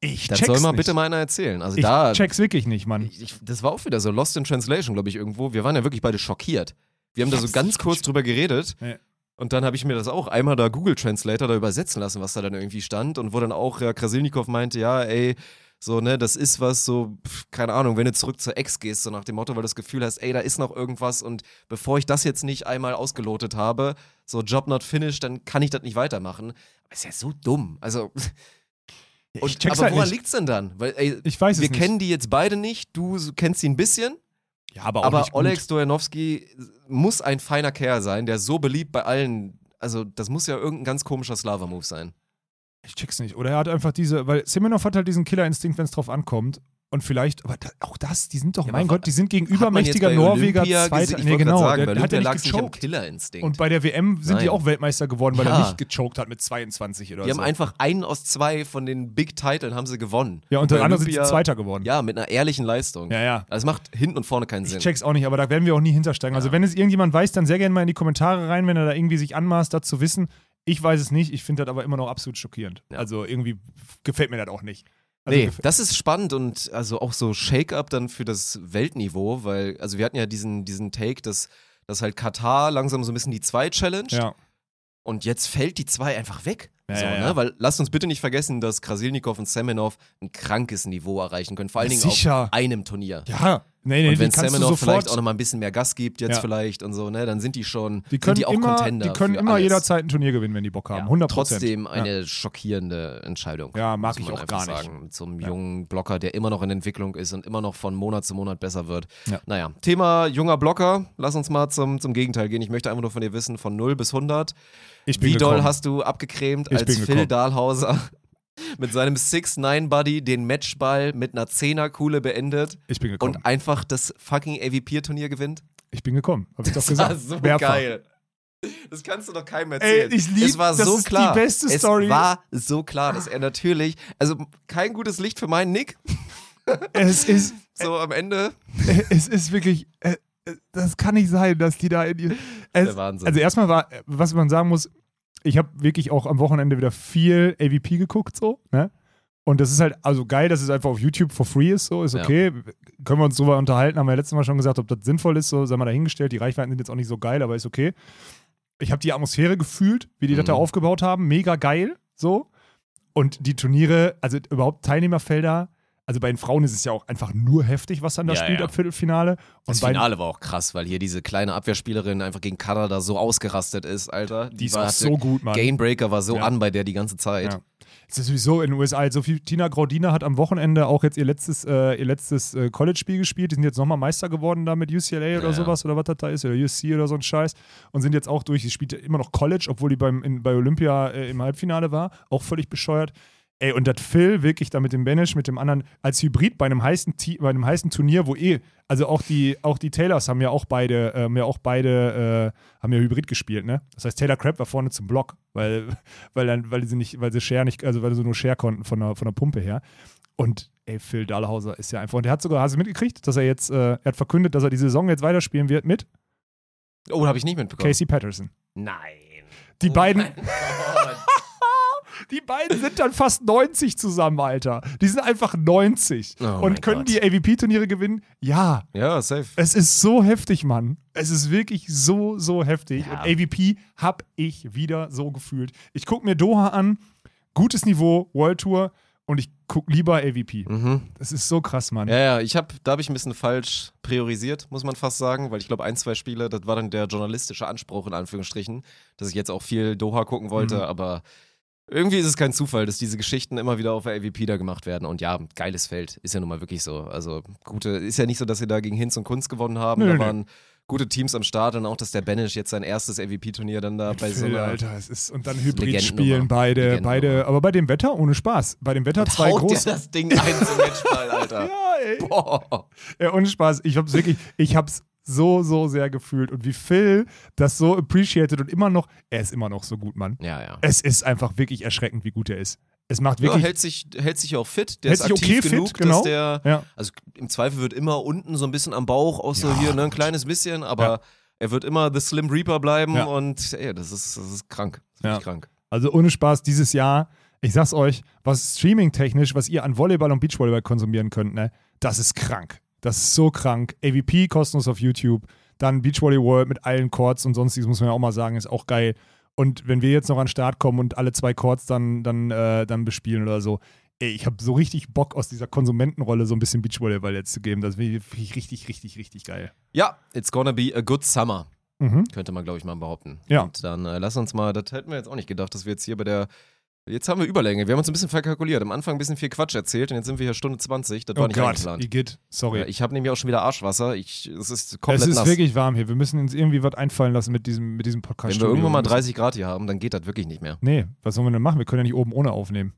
Ich Das check's soll mal nicht. bitte mal einer erzählen. Also Ich da. check's wirklich nicht, Mann. Ich, ich, das war auch wieder so Lost in Translation, glaube ich, irgendwo. Wir waren ja wirklich beide schockiert. Wir haben da so ganz kurz drüber geredet. Ja. Und dann habe ich mir das auch einmal da Google Translator da übersetzen lassen, was da dann irgendwie stand. Und wo dann auch ja, Krasilnikov meinte, ja, ey, So, ne, das ist was so, keine Ahnung, wenn du zurück zur Ex gehst, so nach dem Motto, weil du das Gefühl hast, ey, da ist noch irgendwas und bevor ich das jetzt nicht einmal ausgelotet habe, so Job not finished, dann kann ich das nicht weitermachen. Aber ist ja so dumm. Also, und, aber halt woran nicht. liegt's denn dann? Weil, ey, Ich weiß es wir nicht. kennen die jetzt beide nicht, du kennst sie ein bisschen, ja, aber auch aber nicht gut. Oleg Stojanowski muss ein feiner Kerl sein, der so beliebt bei allen, also das muss ja irgendein ganz komischer Slava-Move sein. Ich check's nicht. Oder er hat einfach diese, weil Semenov hat halt diesen Killerinstinkt, wenn es drauf ankommt. Und vielleicht, aber da, auch das, die sind doch, Ja, mein Gott, die sind gegen übermächtiger Norweger Olympia Zweiter. Ich Nee, genau, sagen, der, der hat ja nicht gechoked. Killerinstinkt. Und bei der WM sind die Nein. auch Weltmeister geworden, weil Ja. er nicht gechoked hat mit 22 oder die so. haben einfach einen aus zwei von den Big Titeln haben sie gewonnen. ja, und der bei andere sind sie Zweiter geworden. Ja, mit einer ehrlichen Leistung. ja. ja. Also es macht hinten und vorne keinen Ich Sinn. check's auch nicht, aber da werden wir auch nie hintersteigen. Also, wenn es irgendjemand weiß, dann sehr gerne mal in die Kommentare rein, wenn er da irgendwie sich anmaßt, das zu wissen. Ich weiß es nicht, ich finde das aber immer noch absolut schockierend. Ja. Also, irgendwie gefällt mir das auch nicht. Also, Nee, das ist spannend und also auch so Shake-up dann für das Weltniveau, weil, also wir hatten ja diesen, diesen Take, dass, dass halt Katar langsam so ein bisschen die zwei challenge ja. und jetzt fällt die zwei einfach weg. Ja, so, ja, ne? Weil lasst uns bitte nicht vergessen, dass Krasilnikov und Semenov ein krankes Niveau erreichen können, vor allen Dingen Sicher. auf einem Turnier. Ja, nee, nee, und wenn sofort, vielleicht auch nochmal ein bisschen mehr Gas gibt, jetzt Ja. vielleicht und so, ne, dann sind die schon, die können sind die auch immer, Contender. die können immer alles. jederzeit ein Turnier gewinnen, wenn die Bock haben. Ja, 100 Trotzdem Ja. eine schockierende Entscheidung. Ja, mag ich auch gar nicht. Sagen. Mit so einem Ja. jungen Blocker, der immer noch in Entwicklung ist und immer noch von Monat zu Monat besser wird. Ja. Naja, Thema junger Blocker. Lass uns mal zum, zum Gegenteil gehen. Ich möchte einfach nur von dir wissen, von 0 bis 100. Ich bin Wie doll gekommen. hast du abgecremt, Ich als Phil. Dahlhauser mit seinem 6-9-Buddy den Matchball mit einer 10er-Kuhle beendet Ich bin gekommen. und einfach das fucking AVP-Turnier gewinnt? ich bin gekommen. Hab ich doch Das war gesagt. so Mehrfach. geil. Das kannst du doch keinem Ey, erzählen. ich lieb- es war das so ist die klar. beste es Story. war so klar, dass er natürlich, also kein gutes Licht für meinen Nick. Es ist, So am Ende. es ist wirklich, äh, äh, das kann nicht sein, dass die da in ihr. Es, Der Wahnsinn. Also erstmal war, was man sagen muss, ich habe wirklich auch am Wochenende wieder viel AVP geguckt, so, ne? Und das ist halt, also geil, dass es einfach auf YouTube for free ist, so, ist Ja. okay. Können wir uns drüber unterhalten, haben wir ja letztes Mal schon gesagt, ob das sinnvoll ist, so, sei mal dahingestellt. Die Reichweiten sind jetzt auch nicht so geil, aber ist okay. Ich habe die Atmosphäre gefühlt, wie die das da Mhm. aufgebaut haben, mega geil, so. Und die Turniere, also überhaupt Teilnehmerfelder, also bei den Frauen ist es ja auch einfach nur heftig, was dann da Ja, spielt ja. ab Viertelfinale. Und Das Finale war auch krass, weil hier diese kleine Abwehrspielerin einfach gegen Kanada so ausgerastet ist, Alter. die ist war, auch so gut, Mann. Gainbreaker war so Ja. an bei der die ganze Zeit. Ja. Es ist sowieso in den USA so viel. Tina Graudina hat am Wochenende auch jetzt ihr letztes, äh, ihr letztes äh, College-Spiel gespielt. Die sind jetzt nochmal Meister geworden da mit UCLA oder Ja. sowas oder was das da ist oder USC oder so ein Scheiß und sind jetzt auch durch. Sie spielt immer noch College, obwohl die beim, in, bei Olympia äh, im Halbfinale war. Auch völlig bescheuert. Ey, und das Phil wirklich da mit dem Banish, mit dem anderen, als Hybrid bei einem heißen, bei einem heißen Turnier, wo eh, also auch die, auch die Taylors haben ja auch beide, äh, haben ja auch beide, äh, haben ja Hybrid gespielt, ne? Das heißt, Taylor Crabb war vorne zum Block, weil, weil dann, weil sie nicht, weil sie Share nicht, also weil sie nur Share konnten von der, von der Pumpe her. Und ey, Phil Dahlhauser ist ja einfach, und er hat sogar, hast du mitgekriegt, dass er jetzt, äh, er hat verkündet, dass er die Saison jetzt weiterspielen wird mit Oh, habe ich nicht mitbekommen. Casey Patterson. Nein. Die oh beiden- mein Gott. Die beiden sind dann fast 90 zusammen, Alter. Die sind einfach 90 Oh und können Gott. die AVP-Turniere gewinnen. Ja, ja, safe. es ist so heftig, Mann. Es ist wirklich so, so heftig. Ja. Und AVP hab ich wieder so gefühlt. Ich gucke mir Doha an, gutes Niveau, World Tour und ich gucke lieber AVP. Mhm. Das ist so krass, Mann. Ja, ja, ich habe, da habe ich ein bisschen falsch priorisiert, muss man fast sagen, weil ich glaube, ein, zwei Spiele, das war dann der journalistische Anspruch in Anführungsstrichen, dass ich jetzt auch viel Doha gucken wollte, Mhm. aber irgendwie ist es kein Zufall, dass diese Geschichten immer wieder auf der AVP da gemacht werden. Und ja, geiles Feld, ist ja nun mal wirklich so. Also gute, ist ja nicht so, dass sie da gegen Hinz und Kunz gewonnen haben. Nö, da nö. waren gute Teams am Start und auch, dass der Banish jetzt sein erstes AVP-Turnier dann da Mit bei so Phil, einer Alter, es ist und dann Hybrid spielen beide, beide, aber bei dem Wetter ohne Spaß. Bei dem Wetter zwei haut dir große. das Ding ein zum Matchball, Alter. Ja, ey. Boah. Ja, ohne Spaß. Ich hab's wirklich, ich hab's so, so sehr gefühlt. Und wie Phil das so appreciated und immer noch, er ist immer noch so gut, Mann. Ja, ja. Es ist einfach wirklich erschreckend, wie gut er ist. Es macht Ja, wirklich. hält sich, hält sich auch fit. Der Hält ist sich aktiv okay fit, genug, genau. dass der. ja. Also im Zweifel wird immer unten so ein bisschen am Bauch auch so Ja, hier, ne, ein kleines bisschen, aber Ja. er wird immer The Slim Reaper bleiben Ja. und ey, das ist, das ist krank. Das ist Ja. krank. Also ohne Spaß, dieses Jahr, ich sag's euch, was streaming-technisch, was ihr an Volleyball und Beachvolleyball konsumieren könnt, ne, das ist krank. Das ist so krank. AVP kostenlos auf YouTube, dann Beachvolley World mit allen Chords und sonstiges, muss man ja auch mal sagen, ist auch geil. Und wenn wir jetzt noch an den Start kommen und alle zwei Chords dann, dann, äh, dann bespielen oder so, ey, ich habe so richtig Bock aus dieser Konsumentenrolle so ein bisschen Beachvolleyball jetzt zu geben. Das finde ich richtig, richtig, richtig geil. Ja, it's gonna be a good summer, Mhm. könnte man, glaube ich, mal behaupten. Ja. Und dann äh, lass uns mal, das hätten wir jetzt auch nicht gedacht, dass wir jetzt hier bei der. Jetzt haben wir Überlänge. Wir haben uns ein bisschen verkalkuliert. Am Anfang ein bisschen viel Quatsch erzählt und jetzt sind wir hier Stunde 20. Das war Oh nicht Gott, eingeplant. Igitt, sorry. Ja, ich habe nämlich auch schon wieder Arschwasser. Ich, es ist komplett es ist nass. wirklich warm hier. Wir müssen uns irgendwie was einfallen lassen mit diesem, mit diesem Podcast. Wenn wir irgendwann mal 30 Grad hier haben, dann geht das wirklich nicht mehr. Nee, was sollen wir denn machen? Wir können ja nicht oben ohne aufnehmen.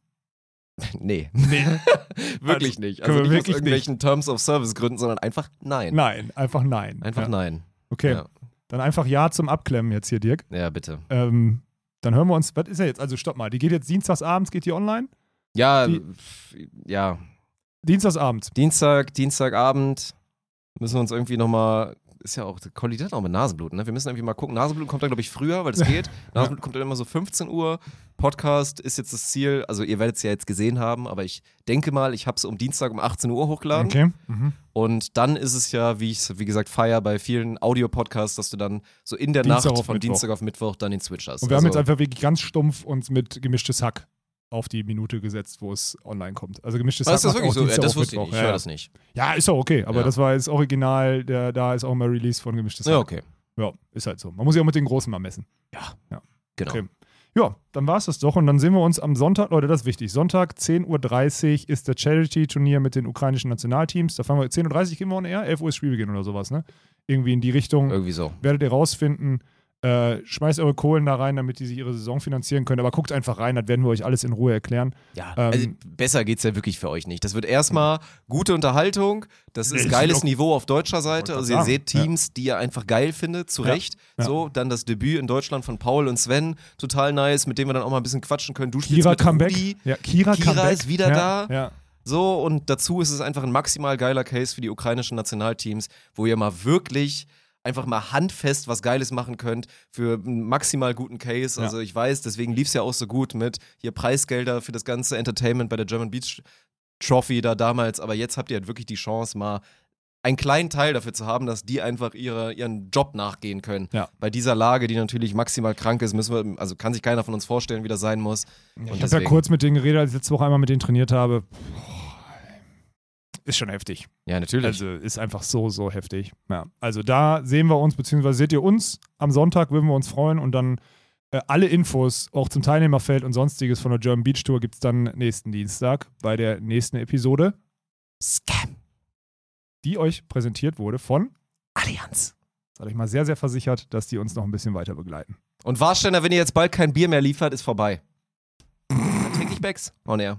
Nee, Nee. wirklich nicht. können Also wir nicht aus wirklich irgendwelchen Terms of Service Gründen, sondern einfach nein. Nein, einfach nein. Einfach ja. nein. Okay, Ja. dann einfach Ja zum Abklemmen jetzt hier, Dirk. Ja, bitte. Ähm, dann hören wir uns, was ist er jetzt? Also stopp mal, die geht jetzt dienstagsabends, geht die online? Ja, Die- ja. Dienstagsabends. Dienstag, Dienstagabend müssen wir uns irgendwie nochmal. Ist ja auch, kollidiert auch mit Nasenbluten, ne? Wir müssen irgendwie mal gucken. Nasenbluten kommt dann, glaube ich, früher, weil es geht. Nasenbluten kommt dann immer so 15 Uhr. Podcast ist jetzt das Ziel. Also, ihr werdet es ja jetzt gesehen haben, aber ich denke mal, ich habe es um Dienstag um 18 Uhr hochgeladen. Okay. Mhm. Und dann ist es ja, wie ich es, wie gesagt, feier bei vielen Audio-Podcasts, dass du dann so in der Dienstag Nacht von Mittwoch. Dienstag auf Mittwoch dann den Switch hast. Und wir haben jetzt Also- einfach wirklich ganz stumpf uns mit gemischtes Hack auf die Minute gesetzt, wo es online kommt. Also gemischtes Hack ist das wirklich auch so? Ja, Dienstag das wusste ich nicht. Ich Ja, höre ja. das nicht. ja, ist auch okay, aber Ja. das war das Original, der, da ist auch mal Release von gemischtes Hack. Ja, okay. Ja, ist halt so. Man muss ja auch mit den Großen mal messen. Genau. Okay. Ja, dann war es das doch. Und dann sehen wir uns am Sonntag, Leute, das ist wichtig. Sonntag, 10.30 Uhr ist der Charity-Turnier mit den ukrainischen Nationalteams. Da fangen wir 10.30 Uhr gehen wir on air, 11 Uhr ist Spielbeginn oder sowas, ne? Irgendwie in die Richtung. Irgendwie so. Werdet ihr rausfinden. Äh, schmeißt eure Kohlen da rein, damit die sich ihre Saison finanzieren können. Aber guckt einfach rein, das werden wir euch alles in Ruhe erklären. Ja, Ähm, also besser geht's ja wirklich für euch nicht. Das wird erstmal gute Unterhaltung, das ist geiles Niveau auf deutscher Seite. Also ihr seht Teams, die ihr einfach geil findet, zu Ja, Recht. ja. So, dann das Debüt in Deutschland von Paul und Sven, total nice, mit dem wir dann auch mal ein bisschen quatschen können. Du spielst Kira mit Comeback. Rudi, Ja, Kira, Kira Comeback. ist wieder ja, da. Ja. so und dazu ist es einfach ein maximal geiler Case für die ukrainischen Nationalteams, wo ihr mal wirklich einfach mal handfest was Geiles machen könnt für einen maximal guten Case. Ja. Also ich weiß, deswegen lief es ja auch so gut mit hier Preisgelder für das ganze Entertainment bei der German Beach Trophy da damals, aber jetzt habt ihr halt wirklich die Chance mal einen kleinen Teil dafür zu haben, dass die einfach ihre, ihren Job nachgehen können. Ja. Bei dieser Lage, die natürlich maximal krank ist, müssen wir, also kann sich keiner von uns vorstellen, wie das sein muss. Ich Und habe ja kurz mit denen geredet, als ich letzte Woche einmal mit denen trainiert habe. Ist schon heftig. Ja, natürlich. Also ist einfach so, so heftig. Ja. Also da sehen wir uns, beziehungsweise seht ihr uns am Sonntag, würden wir uns freuen und dann äh, alle Infos, auch zum Teilnehmerfeld und sonstiges von der German Beach Tour gibt es dann nächsten Dienstag bei der nächsten Episode, Scam. die euch präsentiert wurde von, Allianz. sag ich mal, sehr, sehr versichert, dass die uns noch ein bisschen weiter begleiten. Und Warsteiner, wenn ihr jetzt bald kein Bier mehr liefert, ist vorbei. Dann trinke ich Becks. On air.